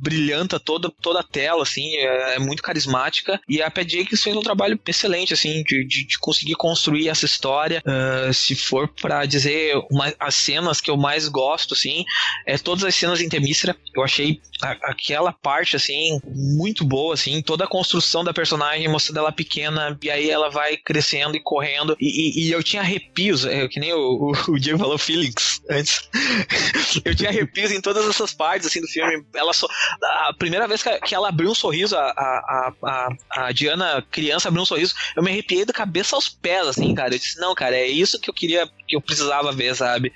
brilhanta toda, toda a tela, assim, é, é, muito carismática. E a Pat Jenkins fez um trabalho excelente, assim, de, de, de conseguir construir essa história. Uh, se for para dizer uma, as cenas que eu mais gosto, assim, é todas as cenas em Temístra. Eu achei a, aquela parte, assim, muito boa, assim, toda a construção da personagem, mostrando ela pequena, e aí ela vai crescendo e correndo. E, e, e eu tinha arrepios, é, que nem o, o, o, Diego falou feelings antes. *laughs* eu tinha arrepios em todas essas partes assim do filme. Ela só, a primeira vez que, ela abriu um sorriso, a, a, a, a Diana, criança, abriu um sorriso, eu me arrepiei da cabeça aos pés, assim, cara. Eu disse, não, cara, é isso que eu queria, que eu precisava ver, sabe?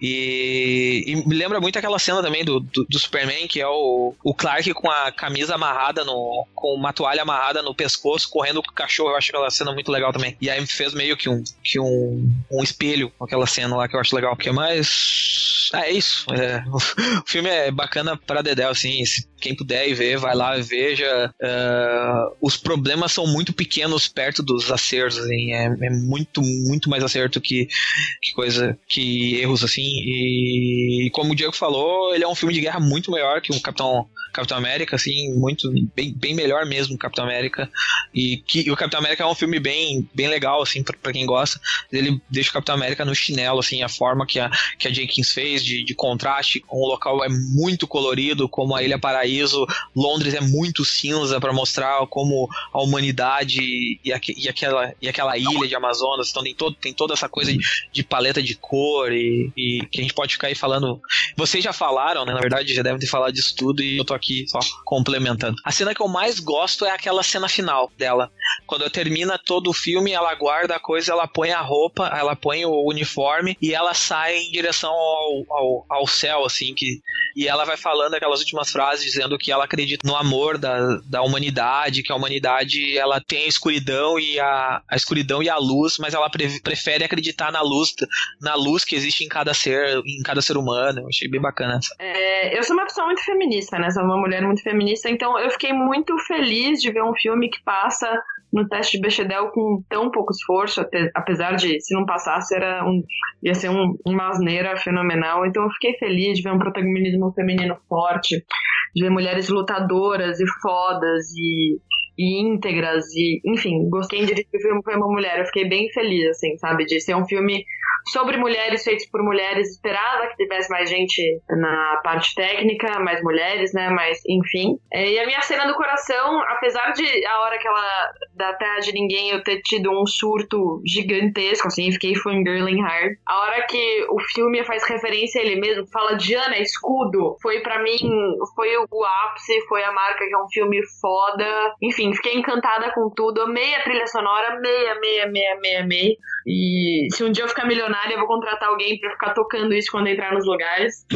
E, e me lembra muito aquela cena também do, do, do, Superman, que é o, o Clark com a camisa amarrada no, com uma toalha amarrada no pescoço, correndo com o cachorro. Eu acho aquela cena muito legal também. E aí fez meio que um, que um, um espelho com aquela cena lá que eu acho legal. Que é mais. É isso. É, *laughs* o filme é bacana pra Dedel, assim. Quem puder ir ver, vai lá e veja. Uh, os problemas são muito pequenos perto dos acertos, assim. É, é muito, muito mais acerto que, que coisa, que erros, assim. E, e como o Diego falou, ele é um filme de guerra muito melhor que um Capitão Capitão América, assim, muito bem, bem melhor mesmo Capitão América. E que e o Capitão América é um filme bem, bem legal, assim, para quem gosta. Ele deixa o Capitão América no chinelo, assim, a forma que a, que a Jenkins fez de, de contraste com o local é muito colorido, como a Ilha Paraíso. Londres é muito cinza para mostrar como a humanidade e, e, aquela, e aquela ilha de Amazonas. Então tem, todo, tem toda essa coisa de, de paleta de cor e, e, que a gente pode ficar aí falando. Vocês já falaram, né? Na verdade, já devem ter falado disso tudo e eu tô aqui só complementando. A cena que eu mais gosto é aquela cena final dela. Quando termina todo o filme, ela guarda a coisa, ela põe a roupa, ela põe o uniforme e ela sai em direção ao, ao, ao céu, assim, que e ela vai falando aquelas últimas frases dizendo que ela acredita no amor da, da humanidade, que a humanidade ela tem a escuridão e a, a escuridão e a luz, mas ela pre, prefere acreditar na luz, na luz que existe em cada ser, em cada ser humano. Eu achei bem bacana essa. É, eu sou uma pessoa muito feminista, né? Sou uma mulher muito feminista, então eu fiquei muito feliz de ver um filme que passa no teste de Bechdel com tão pouco esforço, apesar de se não passasse era um, ia ser um, uma asneira fenomenal. Então eu fiquei feliz de ver um protagonismo feminino forte, de ver mulheres lutadoras e fodas e, e íntegras e enfim, gostei de dirigir o filme foi uma mulher. Eu fiquei bem feliz assim, sabe, de ser um filme sobre mulheres feitos por mulheres. Esperava que tivesse mais gente na parte técnica, mais mulheres, né? Mas, enfim. É, e a minha cena do coração, apesar de a hora que ela da Terra de Ninguém eu ter tido um surto gigantesco, assim, fiquei fangirling hard. A hora que o filme faz referência a ele mesmo, fala Diana, escudo, foi para mim, foi o ápice, foi a marca que é um filme foda. Enfim, fiquei encantada com tudo. Amei a trilha sonora, amei, amei, amei, amei, amei. E se um dia eu ficar milionária, eu vou contratar alguém pra ficar tocando isso quando entrar nos lugares. *laughs*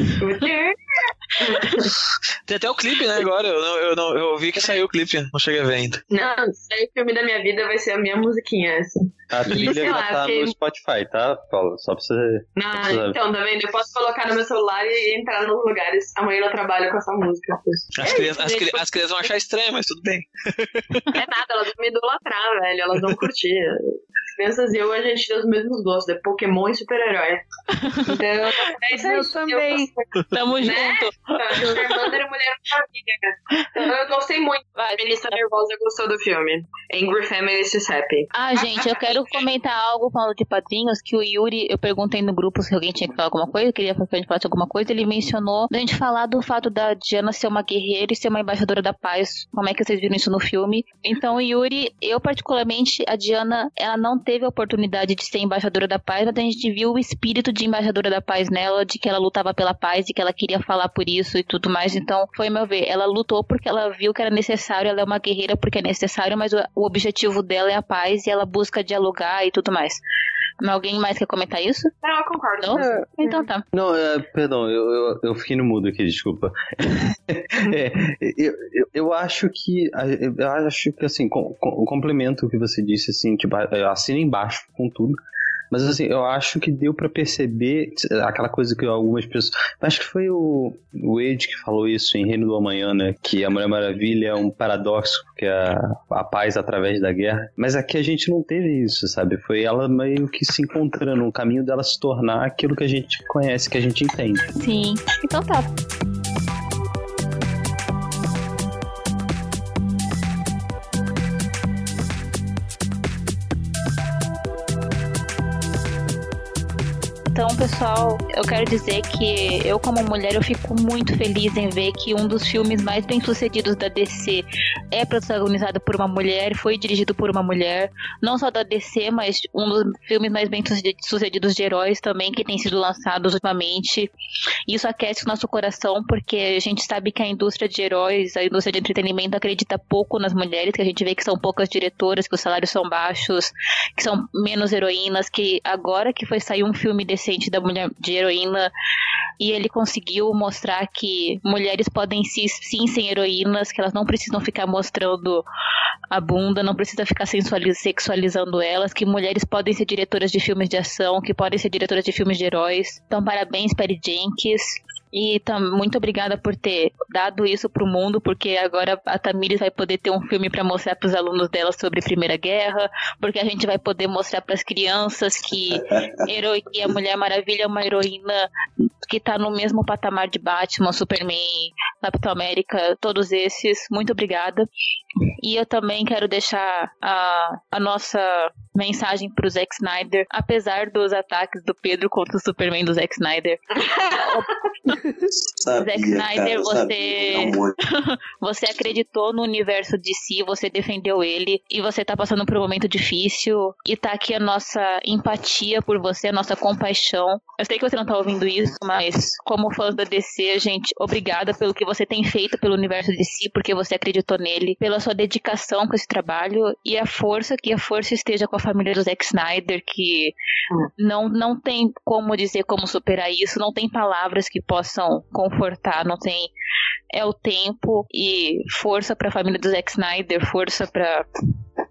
Tem até o clipe, né, agora. Eu, não, eu, não, eu vi que saiu o clipe, não cheguei a ver ainda. Não, se o filme da minha vida vai ser a minha musiquinha essa. A trilha já lá, tá no Spotify, tá, Paulo? Só pra você. Não, pra então, tá vendo? Eu posso colocar no meu celular e entrar nos lugares. Amanhã eu trabalho com essa música. As, é crianças, isso, as, as crianças vão achar estranho, mas tudo bem. É nada, elas vão me idolatrar, velho. Elas vão curtir. As crianças e eu, a gente tem os mesmos gostos, é Pokémon e super-herói. Então, *laughs* é isso aí. Eu também. Eu, Tamo né? junto. Então, Charmander é Mulher Maravilha, Então, eu gostei muito. A Melissa Nervosa gostou do filme. Angry Family is Happy. Ah, gente, eu quero comentar algo falando de padrinhos, que o Yuri, eu perguntei no grupo se alguém tinha que falar alguma coisa, queria que a gente falasse alguma coisa, ele mencionou a gente falar do fato da Diana ser uma guerreira e ser uma embaixadora da paz. Como é que vocês viram isso no filme? Então, Yuri, eu particularmente, a Diana, ela não teve a oportunidade de ser embaixadora da paz, mas a gente viu o espírito de embaixadora da paz nela, de que ela lutava pela paz e que ela queria falar por isso e tudo mais. Então, foi meu ver, ela lutou porque ela viu que era necessário, ela é uma guerreira porque é necessário, mas o, o objetivo dela é a paz e ela busca dialogar e tudo mais. Alguém mais quer comentar isso? Não, eu concordo. Não? É, então tá. Não, é, perdão, eu, eu, eu, fiquei no mudo aqui, desculpa. *laughs* é, eu, eu, eu, acho que. Eu acho que assim, com, com, complemento o que você disse, assim, tipo, assina embaixo com tudo. Mas assim, eu acho que deu para perceber aquela coisa que algumas pessoas. Acho que foi o, o Ed que falou isso em Reino do Amanhã, né? Que a Mulher Maravilha é um paradoxo, que a, a paz através da guerra. Mas aqui a gente não teve isso, sabe? Foi ela meio que se encontrando, um caminho dela se tornar aquilo que a gente conhece, que a gente entende. Sim. Então tá. Então, pessoal, eu quero dizer que eu, como mulher, eu fico muito feliz em ver que um dos filmes mais bem sucedidos da DC é protagonizado por uma mulher, foi dirigido por uma mulher, não só da DC, mas um dos filmes mais bem sucedidos de heróis também que tem sido lançados ultimamente. Isso aquece o nosso coração porque a gente sabe que a indústria de heróis, a indústria de entretenimento acredita pouco nas mulheres, que a gente vê que são poucas diretoras, que os salários são baixos, que são menos heroínas, que agora que foi sair um filme desse da mulher de heroína e ele conseguiu mostrar que mulheres podem sim, sim ser heroínas, que elas não precisam ficar mostrando a bunda, não precisa ficar sexualizando elas, que mulheres podem ser diretoras de filmes de ação, que podem ser diretoras de filmes de heróis. Então, parabéns, Perry Jenkins. E tam, muito obrigada por ter dado isso pro mundo, porque agora a Tamires vai poder ter um filme para mostrar para os alunos dela sobre a Primeira Guerra, porque a gente vai poder mostrar para as crianças *laughs* que a Mulher Maravilha é uma heroína que tá no mesmo patamar de Batman, Superman, Capitão América, todos esses. Muito obrigada. E eu também quero deixar a, a nossa mensagem pro Zack Snyder, apesar dos ataques do Pedro contra o Superman do Zack Snyder. *laughs* sabia, Zack Snyder, cara, você *laughs* você acreditou no universo de si, você defendeu ele e você tá passando por um momento difícil e tá aqui a nossa empatia por você, a nossa compaixão. Eu sei que você não tá ouvindo isso, mas como fãs da DC, gente, obrigada pelo que você tem feito pelo universo de si, porque você acreditou nele, pela sua dedicação com esse trabalho e a força, que a força esteja com a família do Zack Snyder, que não, não tem como dizer como superar isso, não tem palavras que possam confortar, não tem. É o tempo e força pra família do Zack Snyder, força para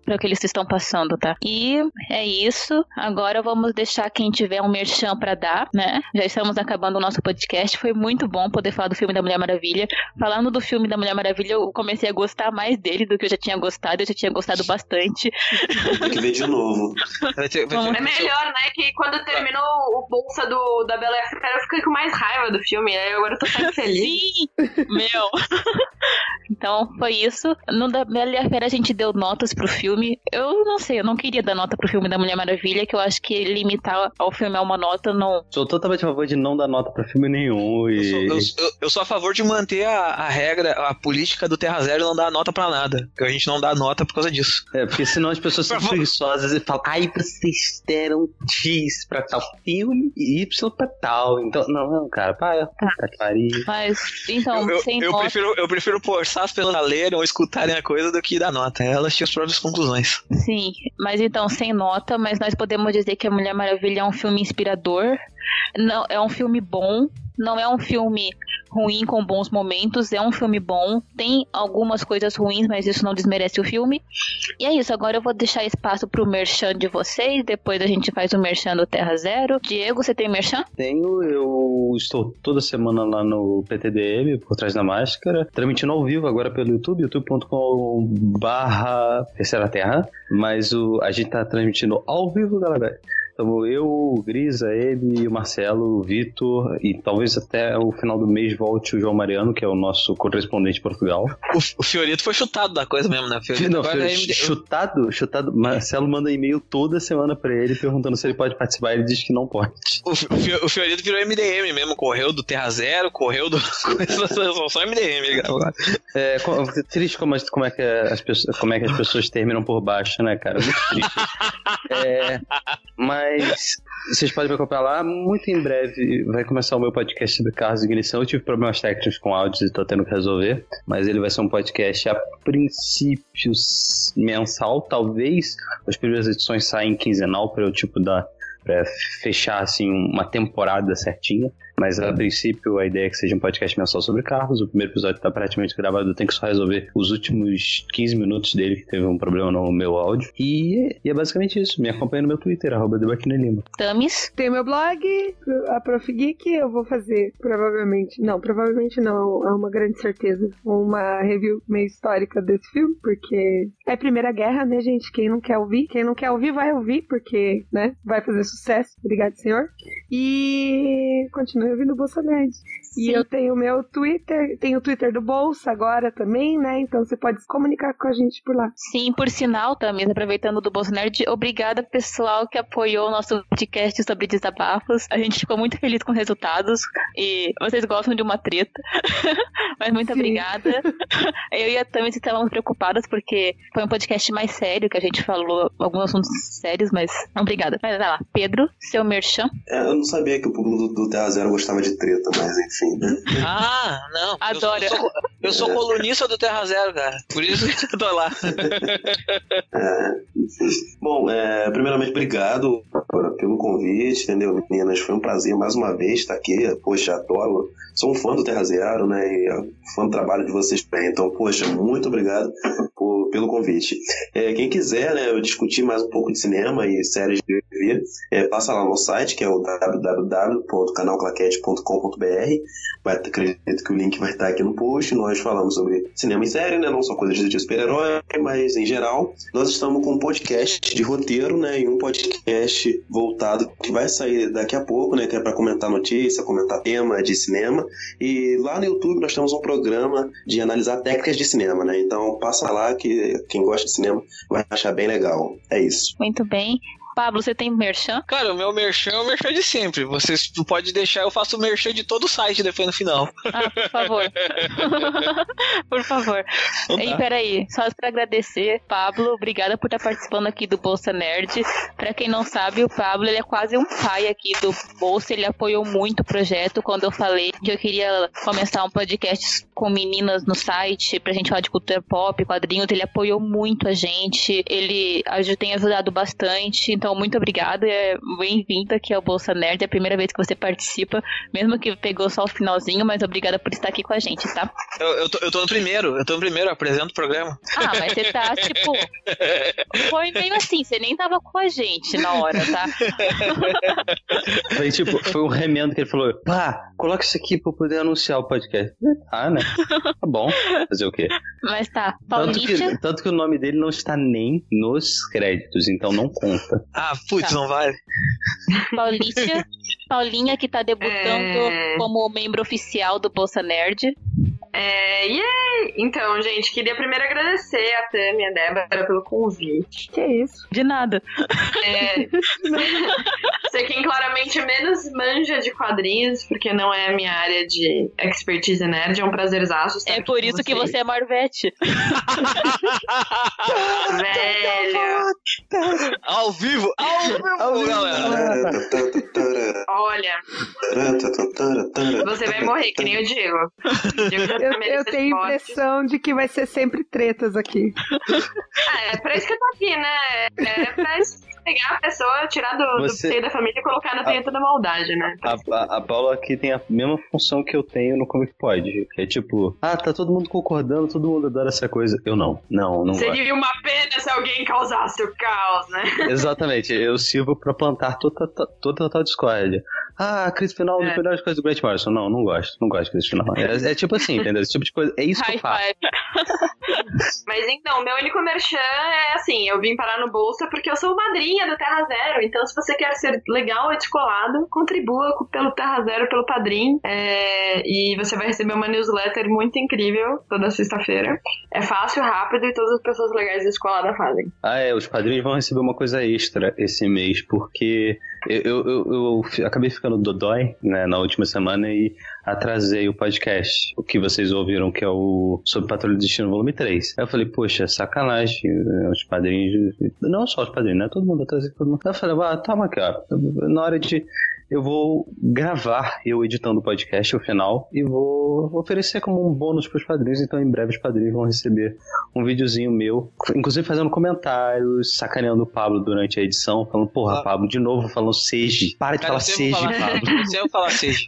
o que eles estão passando, tá? E é isso. Agora vamos deixar quem tiver um merchan para dar, né? Já estamos acabando o nosso podcast. Foi muito bom poder falar do filme da Mulher Maravilha. Falando do filme da Mulher Maravilha, eu comecei a gostar mais dele do que eu já tinha gostado. Eu já tinha gostado bastante. Tem que ver de novo. É melhor, né? Que quando terminou o bolsa do, da Bela a Fera, eu fiquei com mais raiva do filme. Aí agora eu tô sempre *laughs* feliz. Sim! Meu! *laughs* então foi isso. No da Bela Fera a gente deu notas pro filme. Eu não sei, eu não queria dar nota pro filme da Mulher Maravilha, que eu acho que limitar ao filme a uma nota não. Sou totalmente a favor de não dar nota pra filme nenhum Eu sou, e. eu, eu- eu sou a favor de manter a, a regra, a política do Terra Zero e não dar nota pra nada. Porque a gente não dá nota por causa disso. É, porque senão as pessoas são *laughs* preguiçosas e falam, ai, vocês deram X pra tal filme e Y pra tal. Então, não, não, cara, para, tá que pariu. Mas, então, eu, eu- sem eu nota. prefiro, eu prefiro forçar as pessoas a lerem ou escutarem a coisa do que dar nota. Elas tinham as próprias conclusões. Sim, mas então, sem nota, mas nós podemos dizer que A Mulher Maravilha é um filme inspirador. Não, é um filme bom. Não é um filme ruim com bons momentos, é um filme bom. Tem algumas coisas ruins, mas isso não desmerece o filme. E é isso, agora eu vou deixar espaço pro merchan de vocês, depois a gente faz o merchan do Terra Zero. Diego, você tem merchan? Tenho, eu estou toda semana lá no PTDM, por trás da máscara, transmitindo ao vivo agora pelo YouTube, youtube.com barra Terceira Terra, mas o, a gente tá transmitindo ao vivo, galera. Então eu, o Grisa, ele, o Marcelo, o Vitor e talvez até o final do mês volte o João Mariano, que é o nosso correspondente de Portugal. O, o Fiorito foi chutado da coisa mesmo, né? *laughs* Fiorito Não, agora foi é MD chutado, chutado. Marcelo manda e-mail toda semana pra ele perguntando se ele pode participar. Ele diz que não pode. O, o, Fio- o Fiorito virou MDM mesmo, correu do Terra Zero, correu do. *laughs* só, MDM ele. É triste como, como é que as pessoas, como é que as pessoas terminam por baixo, né, cara? Muito triste. *laughs* É, mas vocês podem me acompanhar lá. Muito em breve vai começar o meu podcast do Carros de Ignição. Eu tive problemas técnicos com áudios e tô tendo que resolver. Mas ele vai ser um podcast a princípio mensal, talvez. As primeiras edições saem quinzenal para eu tipo dar para fechar assim uma temporada certinha. Mas a princípio a ideia é que seja um podcast mensal sobre carros. O primeiro episódio está praticamente gravado, eu tenho que só resolver os últimos 15 minutos dele, que teve um problema no meu áudio. E, e é basicamente isso. Me acompanha no meu Twitter, arroba Lima. Tamis? Tem meu blog, a Prof. Geek, eu vou fazer, provavelmente. Não, provavelmente não, é uma grande certeza. Uma review meio histórica desse filme, porque é Primeira Guerra, né, gente? Quem não quer ouvir, quem não quer ouvir, vai ouvir, porque, né, vai fazer sucesso. Obrigado, senhor. E continue ouvindo o Bolsa Nerd. E Sim. eu tenho o meu Twitter, tenho o Twitter do Bolsa agora também, né? Então você pode se comunicar com a gente por lá. Sim, por sinal, Tamis, aproveitando do Bolso Nerd, obrigada pessoal que apoiou o nosso podcast sobre desabafos. A gente ficou muito feliz com os resultados e vocês gostam de uma treta. *laughs* Mas muito Sim. obrigada. *laughs* Eu e a Tamis estávamos preocupadas porque foi um podcast mais sério que a gente falou alguns assuntos sérios, mas obrigada. Mas vai lá, Pedro, seu merchan. É, eu não sabia que o público do, do Terra Zero gostava de treta, mas enfim. Né? Ah, não. Eu sou- Adoro. Eu sou, eu sou colunista do Terra Zero, cara. Por isso que eu tô lá. *laughs* É. Bom, é, primeiramente, obrigado por- pelo convite, entendeu, meninas? Foi um prazer mais uma vez estar aqui. Poxa, adoro. Sou um fã do Terra Zero, né? E é, fã do trabalho de vocês também. Então, poxa, muito obrigado por- pelo convite. É, quem quiser, né, discutir mais um pouco de cinema e séries de TV, é, passa lá no site, que é o www.canalclaquete.com.br. Vai, acredito que o link vai estar aqui no post. Nós falamos sobre cinema e série, né? Não só coisas de super-herói, mas em geral. Nós estamos com um podcast de roteiro, né? E um podcast voltado que vai sair daqui a pouco, né? Que é para comentar notícia, comentar tema de cinema. E lá no YouTube nós temos um programa de analisar técnicas de cinema, né? Então passa lá que quem gosta de cinema vai achar bem legal. É isso. Muito bem. Pablo, você tem merchan? Cara, o meu merchan é o merchan de sempre. Você pode deixar, eu faço o merchan de todo o site depois no final. Ah, por favor. *laughs* por favor. Então E tá. peraí, só pra agradecer, Pablo, obrigada por estar participando aqui do Bolsa Nerd. Pra quem não sabe, o Pablo ele é quase um pai aqui do Bolsa, ele apoiou muito o projeto quando eu falei que eu queria começar um podcast com meninas no site pra gente falar de cultura pop, quadrinhos. Ele apoiou muito a gente. Ele tem ajudado bastante. Então, muito obrigado. É bem-vindo aqui ao Bolsa Nerd. É a primeira vez que você participa, mesmo que pegou só o finalzinho, mas obrigada por estar aqui com a gente, tá? Eu, eu, tô, eu tô no primeiro, eu tô no primeiro, eu apresento o programa. Ah, mas você tá, *laughs* tipo. Foi meio assim, você nem tava com a gente na hora, tá? Foi tipo, foi um remendo que ele falou: pá, coloca isso aqui pra eu poder anunciar o podcast. Ah, né? Tá bom. Fazer o quê? Mas tá, Tanto que, tanto que o nome dele não está nem nos créditos, então não conta. Ah, putz, Tá. não vale. Paulista. Paulinha, que tá debutando É. como membro oficial do Bolsa Nerd. É, yay! Então, gente, queria primeiro agradecer a Tami e a Débora pelo convite. Que isso? De nada. É, *laughs* quem claramente menos manja de quadrinhos, porque não é a minha área de expertise nerd, é um prazerzaço. É por isso que você é Marvete. Velho, ao vivo, ao vivo, galera. olha, você vai morrer, que nem o Diego. *laughs* Eu, eu tenho a impressão de que vai ser sempre tretas aqui. Ah, é pra isso que eu tô aqui, né? É pra pegar a pessoa, tirar do, Você- do seio da família e colocar na tenta da maldade, né? A, a, a Paula aqui tem a mesma função que eu tenho no Comic Pod. É tipo, ah, tá todo mundo concordando, todo mundo adora essa coisa. Eu não, não, não gosto. Seria uma pena se alguém causasse o caos, né? *laughs* Exatamente, eu sirvo pra plantar toda, toda total discórdia. Ah, a crise final, É. melhores coisas do Grant Morrison. Não, não gosto, não gosto de crise final. É, é tipo assim, entendeu? Esse tipo de coisa. É isso que eu faço. *laughs* Mas então, meu único merchan é assim, eu vim parar no Bolsa porque eu sou madrinha do Terra Zero, então se você quer ser legal e descolado, contribua pelo Terra Zero, pelo Padrim, é, e você vai receber uma newsletter muito incrível toda sexta-feira. É fácil, rápido e todas as pessoas legais da Descolada fazem. Ah, é, os padrinhos vão receber uma coisa extra esse mês, porque eu, eu, eu- eu acabei ficando dodói né, na última semana e atrasei o podcast, o que vocês ouviram, que é o Sobre Patrulha do Destino Volume 3. Aí eu falei, poxa, sacanagem, né, os padrinhos, não só os padrinhos, né, todo mundo atrasei todo mundo. Aí eu falei, ah, toma aqui, ó, na hora de... Eu vou gravar eu editando o podcast, o final, e vou oferecer como um bônus para os padrinhos. Então, em breve, os padrinhos vão receber um videozinho meu, inclusive fazendo comentários, sacaneando o Pablo durante a edição, falando, porra, Ah. Pablo, de novo falando seja. Para de Cara, falar você seja, vai falar- Pablo. Você vai falar seja.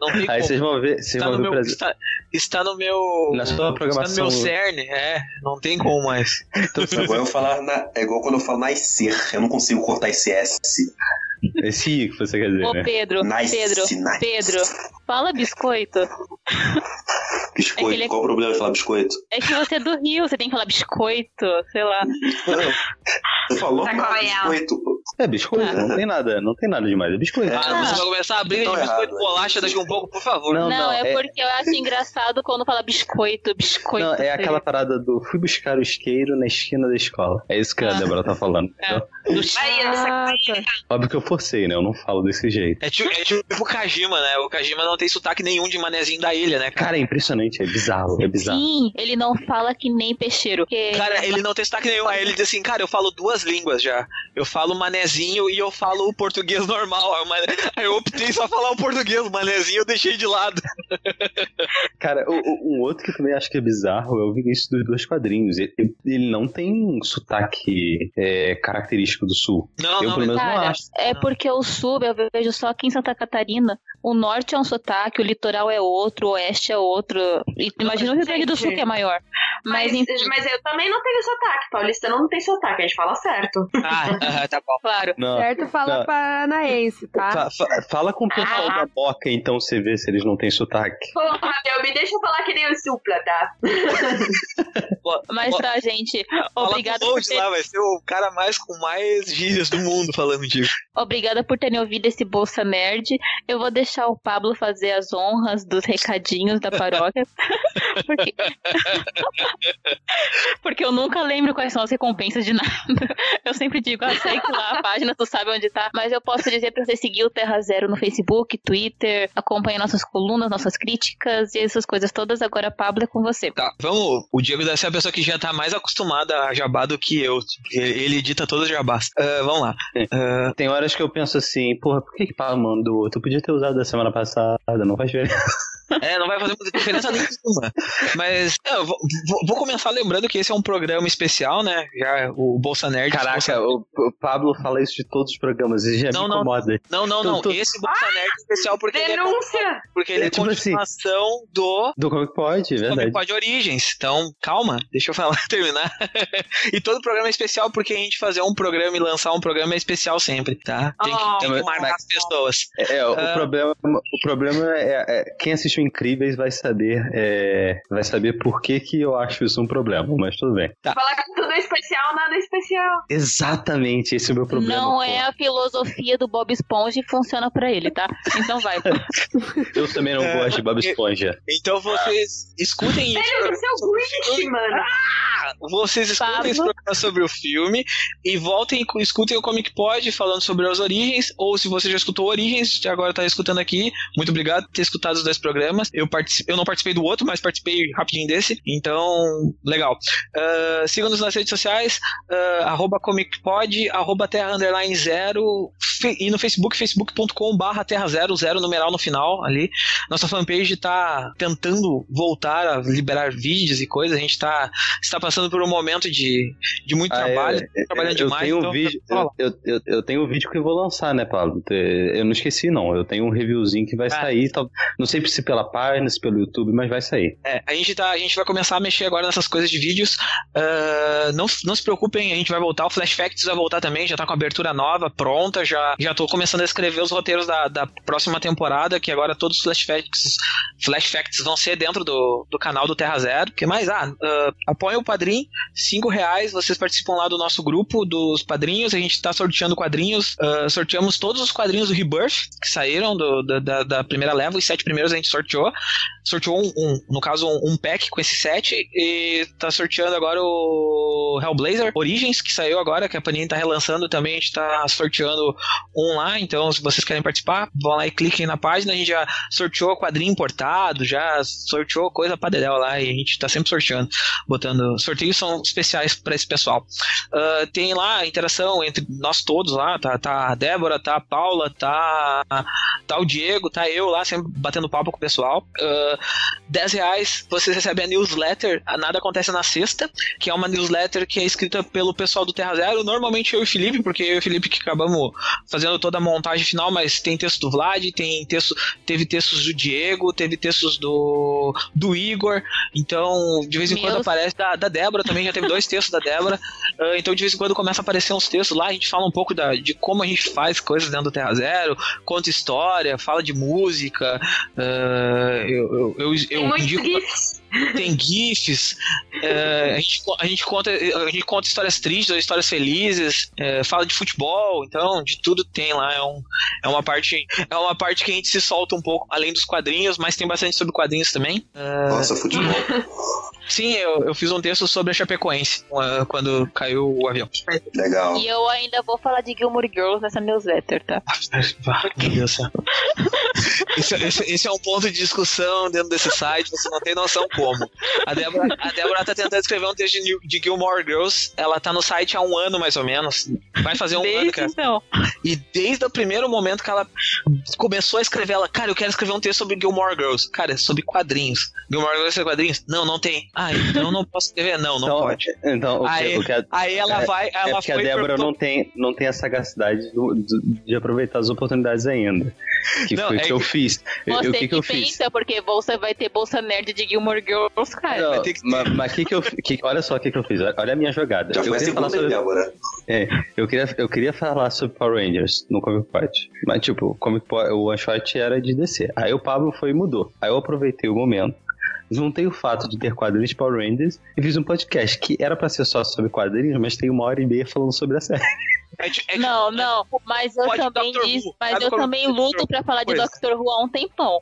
Não *laughs* tem Aí como. vocês vão ver, vocês Está vão no, ver o meu, prazer. está, está no meu. Na sua Está no programação. meu cerne, é. Não tem como mais. Então, Agora eu falar na- é igual quando eu falo nascer. Eu não consigo cortar esse S. esse I que você quer dizer, Ô, né? Pedro, Nice, Pedro, nice. Pedro, fala biscoito. Biscoito. É que ele- Qual o problema de falar biscoito? É que você é do Rio, você tem que falar biscoito, sei lá. Você falou Tá é? biscoito. É biscoito, não tem nada, não tem nada demais, é biscoito. Ah, você vai começar a briga Tô de biscoito errado, bolacha daqui um pouco, por favor. Não, Não, é, é- porque eu acho engraçado quando fala biscoito, biscoito. Não, é aquela parada do fui buscar o isqueiro na esquina da escola. É isso que a Ah. Débora tá falando. É. entendeu? Do Ah, tá. Óbvio que eu forcei, né? Eu não falo desse jeito. É tipo, é tipo o Kajima, né? O Kajima não tem sotaque nenhum de manezinho da ilha, né, cara? Cara, é impressionante, é bizarro, é bizarro. Sim, ele não fala que nem peixeiro. Que... Cara, ele não tem sotaque nenhum. Aí ele diz assim, cara, eu falo duas línguas já. Eu falo manezinho e eu falo o português normal. Aí eu optei só falar o português, o manezinho eu deixei de lado. *laughs* Cara, o- o- um outro que eu também acho que é bizarro é o Vinícius dos dois quadrinhos. Ele, ele não tem um sotaque é, característico do sul. Não, eu, não, pelo menos, não Cara, acho. é porque o sul eu vejo só aqui em Santa Catarina. O norte é um sotaque, o litoral é outro, o oeste é outro. E Imagina o Rio Grande do Sul que é maior. Mas, Mas, enfim, mas eu também não tenho sotaque. Paulista não tem sotaque, a gente fala certo. Ah, *laughs* tá bom. claro. Não. Certo, fala Não. paranaense, tá? Fa- fa- fala com o pessoal da Boca, então, você vê se eles não têm sotaque. Porra, meu, me deixa falar que nem o Supla, tá? *laughs* Pô, Mas pô, tá, gente. Obrigada pro por, ter, lá, vai ser o cara mais com mais gírias do mundo falando disso. obrigada por terem ouvido esse Bolsa Nerd. Eu vou deixar o Pablo fazer as honras dos recadinhos da paróquia. *laughs* porque... *laughs* porque eu nunca lembro quais são as recompensas de nada. Eu sempre digo, ah, segue lá a página, tu sabe onde tá. Mas eu posso dizer pra você seguir o Terra Zero no Facebook, Twitter, acompanhar nossas colunas, nossas críticas e essas coisas todas. Agora, Pablo, é com você. Tá, vamos. O Diego deve ser a pessoa que já tá mais acostumada a jabá do que eu. Ele, edita todos os jabás. Ah, vamos lá. Ah, Tem horas que eu penso assim, porra, por que que Pablo mandou? Tu podia ter usado da semana passada, não faz diferença. É, não vai fazer muita diferença nenhuma. Mas é, eu vou, vou, começar lembrando que esse é um programa especial, né? Já o Bolsa Nerd. Caraca, o, o Pablo fala isso de todos os programas, ele já Não, me não. incomoda. Não, não, Tô- não. tô- Esse Bolsa Nerd é especial porque ele é, Denúncia! porque ele é, É tipo assim. continuação do Do Como que Pode, é Como verdade. pode Origens. Então, calma, deixa eu falar, *laughs* terminar. e todo programa é especial porque a gente fazer um programa e lançar um programa é especial sempre, tá? Tem que, Oh, tem que mas- marcar as pessoas. É, o, Ah. problema, o problema é, é- Quem assistiu Incríveis vai saber. é, vai saber por que, que eu acho isso um problema, mas tudo bem. Falar que tudo é especial, nada é especial. Exatamente, esse é o meu problema. Não pô. é a filosofia do Bob Esponja e funciona pra ele, tá? Então vai. *laughs* Eu também não É, gosto de Bob Esponja. Então vocês escutem isso. Sério, você é o Grinch, mano. Vocês escutem Pablo. esse programa sobre o filme e voltem escutem o Comic Pod falando sobre as origens. Ou se você já escutou Origens, já agora tá escutando aqui. Muito obrigado por ter escutado os dois programas. Eu, partici- eu não participei do outro, mas participei rapidinho desse. Então, legal. Ah, Siga-nos nas redes sociais, ah, arroba Comic Pod, arroba Terra Underline Zero, e no Facebook, facebook.com barra Terra Zero, zero numeral no final ali. Nossa fanpage tá tentando voltar a liberar vídeos e coisas. A gente tá, está passando por um momento de, de muito Ah, é, trabalho, é, trabalhando eu demais. tenho então, vídeo, eu, eu, eu tenho um vídeo que eu vou lançar, né, Pablo? Te- Eu não esqueci, não. Eu tenho um reviewzinho que vai Ah. sair. tal- Não sei se pela página, se pelo YouTube, mas vai sair. É, a gente, tá, a gente vai começar a mexer agora nessas coisas de vídeos. Ah, não, não se preocupem, a gente vai voltar. O Flash Facts vai voltar também, já tá com abertura nova, pronta. Já, já tô começando a escrever os roteiros da, da próxima temporada, que agora todos os Flash Facts, Flash Facts vão ser dentro do, do canal do Terra Zero. que mais? Ah, ah, apoiem o Padrim, cinco reais. Vocês participam lá do nosso grupo dos padrinhos. A gente tá sorteando quadrinhos. ah, sorteamos todos os quadrinhos do Rebirth que saíram do- da, da, primeira leva. Os sete primeiros a gente sorteou sorteou um, um- no caso, um, um pack com esse set e tá sorteando agora o Hellblazer Origins, que saiu agora, que a Panini tá relançando também, a gente tá sorteando um lá, então se vocês querem participar, vão lá e cliquem na página, a gente já sorteou quadrinho importado, já sorteou coisa dedéu lá e a gente tá sempre sorteando, botando, sorteios são especiais pra esse pessoal. Ah, tem lá a interação entre nós todos lá, tá, tá a Débora, tá a Paula, tá tá o Diego, tá eu lá, sempre batendo papo com o pessoal. Ah, 10 reais, vocês recebem a newsletter a Nada Acontece na Sexta, que é uma newsletter que é escrita pelo pessoal do Terra Zero, normalmente eu e o Felipe, porque eu e o Felipe que acabamos fazendo toda a montagem final, mas tem texto do Vlad, tem texto, teve textos do Diego, teve textos do, do Igor, então de vez em quando aparece, da, da Débora também, já teve dois textos da Débora, Ah, então de vez em quando começa a aparecer uns textos lá, a gente fala um pouco da, de como a gente faz coisas dentro do Terra Zero, conta história, fala de música, ah, eu, eu, eu, Tem eu indico GIFs. tem GIFs, é, a, gente, a, gente conta, a gente conta histórias tristes ou histórias felizes, é, fala de futebol, então de tudo tem lá. É, um, é, uma parte, é uma parte que a gente se solta um pouco, além dos quadrinhos, mas tem bastante sobre quadrinhos também. É, Nossa, futebol. *laughs* sim, eu, eu fiz um texto sobre a Chapecoense quando caiu o avião. Legal. E eu ainda vou falar de Gilmore Girls nessa newsletter, tá? Ah, Meu Deus do céu. Esse, esse- esse é um ponto de discussão dentro desse site, você não tem noção como. A Débora, a Débora tá tentando escrever um texto de, New- de Gilmore Girls, ela tá no site há um ano mais ou menos. Vai fazer um ano, Desde cara. então. E desde o primeiro momento que ela começou a escrever, ela, cara, eu quero escrever um texto sobre Gilmore Girls. Cara, é sobre quadrinhos. Gilmore Girls é quadrinhos? Não, não tem. Ah, então eu não posso escrever? Não, não então, pode. Então, o que, Aí- o que a, Aí ela É- vai, é ela porque a Débora pro- não tem, não tem a sagacidade do- do- de aproveitar as oportunidades ainda. Que Não, foi o é que eu fiz. Eu- Você o que, que, que eu fiz? pensa, porque bolsa vai ter bolsa nerd de Gilmore Girls, cara. Não, ter que mas, mas que que eu, que, olha só o que, que eu fiz. Olha a minha jogada. Já eu, queria falar sobre, Débora? eu, queria, eu queria falar sobre Power Rangers no Comic Pod. Mas, tipo, o, Comic o One Shot era de DC. Aí o Pablo foi e mudou. Aí eu aproveitei o momento. Juntei o fato de ter quadrinhos de Power Rangers e fiz um podcast que era pra ser só sobre quadrinhos, mas tem uma hora e meia falando sobre a série. *laughs* É de- é de- Não, não, mas eu também disse, mas eu como também Doctor luto Who? pra falar de Pois. Doctor Who há um tempão.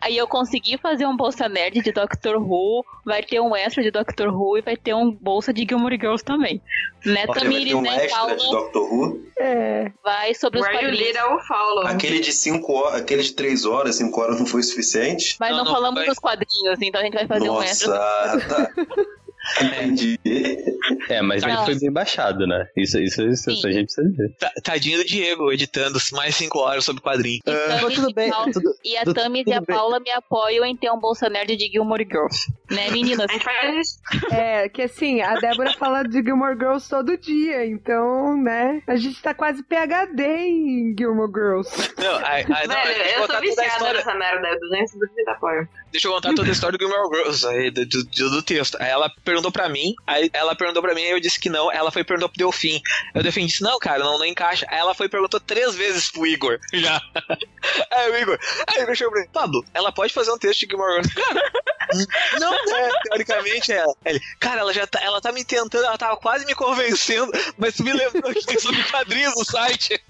Aí eu consegui fazer um bolsa nerd de Doctor Who, vai ter um extra de Doctor Who e vai ter um bolsa de Gilmore Girls também. Né, Tamires, um né, Paulo? de Doctor Who. É. Vai sobre os Where quadrinhos. Aquele de 5 horas, aquele de 3 horas, 5 horas não foi suficiente? Mas Não, não, não falamos vai. dos quadrinhos, então a gente vai fazer um extra. Nossa, tá. Entendi. É, mas ele foi bem baixado, né? Isso, isso, isso, Sim. a gente precisa ver. Ta- Tadinho do Diego, editando mais 5 horas sobre quadrinho. E, Tamis tudo e bem, Paula- tudo, e a Tamis e a bem. Paula me apoiam em ter um Bolsa Nerd de Gilmore Girls. Né, meninas? *laughs* A isso. É, que assim, a Débora fala de Gilmore Girls todo dia, então, né? A gente tá quase PHD em Gilmore Girls. Não, aí, aí, não, Velho, eu eu a viciada nessa merda, 230 por. Deixa eu contar toda a história do Gilmore Girls aí, do, do, do texto. Aí ela perguntou pra mim, aí ela perguntou pra mim, aí eu disse que não. Ela foi e perguntou pro Delfim. Eu defendi, disse, não, cara, não, não encaixa. Aí ela foi e perguntou três vezes pro Igor. Já. *laughs* Aí o Igor, aí o Igor chegou pra mim, Pablo, ela pode fazer um texto de Gilmore Girls? Cara, *laughs* não, né? Teoricamente é. Ele, cara, ela já tá, ela tá me tentando, ela tava quase me convencendo, mas tu me lembrou que tem sobre quadrinhos no site.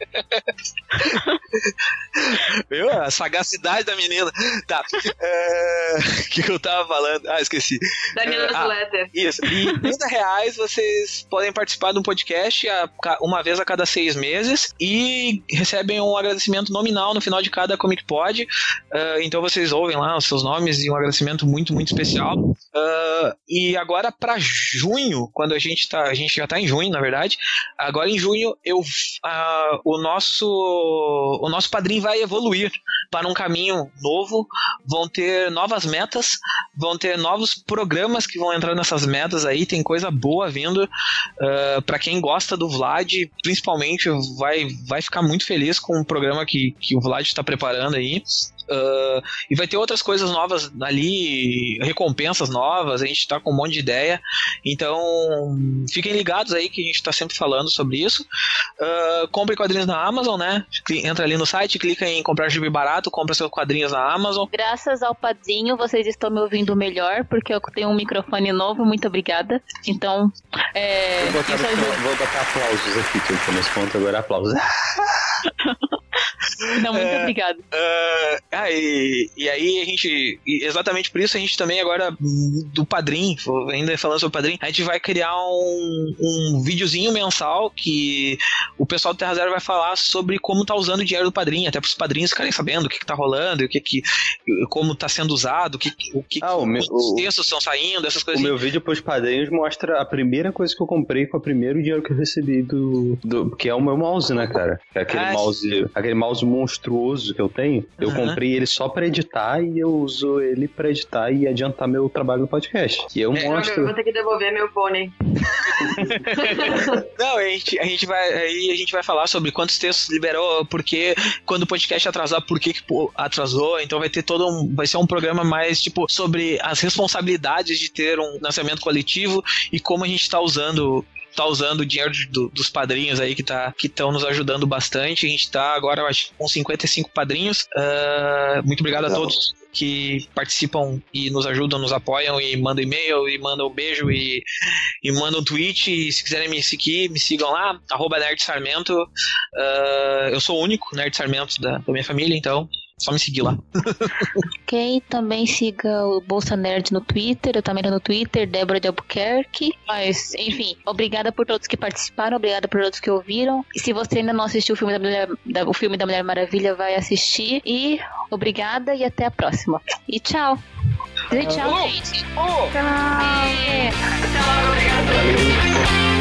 Viu? A sagacidade da menina. Tá. É, O que, eu tava falando? Ah, esqueci. Da minha É, ah. newsletter. Isso. E 30 reais vocês podem participar de um podcast a uma vez a cada seis meses e recebem um agradecimento nominal no final de cada Comic Pod. Ah, então vocês ouvem lá os seus nomes e um agradecimento muito, muito especial. Ah, e agora para junho, quando a gente tá. A gente já tá em junho, na verdade. Agora em junho eu ah, o nosso o nosso padrinho vai evoluir para um caminho novo. Vão ter novas metas, vão ter novos programas que vão entrar nessas metas aí. Tem coisa boa vindo. para pra quem gosta do Vlad, principalmente, vai, vai ficar muito feliz com o programa que, que o Vlad está preparando aí. Ah, e vai ter outras coisas novas ali, recompensas novas, a gente tá com um monte de ideia. Então, fiquem ligados aí que a gente tá sempre falando sobre isso. Uh, compre quadrinhos na Amazon, né? Entra ali no site, clica em comprar gibi barato, compra seus quadrinhos na Amazon. Graças ao Padrinho, vocês estão me ouvindo melhor, porque eu tenho um microfone novo, muito obrigada. Então, é, Vou botar, isso ajuda. vou botar aplausos aqui, que eu tô nesse ponto agora, aplausos. *laughs* *laughs* Não, muito É. obrigada. Uh, ah, e, e aí a gente, exatamente por isso a gente também agora, do Padrim, ainda falando sobre o Padrim, a gente vai criar um, um videozinho mensal que o pessoal do Terra Zero vai falar sobre como tá usando o dinheiro do Padrim, até pros padrinhos ficarem sabendo o que, que tá rolando, o que que, como tá sendo usado, o que, o que Ah, o meu- os o- textos estão saindo, essas O coisas. meu vídeo pros padrinhos mostra a primeira coisa que eu comprei com o primeiro dinheiro que eu recebi do. do que é o meu mouse, né, cara? É aquele Ah, mouse. Aquele mouse monstruoso que eu tenho. Eu comprei ele só pra editar e eu uso ele pra editar e adiantar meu trabalho no podcast. E é um É, Eu monstro. vou ter que devolver meu pônei. *laughs* Não, a gente, a gente vai aí a gente vai falar sobre quantos textos liberou, porque quando o podcast atrasar, por que, que atrasou. Então vai ter todo um, vai ser um programa mais tipo sobre as responsabilidades de ter um lançamento coletivo e como a gente está usando tá usando o dinheiro do- dos padrinhos aí que tá que estão nos ajudando bastante. A gente tá agora eu acho com 55 padrinhos. Ah, muito obrigado a Legal. todos que participam e nos ajudam, nos apoiam e mandam e-mail e mandam um beijo e e mandam um tweet. E se quiserem me seguir, me sigam lá, arroba Nerd Sarmento. Ah, eu sou o único Nerd Sarmento da, da minha família, então só me seguir lá. Ok, também siga o Bolsa Nerd no Twitter, eu também tô no Twitter, Débora de Albuquerque. Mas, enfim, obrigada por todos que participaram, obrigada por todos que ouviram. E se você ainda não assistiu o filme da Mulher, da- o filme da Mulher Maravilha, vai assistir. E obrigada e até a próxima. E tchau. E tchau, gente. Tchau! É. Até logo, obrigada.